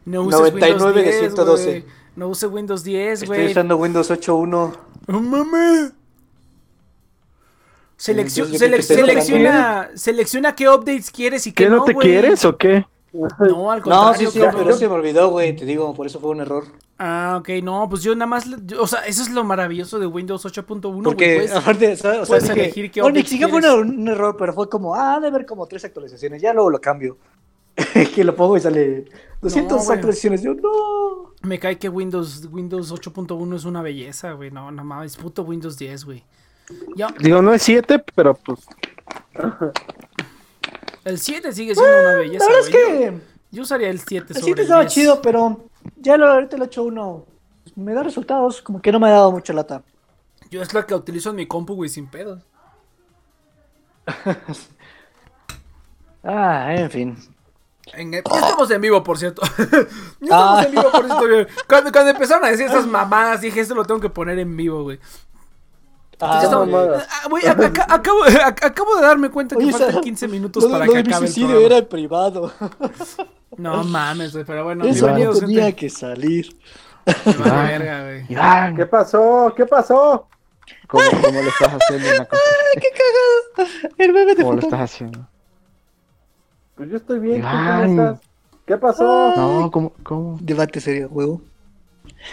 No uses
99 de
Windows 10,
112.
güey. No use Windows 10,
estoy
güey.
usando Windows 8.1.
¡Oh,
que
selec-
estoy
selecciona, selecciona qué updates quieres y qué
¿Qué
no,
no te quieres o qué?
No, al
No,
contrario.
sí, sí,
cabrón.
pero se me olvidó, güey. Te digo, por eso fue un error.
Ah, ok, no, pues yo nada más, yo- o sea, eso es lo maravilloso de Windows 8.1, güey,
Porque,
pues.
aparte, ¿sabes? O sea,
puedes
dije,
elegir qué
sí que fue un, un error, pero fue como, ah, de ver como tres actualizaciones. Ya luego lo cambio. que lo pongo y sale 200
güey.
actualizaciones. Yo, no.
Me cae que Windows, Windows 8.1 es una belleza, güey, no, no mames, puto Windows 10, güey. Ya,
Digo, no es 7, pero pues.
El 7 sigue siendo una belleza,
La verdad es
güey. Yo,
que
yo usaría el 7
el
sobre
7
el
estaba
10.
chido, pero ya lo, ahorita el 8.1 pues, me da resultados. Como que no me ha dado mucha lata.
Yo es la que utilizo en mi compu, güey, sin pedos.
Ah, en fin.
En- ya estamos en vivo, por cierto. ya estamos
Ah.
en vivo, por cierto. Cuando, cuando empezaron a decir esas mamadas, dije, esto lo tengo que poner en vivo, güey.
Ah,
estamos- ah, güey, ac- ac- acabo, ac- acabo de darme cuenta que
Oye,
faltan
esa-
15 minutos
lo,
para
lo
que acabe el
suicidio era privado.
No mames, güey, pero bueno,
Eso no tenía
gente.
que salir.
Verga, güey.
Iván,
¿Qué pasó? ¿Qué pasó?
¿cómo, cómo lo estás haciendo en la cosa?
El bebé de
¿Cómo lo estás haciendo?
Pues yo estoy bien. ¿tú
Iván.
¿Cómo estás? ¿Qué pasó?
No, ¿cómo? cómo?
Debate serio, huevo.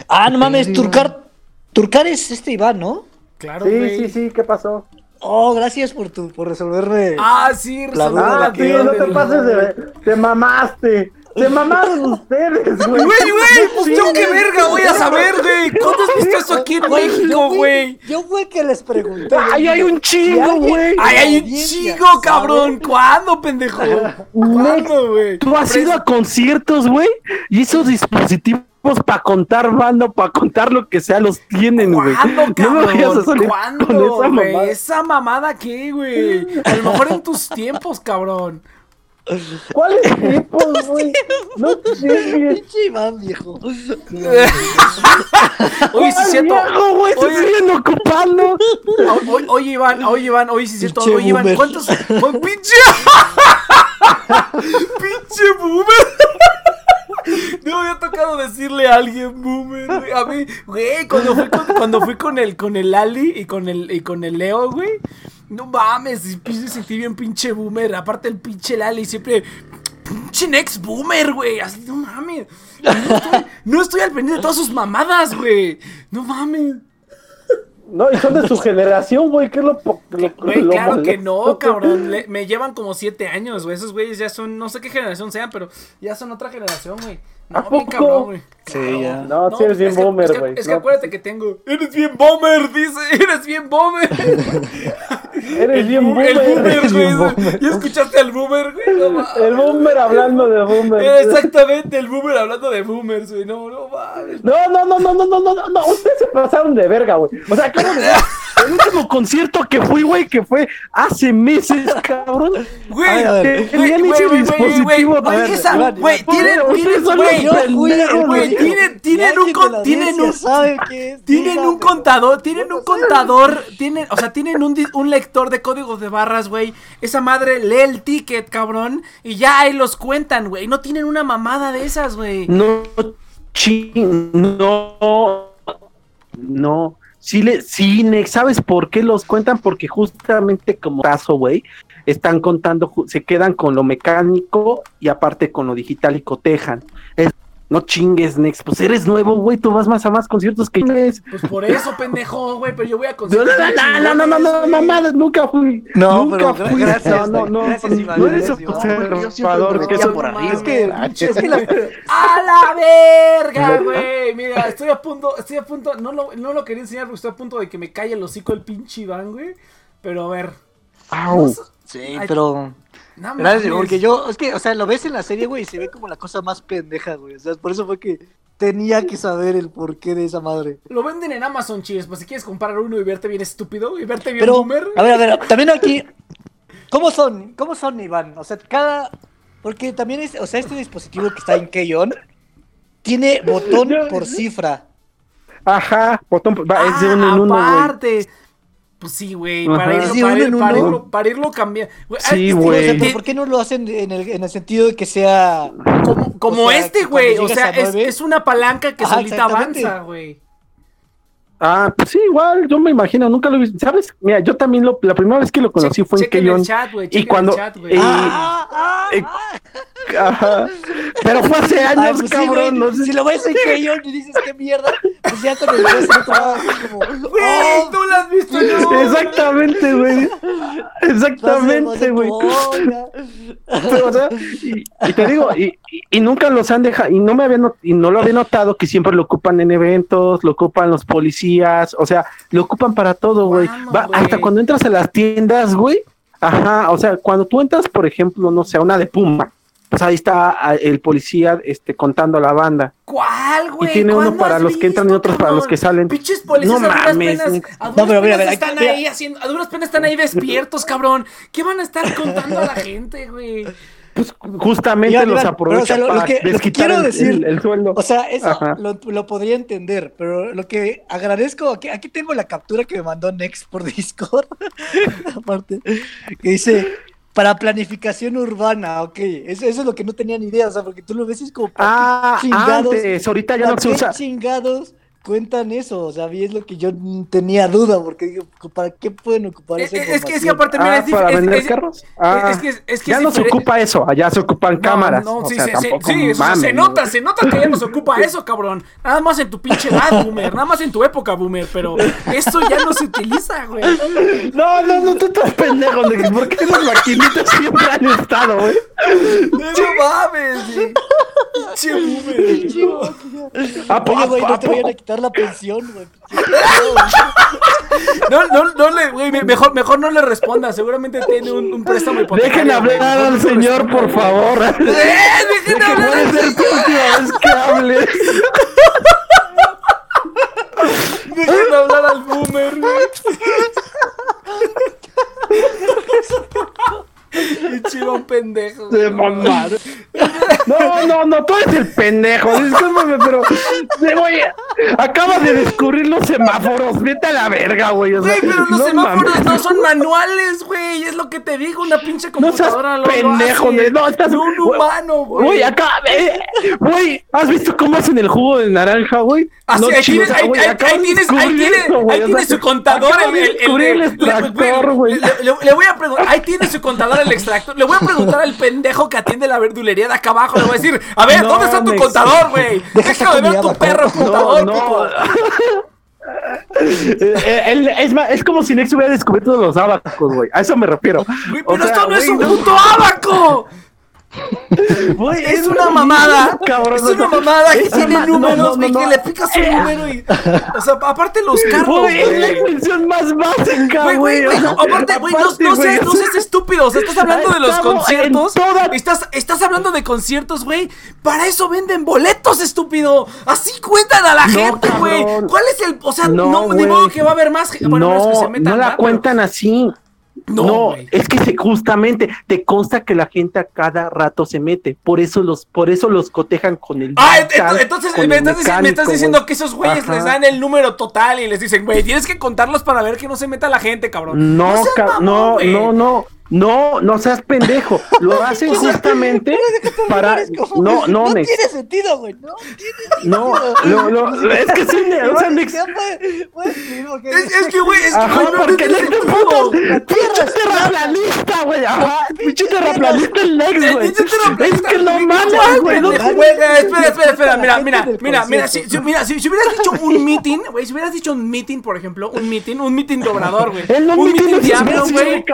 Ah, no mames? Turcar. Turcar es este Iván, ¿no?
Claro,
Sí,
güey.
sí, sí, ¿qué pasó?
Oh, gracias por tu, por resolverme.
Ah, sí,
duda
Ah, sí,
que-
no te pases de... Te mamaste. Te mamaron ustedes, güey.
Güey, güey, pues yo qué verga voy a saber, güey. ¿Cuándo has visto eso aquí en México, güey?
Yo fue que les pregunté.
Ay, hay un chingo, güey.
Ay, hay un
sabe-
cabrón. ¿Cuándo, pendejo? ¿Cuándo, güey?
Tú has ido a conciertos, güey, y esos dispositivos para contar bando, para contar lo que sea, los tienen, güey.
¿Cuándo,
No me vayas a
cabrón?
salir
¿Cuándo,
con esa mamada.
¿Esa mamada qué, güey? A lo mejor en tus tiempos, cabrón.
¿Cuáles tiempos, güey? No sé.
Pinche Iván, viejo.
Oye,
Ay,
siento.
viejo, güey, se
Oye.
siguen ocupando.
O- o- Oye, Iván, oye, Iván, oye, sí, siento. Oye, Iván. ¿cuántos. pinche. pinche boomer. No, ya toca tocado decirle a alguien boomer, güey. A mí, güey, cuando fui con, cuando fui con el, con el Ali y con el, y con el Leo, güey. No mames, me sentí bien pinche boomer. Aparte el pinche Lali siempre. Pinche next boomer, güey. Así, no mames. No estoy, no estoy al pendiente de todas sus mamadas, güey. No mames.
No, y son de su generación, güey, que es lo, lo,
Güey,
lo
claro que no, cabrón. Le- me llevan como siete años, güey. Esos güeyes ya son, no sé qué generación sean, pero ya son otra generación, güey. No,
¿A
bien
poco?
cabrón, güey.
Sí, ya.
No, sí eres bien
es que-
boomer,
es que-
güey.
Es que,
No,
acuérdate que tengo. Eres bien boomer, dice. Eres bien boomer.
Eres el, bien boomer.
El boomer, güey.
Boomer.
¿Ya escuchaste al boomer, güey?
El boomer hablando de boomer.
Eh, exactamente, el boomer hablando de boomers, güey. No, no.
No, no, no, no, no, no, no. Ustedes se pasaron de verga, güey. O sea, ¿cómo? El último concierto que fui, güey, que fue hace meses, cabrón.
Güey.
Tenían ese
güey,
dispositivo.
tienen, tienen, tienen, un, con- tienen un, tienen un contador, tienen un contador, tienen, o sea, tienen un, un lector de códigos de barras, güey. Esa madre lee el ticket, cabrón, y ya ahí los cuentan, güey. No tienen una mamada de esas, güey.
No, chi, no, no. Sí, le, sí, ¿sabes por qué los cuentan? Porque justamente como caso, güey, están contando, se quedan con lo mecánico y aparte con lo digital y cotejan. Es- no chingues, Nex, pues eres nuevo, güey, tú vas más a más conciertos que yo.
Pues por eso, pendejo, güey, pero yo voy a
No,
conseguir.
no, no, no, no, no, no, mamadas, nunca fui.
No,
nunca
pero
fui.
gracias,
no, no, no, no eres observador, que eso
por arriba.
Es que, es que la-
¡A la verga, güey! Mira, estoy a punto, estoy a punto, no lo, no lo quería enseñar porque estoy a punto de que me calle el hocico el pinche Iván, güey. Pero a ver.
Au.
Sí,
Ay,
pero.
No
Gracias,
mames.
porque yo, es que, o sea, lo ves en la serie, güey, y se ve como la cosa más pendeja, güey. O sea, por eso fue que tenía que saber el porqué de esa madre.
Lo venden en Amazon, chis, pues si quieres comprar uno y verte bien estúpido y verte bien
Pero,
boomer.
a ver, a ver, también aquí, ¿cómo son? ¿Cómo son, Iván? O sea, cada, porque también es, o sea, este dispositivo que está en Keyon tiene botón por cifra.
Ajá, botón, va, es de
Ah,
uno en uno, güey.
aparte. Pues sí, güey, para irlo, para,
uno
ir- para irlo, para irlo cambiando.
Sí,
O sea,
güey.
¿pero ¿por qué no lo hacen en el, en el sentido de que sea...
Como, como
O sea,
este, güey. O sea, es, es una palanca que
Ajá,
solita avanza, güey.
Ah, pues sí, igual, yo me imagino, nunca lo he visto. ¿Sabes? Mira, yo también lo, la primera vez que lo conocí
Che-
fue en Keyon.
el chat, güey.
Y cuando.
el chat, güey.
y-
Ah, ah,
eh,
ah.
Ajá. Pero fue hace
Ay,
años,
pues sí, güey,
cabrón. no sé.
Si lo ves en Keyon y dices qué mierda, pues ya cuando lo ves en otro lado, así como... Oh,
tú lo has visto, no.
Exactamente, güey. Exactamente, güey.
Ya.
Pero, o sea, y, y te digo, y, y- y nunca los han dejado, y no me había not- y no lo había notado que siempre lo ocupan en eventos, lo ocupan los policías, o sea, lo ocupan para todo, güey. Hasta cuando entras a las tiendas, güey. Ajá, o sea, cuando tú entras, por ejemplo, no sé, a una de Puma, pues ahí está ah, el policía este, contando a la banda.
¿Cuál, güey?
Y tiene uno
¿Cuándo
para
has
los que entran y otros para los que salen.
Pinches policías
No
a duras
mames,
penas,
Nick.
a duras
No, pero mira,
penas
mira,
están
mira.
ahí haciendo, a duras penas están ahí despiertos, cabrón. ¿Qué van a estar contando a la gente, güey?
Pues justamente los
pero, o sea, lo- lo
para
que- lo que quiero
el-
decir-
el- el sueldo.
O sea, eso lo podría entender, pero lo que agradezco, aquí, aquí tengo la captura que me mandó Next por Discord, aparte, que dice, para planificación urbana, ok, eso, eso es lo que no tenía ni idea, o sea, porque tú lo ves y es como, ¿para
Ah,
chingados,
antes, ahorita ya no se usa.
chingados cuentan eso? O sea, a mí es lo que yo tenía duda, porque digo, ¿para qué pueden ocupar
Es,
esa
es que, es que aparte, mira,
Ah,
es
para
es-
vender
es-
carros. Ah,
es que, es que
ya
es
no se ocupa eso, allá se ocupan
No,
cámaras.
No,
o
sí,
sea,
sí,
tampoco
eso se
¿no?
nota, se nota que ya no se ocupa eso, cabrón. Nada más en tu pinche edad, boomer. Nada más en tu época, boomer. Pero esto ya no se utiliza, güey.
No, no, no, tú estás pendejo, ¿por qué las maquinitas siempre han estado, güey?
No mames, güey. Pinche boomer.
¿A po-
Oye,
a
güey, no
a
te vayan a quitar la pensión, güey.
No, no, no le, güey, me- mejor, mejor no le responda. Seguramente tiene un, un préstamo hipotecario.
Dejen hablar al señor, por favor.
¡Eh! ¡Dejen hablar
puede
al
ser tu última vez que hable.
Dejen hablar al boomer, güey. Pinche Iván pendejo.
De mamar. No, no, no, tú eres el pendejo. Discúlpame, pero. sí, Güey, Acaba de descubrir los semáforos. Vete a la verga, güey. o sea,
Güey, pero los
no
semáforos
mames.
no son manuales, güey. Es lo que te digo, una pinche
No seas
computadora lo- lo
pendejo,
hace.
No, estás.
No un humano, güey.
Güey, acá. eh, Güey, ¿has visto cómo hacen el jugo de naranja, güey?
Así,
No
ahí, tienes, ahí, ahí-
acabas
ahí tienes, ahí
descubrir
tiene, ahí su contador.
acabas
El, el,
extractor, güey.
Le, le- le voy a preguntar, ahí tiene su contador el extractor. Le voy a preguntar al pendejo que atiende la verdulería de acá abajo. Le voy a decir, a ver,
No,
¿dónde está tu contador, güey?
Deja
Déjame ver tu perro contador,
No, no. Eh, él- es, más, es como si Nex hubiera descubierto los abacos, güey. A eso me refiero. O
pero
sea,
esto no es un puto abaco. Es una mamada.
cabrón,
es una mamada que
es
tiene
no,
números,
no,
güey,
no,
que
no.
le picas un número y. O sea, aparte los carros,
Güey, es la extensión más básica,
Güey, no, aparte, güey, no, no seas, no seas estúpido, o sea, estás hablando de los conciertos,
toda-
estás, estás hablando de conciertos, güey, para eso venden boletos, estúpido, así cuentan a la
No,
gente, güey. ¿cuál es el, o sea,
No,
no, ni
güey.
modo que va a haber más, bueno, menos que se
No,
metan,
no la cuentan así.
No,
No, es que se, justamente te consta que la gente a cada rato se mete, por eso los, por eso los cotejan con el.
Ah, entonces me
el
estás, me diciendo
güey.
que esos güeyes
Ajá.
les dan el número total y les dicen, güey, tienes que contarlos para ver que no se meta la gente, cabrón.
No,
seas
ca-
mamón,
no, no, no, no, no seas pendejo. Lo hacen justamente para. No, no,
no tiene sentido, güey. No tiene
No, no, no, es que sí, o sea,
porque-
Es, es que, güey, es que,
Ajá,
güey, no, no
porque Nex es
sentido.
pinche terraplanista, güey. Ajá, pinche terraplanista el Nex, güey. Es que no mames,
¿cuál,
güey.
Espera, espera, espera, mira, mira, mira, mira, si,
concierto.
si- mira, si, si hubieras dicho un meeting, güey, si hubieras dicho un meeting, por ejemplo, un meeting, un meeting de obrador, güey. Un
meeting
diablo, güey.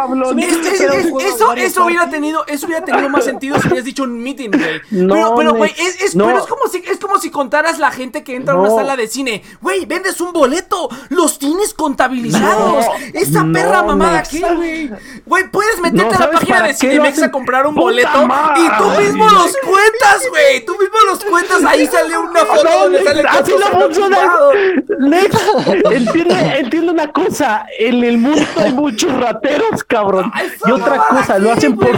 Era un juego
Eso, eso hubiera tenido, eso hubiera tenido más sentido si hubieras dicho un meeting, güey.
No,
pero, pero, güey, es, es,
no.
pero es como si, es como si contaras la gente que entra a una sala de cine. Güey, vendes un boleto, los tienes contabilizados. Esa perra mamada. ¿qué, güey. Güey, puedes meterte a la
¿sabes
página de Cinemex a comprar un
¡Puta
boleto
madre!
y tú mismo los cuentas, güey. Tú mismo los cuentas. Ahí sale una foto donde sale
así no funciona. Nex, entiende, entiende una cosa. En el mundo hay muchos rateros, cabrón.
Ay, esa
Y otra
mamada,
cosa, lo
¿qué,
hacen por,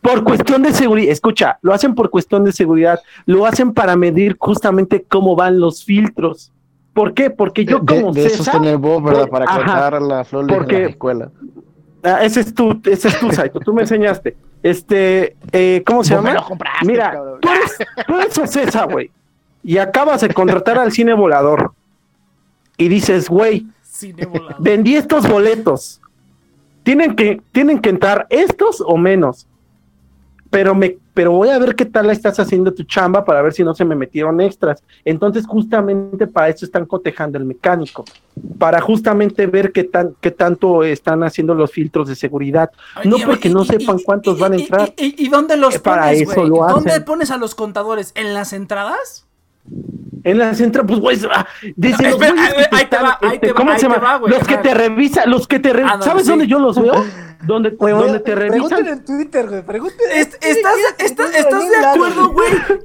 por cuestión de seguridad. Escucha, lo hacen por cuestión de seguridad. Lo hacen para medir justamente cómo van los filtros. ¿Por qué? Porque yo
de,
como
de esos
César-
tener voz, ¿verdad? Para
ajá,
contar la flor de la escuela.
Ah, ese es tú, ese es tú, Saito. Tú me enseñaste. Este, eh, ¿cómo se
Vos me
llama?
lo compraste,
Mira,
cabrón.
tú eres, tú eres Ocesa, güey. Y acabas de contratar al cine volador. Y dices, güey, vendí estos boletos. Tienen que, tienen que entrar estos o menos. Pero me, pero voy a ver qué tal estás haciendo tu chamba para ver si no se me metieron extras. Entonces, justamente para eso están cotejando el mecánico. Para justamente ver qué tan, qué tanto están haciendo los filtros de seguridad. No
Oye,
porque
y-
no
y-
sepan cuántos
y-
van a entrar.
¿Y, dónde los
Eh, para
pones,
eso lo
¿Dónde
hacen.
pones a los contadores? ¿En las entradas?
En las entradas, pues, güey, ah, desde
No,
los
espera,
que
ahí-
te
ahí te
están,
va, ahí
este,
te va,
¿cómo
ahí
se
te
llama?
va, güey,
Los que te revisan, los que te revisan,
Ándale,
¿sabes
sí.
dónde yo los veo? Donde,
Güey,
donde te revisan.
en Twitter, güey. Pregunten.
Est- ¿Estás, estás, estás de acuerdo, güey?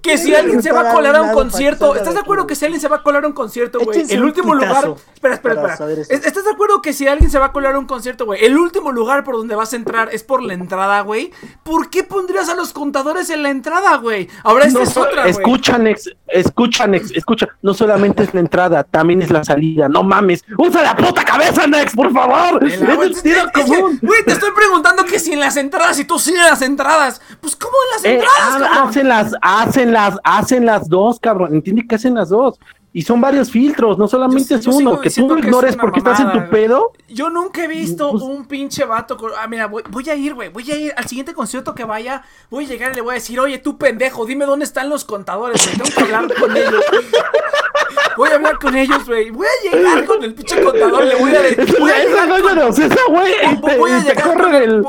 Que si alguien se va a colar a un concierto, ¿estás de acuerdo que si alguien se va a colar a un concierto, güey? El
un
último lugar. Espera, espera,
para
espera.
saber eso.
¿Es- ¿Estás de acuerdo que si alguien se va a colar a un concierto, güey? El último lugar por donde vas a entrar es por la entrada, güey. ¿Por qué pondrías a los contadores en la entrada, güey? Ahora esta
No
es otra, güey.
escucha, Nex, escucha, Nex, escucha. No solamente es la entrada, también es la salida. No mames. Usa la puta cabeza, Nex, por favor. Es el
es-
sentido común.
Güey, te estoy preguntando que si en las entradas, si tú sí en las entradas. Pues, ¿cómo en las
Eh,
entradas,
hacen las, hacen las, hacen las dos, cabrón. Entiende que hacen las dos. Y son varios filtros, no solamente
Yo-
es
yo
uno, que tú
es
ignores
una
porque estás en tu pedo.
Yo nunca he visto
Pues-
un pinche vato con... Ah, mira, voy, voy a ir, güey. Voy a ir al siguiente concierto que vaya. Voy a llegar y le voy a decir, oye, tú pendejo, dime dónde están los contadores, güey. Tengo que hablar con ellos. Voy a hablar con ellos, güey. Voy a llegar con el pinche contador. Le voy a decir... Voy a llegar con-
Ocesa, güey. Y
Voy- a llegar con
corre
el-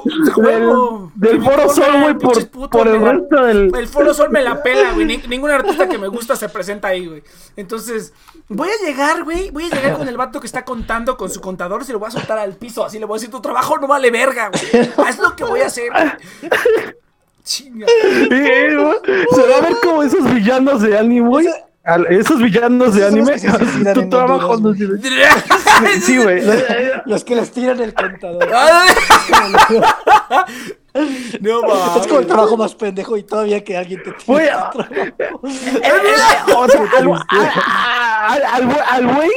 del, Foro Sol, güey, por, por el resto del.
El Foro Sol me la pela, güey. Ni- ningún artista que me gusta se presenta ahí, güey. Entonces, voy a llegar, güey. Voy a llegar con el vato que está contando con su contador. Se lo voy a soltar al piso. Así le voy a decir: Tu trabajo no vale verga, güey. Es lo que voy a hacer, güey. Chinga.
Se va a ver como esos villanos de anime, güey. Al- Esos villanos de anime. Tu trabajo no sirve. Sí, güey.
Los que les tiran el contador.
Ay, No
Es como el
mames.
trabajo más pendejo y todavía que alguien te el
ah, al, güey- al güey,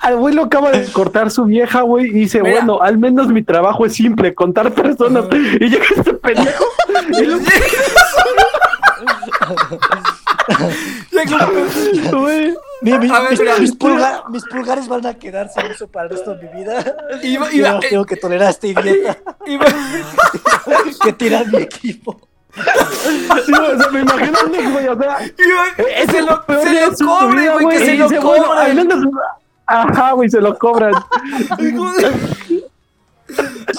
al güey lo acaba de cortar su vieja, güey, y dice,
Mira.
bueno, al menos mi trabajo es simple, contar personas. Y llega este pendejo. y lo- güey,
Mi- mi-
A ver,
mis,
mira.
mis pulga- mis pulgares van a quedar sin uso para el resto de mi vida.
Iba-
Y
iba-
ahora tengo que tolerar a este idiota
Iba-
que tira mi equipo.
sí, o sea, me imagino a Nick, güey, o sea,
se lo, se lo cobre, güey, que se lo
bueno, menos- Ajá, güey, se lo cobran.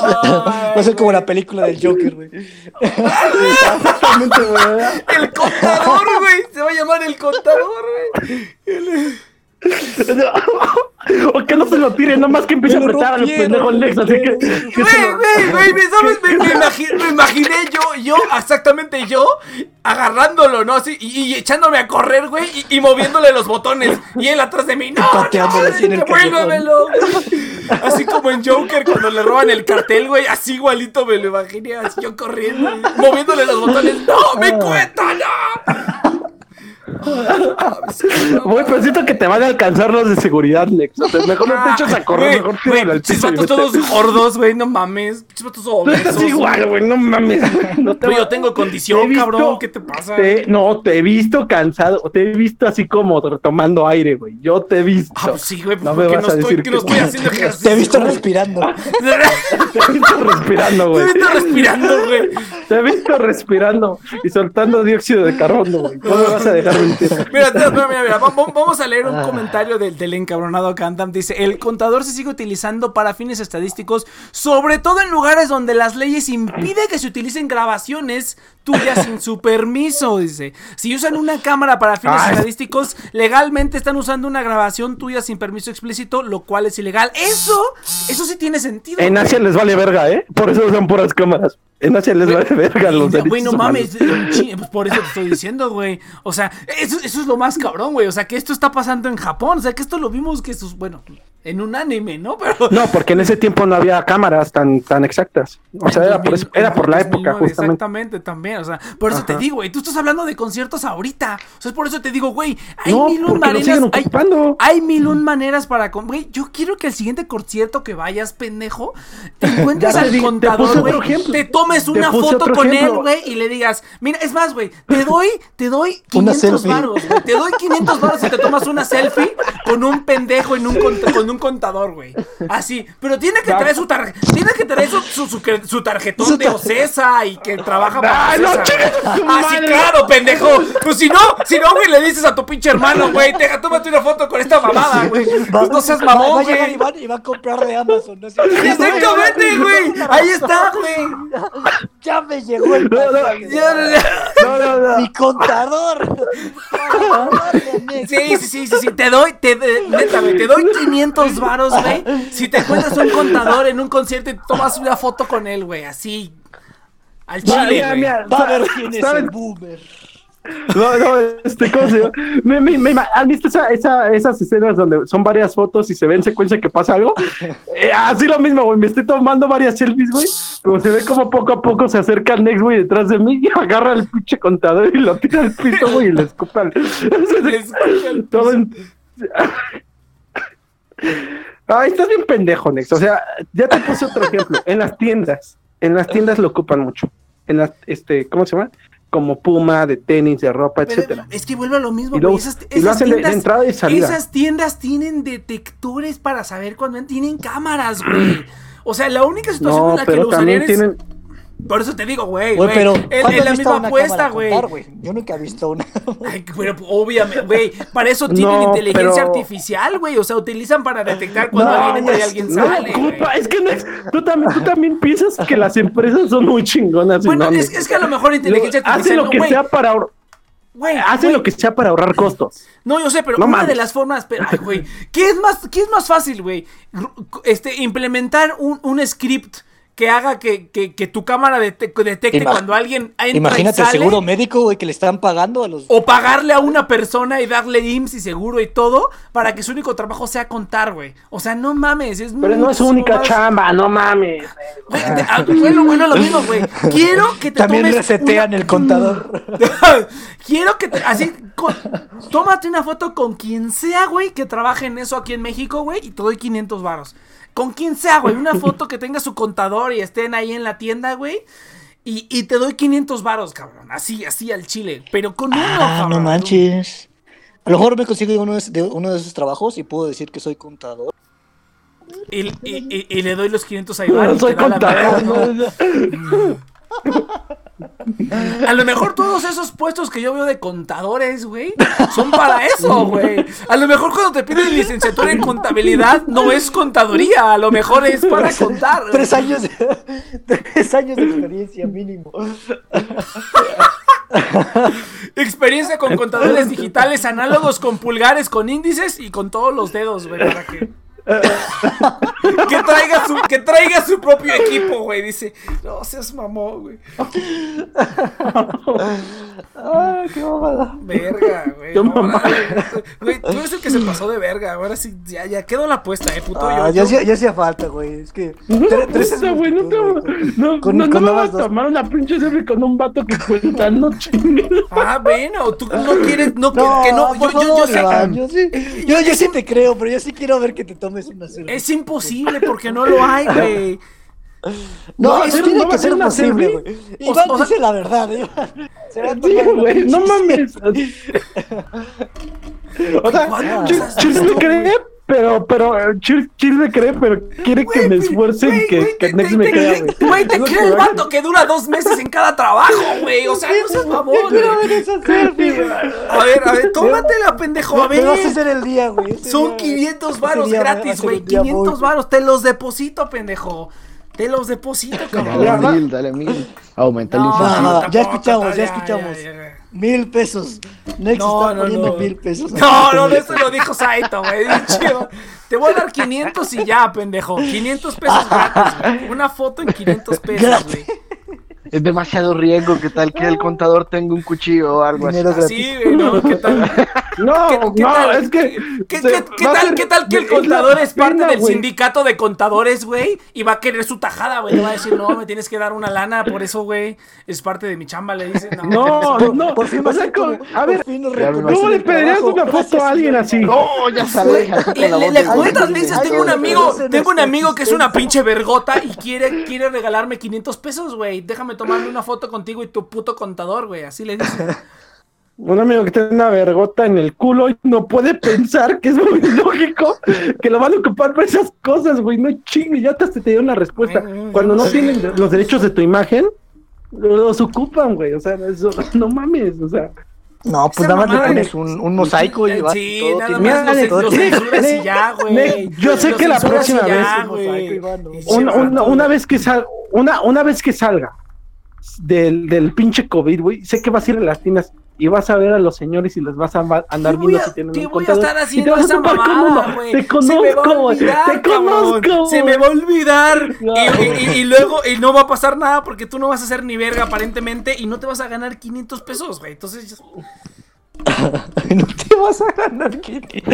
Va a ser como la película del Joker, güey.
El contador, güey. Se va a llamar el contador, güey.
O que no se lo tire, nomás que empiece a apretar a los pendejos Lex, así que.
Güey, güey, güey, me- ¿sabes? Me, me imagi- me imaginé yo, yo, exactamente yo, agarrándolo, ¿no? Así, y, y echándome a correr, güey, y, y moviéndole los botones. Y él atrás de mí, no, no,
así en el.
Así como en Joker cuando le roban el cartel, güey, así igualito me lo imaginé, así yo corriendo, y moviéndole los botones. ¡No, me cuenta, no!
Güey, pero siento que te van a alcanzar los de seguridad, Lex. O sea, mejor no te echas a correr, mejor tíralo al piso. vete.
todos gordos, güey, no mames.
Estás
obesos.
igual, güey, no mames. No te
yo tengo
Te
condición,
visto-
cabrón, ¿qué te pasa?
te- no, te he visto cansado, te he visto así como tomando aire, güey. Yo te he visto.
Ah, pues sí, güey,
No me
no,
vas a
estoy,
decir
que no estoy haciendo ejercicio.
Te he visto respirando.
Te he visto respirando,
Te
güey.
he visto respirando, güey.
Te he visto respirando y soltando dióxido de carbono, güey. ¿Cómo me vas a dejar
Mira, mira, mira, mira, vamos, a leer un comentario del, del encabronado Cantam. Dice, el contador se sigue utilizando para fines estadísticos, sobre todo en lugares donde las leyes impiden que se utilicen grabaciones tuyas sin su permiso, dice. Si usan una cámara para fines
Ay.
estadísticos, legalmente están usando una grabación tuya sin permiso explícito, lo cual es ilegal. Eso, eso sí tiene sentido.
En. Asia les vale verga, ¿eh? Por eso usan puras cámaras. En Asia les vale verga los derechos
Güey, no mames, Chi- pues por eso te estoy diciendo, güey. O sea, eso, eso es lo más cabrón, güey. O sea, que esto está pasando en Japón. O sea, que esto lo vimos que sus, bueno, en un anime, ¿no? Pero.
No, porque en ese tiempo no había cámaras tan, tan exactas. O sea, era por,
2000,
eso- era por la época,
2009,
justamente.
Exactamente, también. O sea, por eso te digo, güey. Tú estás hablando de conciertos ahorita. O sea, es por eso te digo, güey. Hay
No,
mil un maneras. hay-. Hay, mil un maneras para. con- Güey, yo quiero que el siguiente concierto que vayas, pendejo, te encuentres al
te
contador, güey. Te tomes una foto con él, güey, y le digas, mira, es más, güey, te doy, te doy
Una
500
selfie.
varos, güey. Te doy 500 varos y te tomas una selfie con un pendejo en un con un contador, güey. Así, pero tiene que traer su tar- tiene que traer su, su, su, su tarjetón de Ocesa y que trabaja para
¡Ah, no,
Ocesa,
chingas
güey.
a tu
Ah, sí,
madre!
claro, pendejo. Pues si no, si no, güey, le dices a tu pinche hermano, güey, te, tómate una foto con esta mamada, güey. Pues no seas mamón, güey.
Y va a comprar de Amazon. ¿no? Así,
Exactamente, güey. Ahí está, güey.
Ya me llegó el
No, no. No, no, no.
Mi contador.
Sí, sí, sí, sí, sí, te doy, te, neta, te doy 500 varos, güey, si te encuentras un contador en un concierto y tomas una foto con él, güey, así, al chile,
Mira,
güey.
mira,
Va a ver quién es
¿sabes?
el boomer.
No, no, este, ¿cómo se llama? Me, me, me ¿Han visto esa, esa, esas escenas donde son varias fotos y se ve en secuencia que pasa algo? Eh, así lo mismo, güey. Me estoy tomando varias selfies, güey. Como se ve como poco a poco se acerca el Next, güey, detrás de mí y agarra el pinche contador y lo tira al piso, güey, y. Le escupe al Todo en... Ay, estás bien pendejo, Nex. O sea, ya te puse otro ejemplo. En las tiendas, en las tiendas lo ocupan mucho. En las, este, ¿cómo se llama? Como Puma, de tenis, de ropa,
Pero
etcétera.
es que vuelve a lo mismo,
Y luego-.
Esas,
y
esas
de-
tiendas,
entrada y salida.
esas tiendas tienen detectores para saber cuándo tienen cámaras, güey. O sea, la única situación
No,
en la que lo usarían es-. Por eso te digo, güey,
Güey, pero
Es,
¿cuándo
es la misma
una
apuesta, güey.
Yo nunca he visto una.
Ay, pero obviamente, güey, para eso tienen
No,
inteligencia
pero-
artificial, güey. O sea, utilizan para detectar cuando
No,
alguien entra y
ya
alguien
No,
sale.
culpa, es que no es- tú también, tú también piensas que las empresas son muy chingonas.
Bueno,
no,
es, que a lo mejor inteligencia
Hace
artificial.
lo
no,
que sea para
güey,
hace lo que sea para ahorrar costos.
No, yo sé, pero
No
una
mames.
de las formas, pero, ay, güey, ¿qué es más, qué es más fácil, güey? Este, implementar un, un script que haga que, que, que tu cámara dete- detecte cuando alguien entra y
Imagínate el
sale,
seguro médico, güey, que le están pagando a los.
O pagarle a una persona y darle IMSS y seguro y todo para que su único trabajo sea contar, güey. O sea, no mames, es
Pero no es su única
más-
chamba, no mames.
Güey, ah, bueno, bueno, lo mismo, güey. Quiero que te
También
tomes
resetean
una-
el contador.
Quiero que te, así, con- tómate una foto con quien sea, güey, que trabaje en eso aquí en México, güey, y te doy 500 varos. Con quien sea, güey, una foto que tenga su contador y estén ahí en la tienda, güey. Y, y te doy 500 varos, cabrón. Así, así al chile. Pero con uno,
Ah,
cabrón.
no manches. A lo mejor me consigo uno de, de- uno de esos trabajos y puedo decir que soy contador.
Y, y- y- y le doy los 500 a Iván.
No
y
soy contador.
¿no? A lo mejor todos esos puestos que yo veo de contadores, güey, son para eso, güey. A lo mejor cuando te piden licenciatura en contabilidad no es contaduría, a lo mejor es para contar.
Tres años, de, tres años de experiencia mínimo.
Experiencia con contadores digitales análogos con pulgares, con índices y con todos los dedos, güey, para que que traiga su que traiga su propio equipo, güey, dice. No seas mamón, güey.
Ay, qué mamada.
Verga, güey.
Qué
no,
mamada.
Güey, tú eres el que se pasó de verga. Ahora sí, ya, ya quedó la apuesta, eh, puto.
Ah,
yo,
ya, ya hacía falta, güey. Es que.
No,
tre- tres
güey, no, no,
Con-
no,
con
no me vas a tomar una pinche selfie con un vato que cuenta, no chingues.
Ah, bueno, tú no quieres, no, que-
No,
que no, yo, yo, yo
yo sí, yo, yo sí te creo, pero yo sí quiero ver que te tomes una selfie.
es imposible porque no lo hay, güey.
No,
No,
eso
¿no
tiene que
ser
posible, güey.
O-
Iván
o sea-
dice la verdad, Iván. Se va a
Sí, güey, no mames. O sea,
¿Cuándo
Chir
usaste
Chir
esto,
me cree, pero, pero, eh, Chir, Chir me cree, pero quiere que me esfuerce y que, que
te-
me crea,
te-
güey.
Güey, te cree
que
el vato que dura dos meses en cada trabajo, güey. O sea, no seas mamón,
Quiero ver
güey. A ver, a ver, tómatela, pendejo, a
Me vas a
ver.
hacer el día, güey.
Son
día-
500
ese
varos gratis, güey.
un día
500
muy-
varos, te los deposito, pendejo. Te los deposito, cabrón.
Dale mil, dale mil. Aumenta el
No,
incentivo.
no, ya escuchamos, ya
ya,
escuchamos.
ya, ya.
Mil pesos. Next
No,
está
no,
poniendo
no.
mil pesos.
No, no, no, eso lo dijo Saito, güey. Te voy a dar 500 y ya, pendejo. 500 pesos gratis, güey. Una foto en 500 pesos, güey.
Es demasiado riesgo. ¿Qué tal que el contador tenga un cuchillo o algo así?
Dinero
güey, ¿no? ¿Qué tal?
No,
¿Qué- qué
no,
tal?
es que.
¿Qué,
se-
qué- tal,
ser-
qué tal que el contador es parte
pena,
del sindicato de contadores, güey? Y va a querer su tajada, güey. Le va a decir, no, me tienes que dar una lana, por eso, güey, es parte de mi chamba. Le dice, no.
No, no.
por fin
o
va a como-
a ver, ¿cómo le pedirías una foto a alguien así?
No, ya saca
Le, cuentas, le dices, tengo un amigo, tengo un amigo que es una
existencia".
pinche vergota y quiere, quiere regalarme 500 pesos, güey. Déjame tomarme una foto contigo y tu puto contador, güey. Así le dices.
Un amigo que tiene una vergota en el culo y no puede pensar que es muy lógico que lo van a ocupar para esas cosas, güey. No chingue, ya te, te dieron la respuesta. Cuando no tienen los derechos de tu imagen, los ocupan, güey. O sea, eso, no mames, o sea.
No, pues nada más le pones un, un mosaico y va.
Sí,
todo
nada más
Mira,
y ya, güey.
Yo sé que la próxima
ya,
vez-
güey.
Mosaico, Iván, no.
Pinche
Una, una, una vez que sal, una, una vez que salga del, del pinche COVID, güey, sé que vas a ir a las tiendas y vas a ver a los señores y les vas a andar
¿Qué voy
viendo
a-
si tienen
qué
un
voy a
contador.
estar
y te
haciendo
vas a
esa
topar con
mamada,
uno.
güey?
Te
Se me va a
conozco,
olvidar,
Te
cabrón.
conozco.
Se me va a olvidar.
No.
Y, y- y luego y no va a pasar nada porque tú no vas a hacer ni verga aparentemente y no te vas a ganar 500 pesos, güey. Entonces,
No te vas a ganar, Kitty.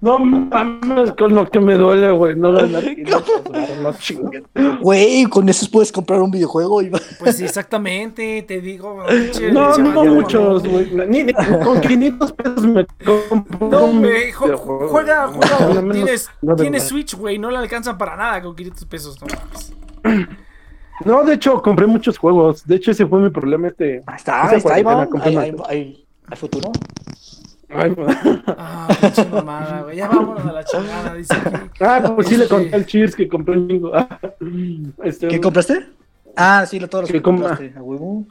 No mames con lo que me duele, güey. No ganar 500 pesos, no chingues.
Güey, con esos puedes comprar un videojuego,
pues sí, exactamente, te digo.
No, no muchos,
güey.
Ni, ni- con 500 pesos me compro.
No, güey, ju- juega, juega,
no,
tienes,
no.
Switch, güey, no le alcanzan para nada con 500 pesos, no mames.
No, de hecho, compré muchos juegos. De hecho, ese fue mi problema este.
Ahí está, ahí está, Iván.
compré
Hay, hay, hay, hay futuro.
Ay,
Ah, pinche mamada, güey, ya vámonos a la chingada, dice aquí.
ah, pues sí le
Este-
conté al Cheers que compré un chingo. Ah, este,
¿Qué compraste? Ah, sí, lo todos los
¿Qué
que
compra?
compraste. A huevo.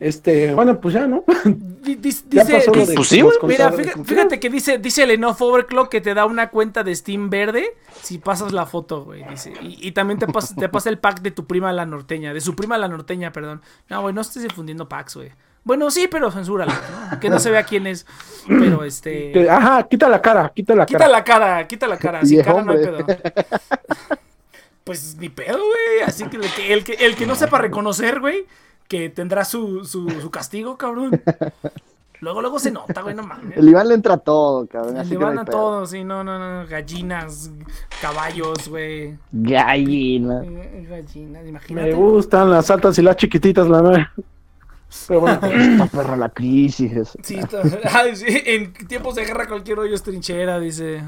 Este, bueno, pues ya, ¿no?
Di- dis-
Ya
Dice,
pasó lo
dice-
de
Pues.
Mira, fíjate, fíjate que dice, dice el Enough Overclock que te da una cuenta de Steam verde si pasas la foto, güey. Dice. Y, y también te pasa, te pasa el pack de tu prima la norteña, de su prima la norteña, perdón. No, güey, no estés difundiendo packs, güey. Bueno, sí, pero censúrala, ¿no? Que no se vea quién es. Pero este.
Ajá, quita la cara, quita la
Quita
cara.
la cara, quita la cara. Sin cara no hay pedo. Pues ni pedo, güey. Así que el que, el que, el que no sepa reconocer, güey, que tendrá su, su, su castigo, cabrón. Luego, luego se nota, güey, no mames.
El Iván le entra todo, cabrón. Así
Le
que no
van
hay
a
pedo.
todos, sí, no, no, no. Gallinas, caballos, güey.
Gallina.
eh, Gallinas,
Me
imagínate.
gustan las altas y las chiquititas, la verdad. Pero bueno,
Está perra la crisis.
Sí, está- ay, sí, en tiempos de guerra cualquier hoyo es trinchera, dice.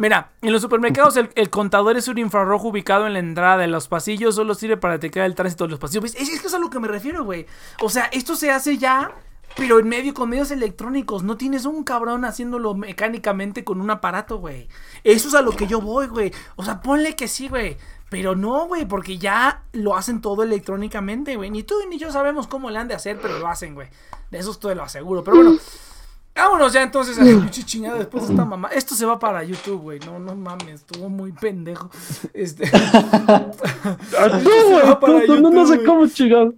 Mira, en los supermercados el, contador es un infrarrojo ubicado en la entrada de los pasillos, solo sirve para detectar el tránsito de los pasillos. ¿Ves? Es a lo que me refiero, güey. O sea, esto se hace ya, pero en medio con medios electrónicos. No tienes un cabrón haciéndolo mecánicamente con un aparato, güey. Eso es a lo que yo voy, güey. O sea, ponle que sí, güey. Pero no, güey, porque ya lo hacen todo electrónicamente, güey. Ni tú ni yo sabemos cómo le han de hacer, pero lo hacen, güey. De eso te lo aseguro. Pero bueno, vámonos ya entonces a la pinche chingada después de esta mamá. Esto se va para YouTube, güey. No, no mames, estuvo muy pendejo. Este.
Güey, no, no sé cómo chingados.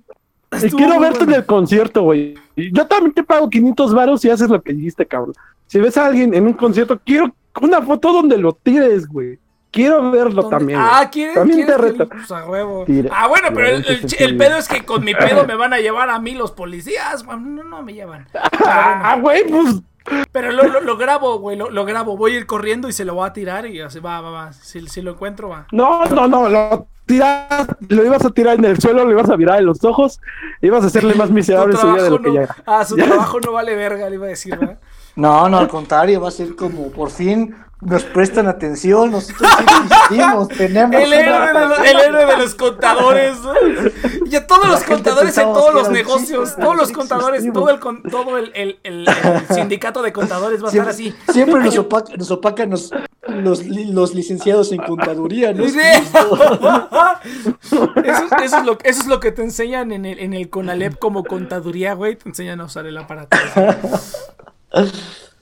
Y
Estuvo
quiero verte
bueno.
en el concierto, güey. Yo también te pago 500 varos y haces lo que dijiste, cabrón. Si ves a alguien en un concierto, quiero una foto donde lo tires, güey. Quiero verlo
¿Dónde?
también.
Ah. ¿quieres?
También te
¿quieres que-
reto.
Pues a huevo.
Tira.
Ah, bueno, pero el, pedo es que con mi pedo me van a llevar a mí los policías. No, no me llevan.
Ah, güey, pues.
Pero lo, lo, lo grabo, güey, lo, lo grabo. Voy a ir corriendo y se lo voy a tirar y así va, va, va. Si, si lo encuentro, va.
No, no, no, lo tiras, lo ibas a tirar en el suelo, lo ibas a mirar en los ojos, ibas a hacerle más miserable su vida de lo
trabajo
que
no,
ya.
ah, su trabajo no vale verga, le iba a decir, ¿verdad?
No, no, al contrario, va a ser como por fin nos prestan atención, nosotros sí existimos, tenemos
El héroe, de los, el héroe de los contadores. Y a todos
La
los contadores en todos los negocios,
chiste,
todos los contadores, todo el todo el, el, el- el sindicato de contadores va a estar
Siempre,
así.
siempre nos, opaca- nos opacan los, los, li- los licenciados en contaduría, ¿no?
Sí. Eso, es- eso es lo, eso es lo que te enseñan en el, en el CONALEP como contaduría, güey. Te enseñan a usar el aparato.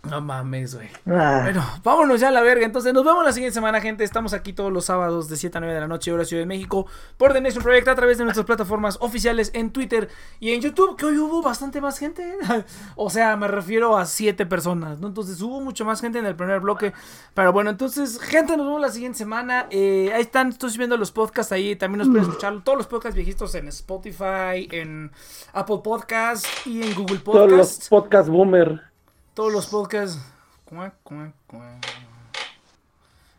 No mames, güey.
Ah,
Bueno, vámonos ya a la verga. Entonces, nos vemos la siguiente semana, gente. Estamos aquí todos los sábados de 7 a 9 de la noche, hora Ciudad de México, por The Nation Project a través de nuestras plataformas oficiales en Twitter y en YouTube, que hoy hubo bastante más gente. o sea, me refiero a 7 personas, ¿no? Entonces, hubo mucho más gente en el primer bloque. Pero bueno, entonces, gente, nos vemos la siguiente semana. Eh, ahí están, estoy subiendo los podcasts ahí. También nos pueden escuchar todos los podcasts viejitos en Spotify, en Apple Podcasts y en Google
Todos los
Podcasts.
podcast boomer.
Todos los podcasts. Cuac, cuac, cuac.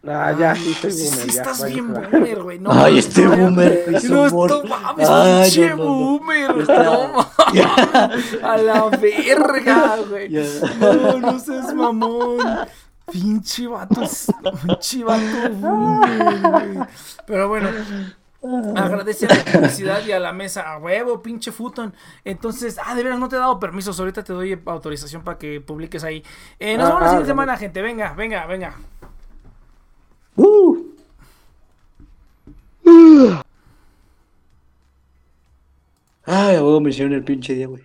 Ah, ya, sí, soy
Sí,
boomer.
sí,
ya,
estás bien boomer, güey. No,
Ay, este boomer
No, esto, mames,
Ay,
pinche
no, no, no.
boomer. No, mames. A la verga, güey. No, no seas mamón. Pinche vato. Pinche vato boomer, güey. Pero bueno. Agradece a la publicidad y a la mesa. A huevo, pinche futon. Entonces, ah, de veras no te he dado permisos. Ahorita te doy autorización para que publiques ahí. Eh, nos
Ah,
vemos la siguiente
ah,
semana, gente. Venga, venga, venga.
Uh. Ay, a huevo me hicieron el pinche día, güey.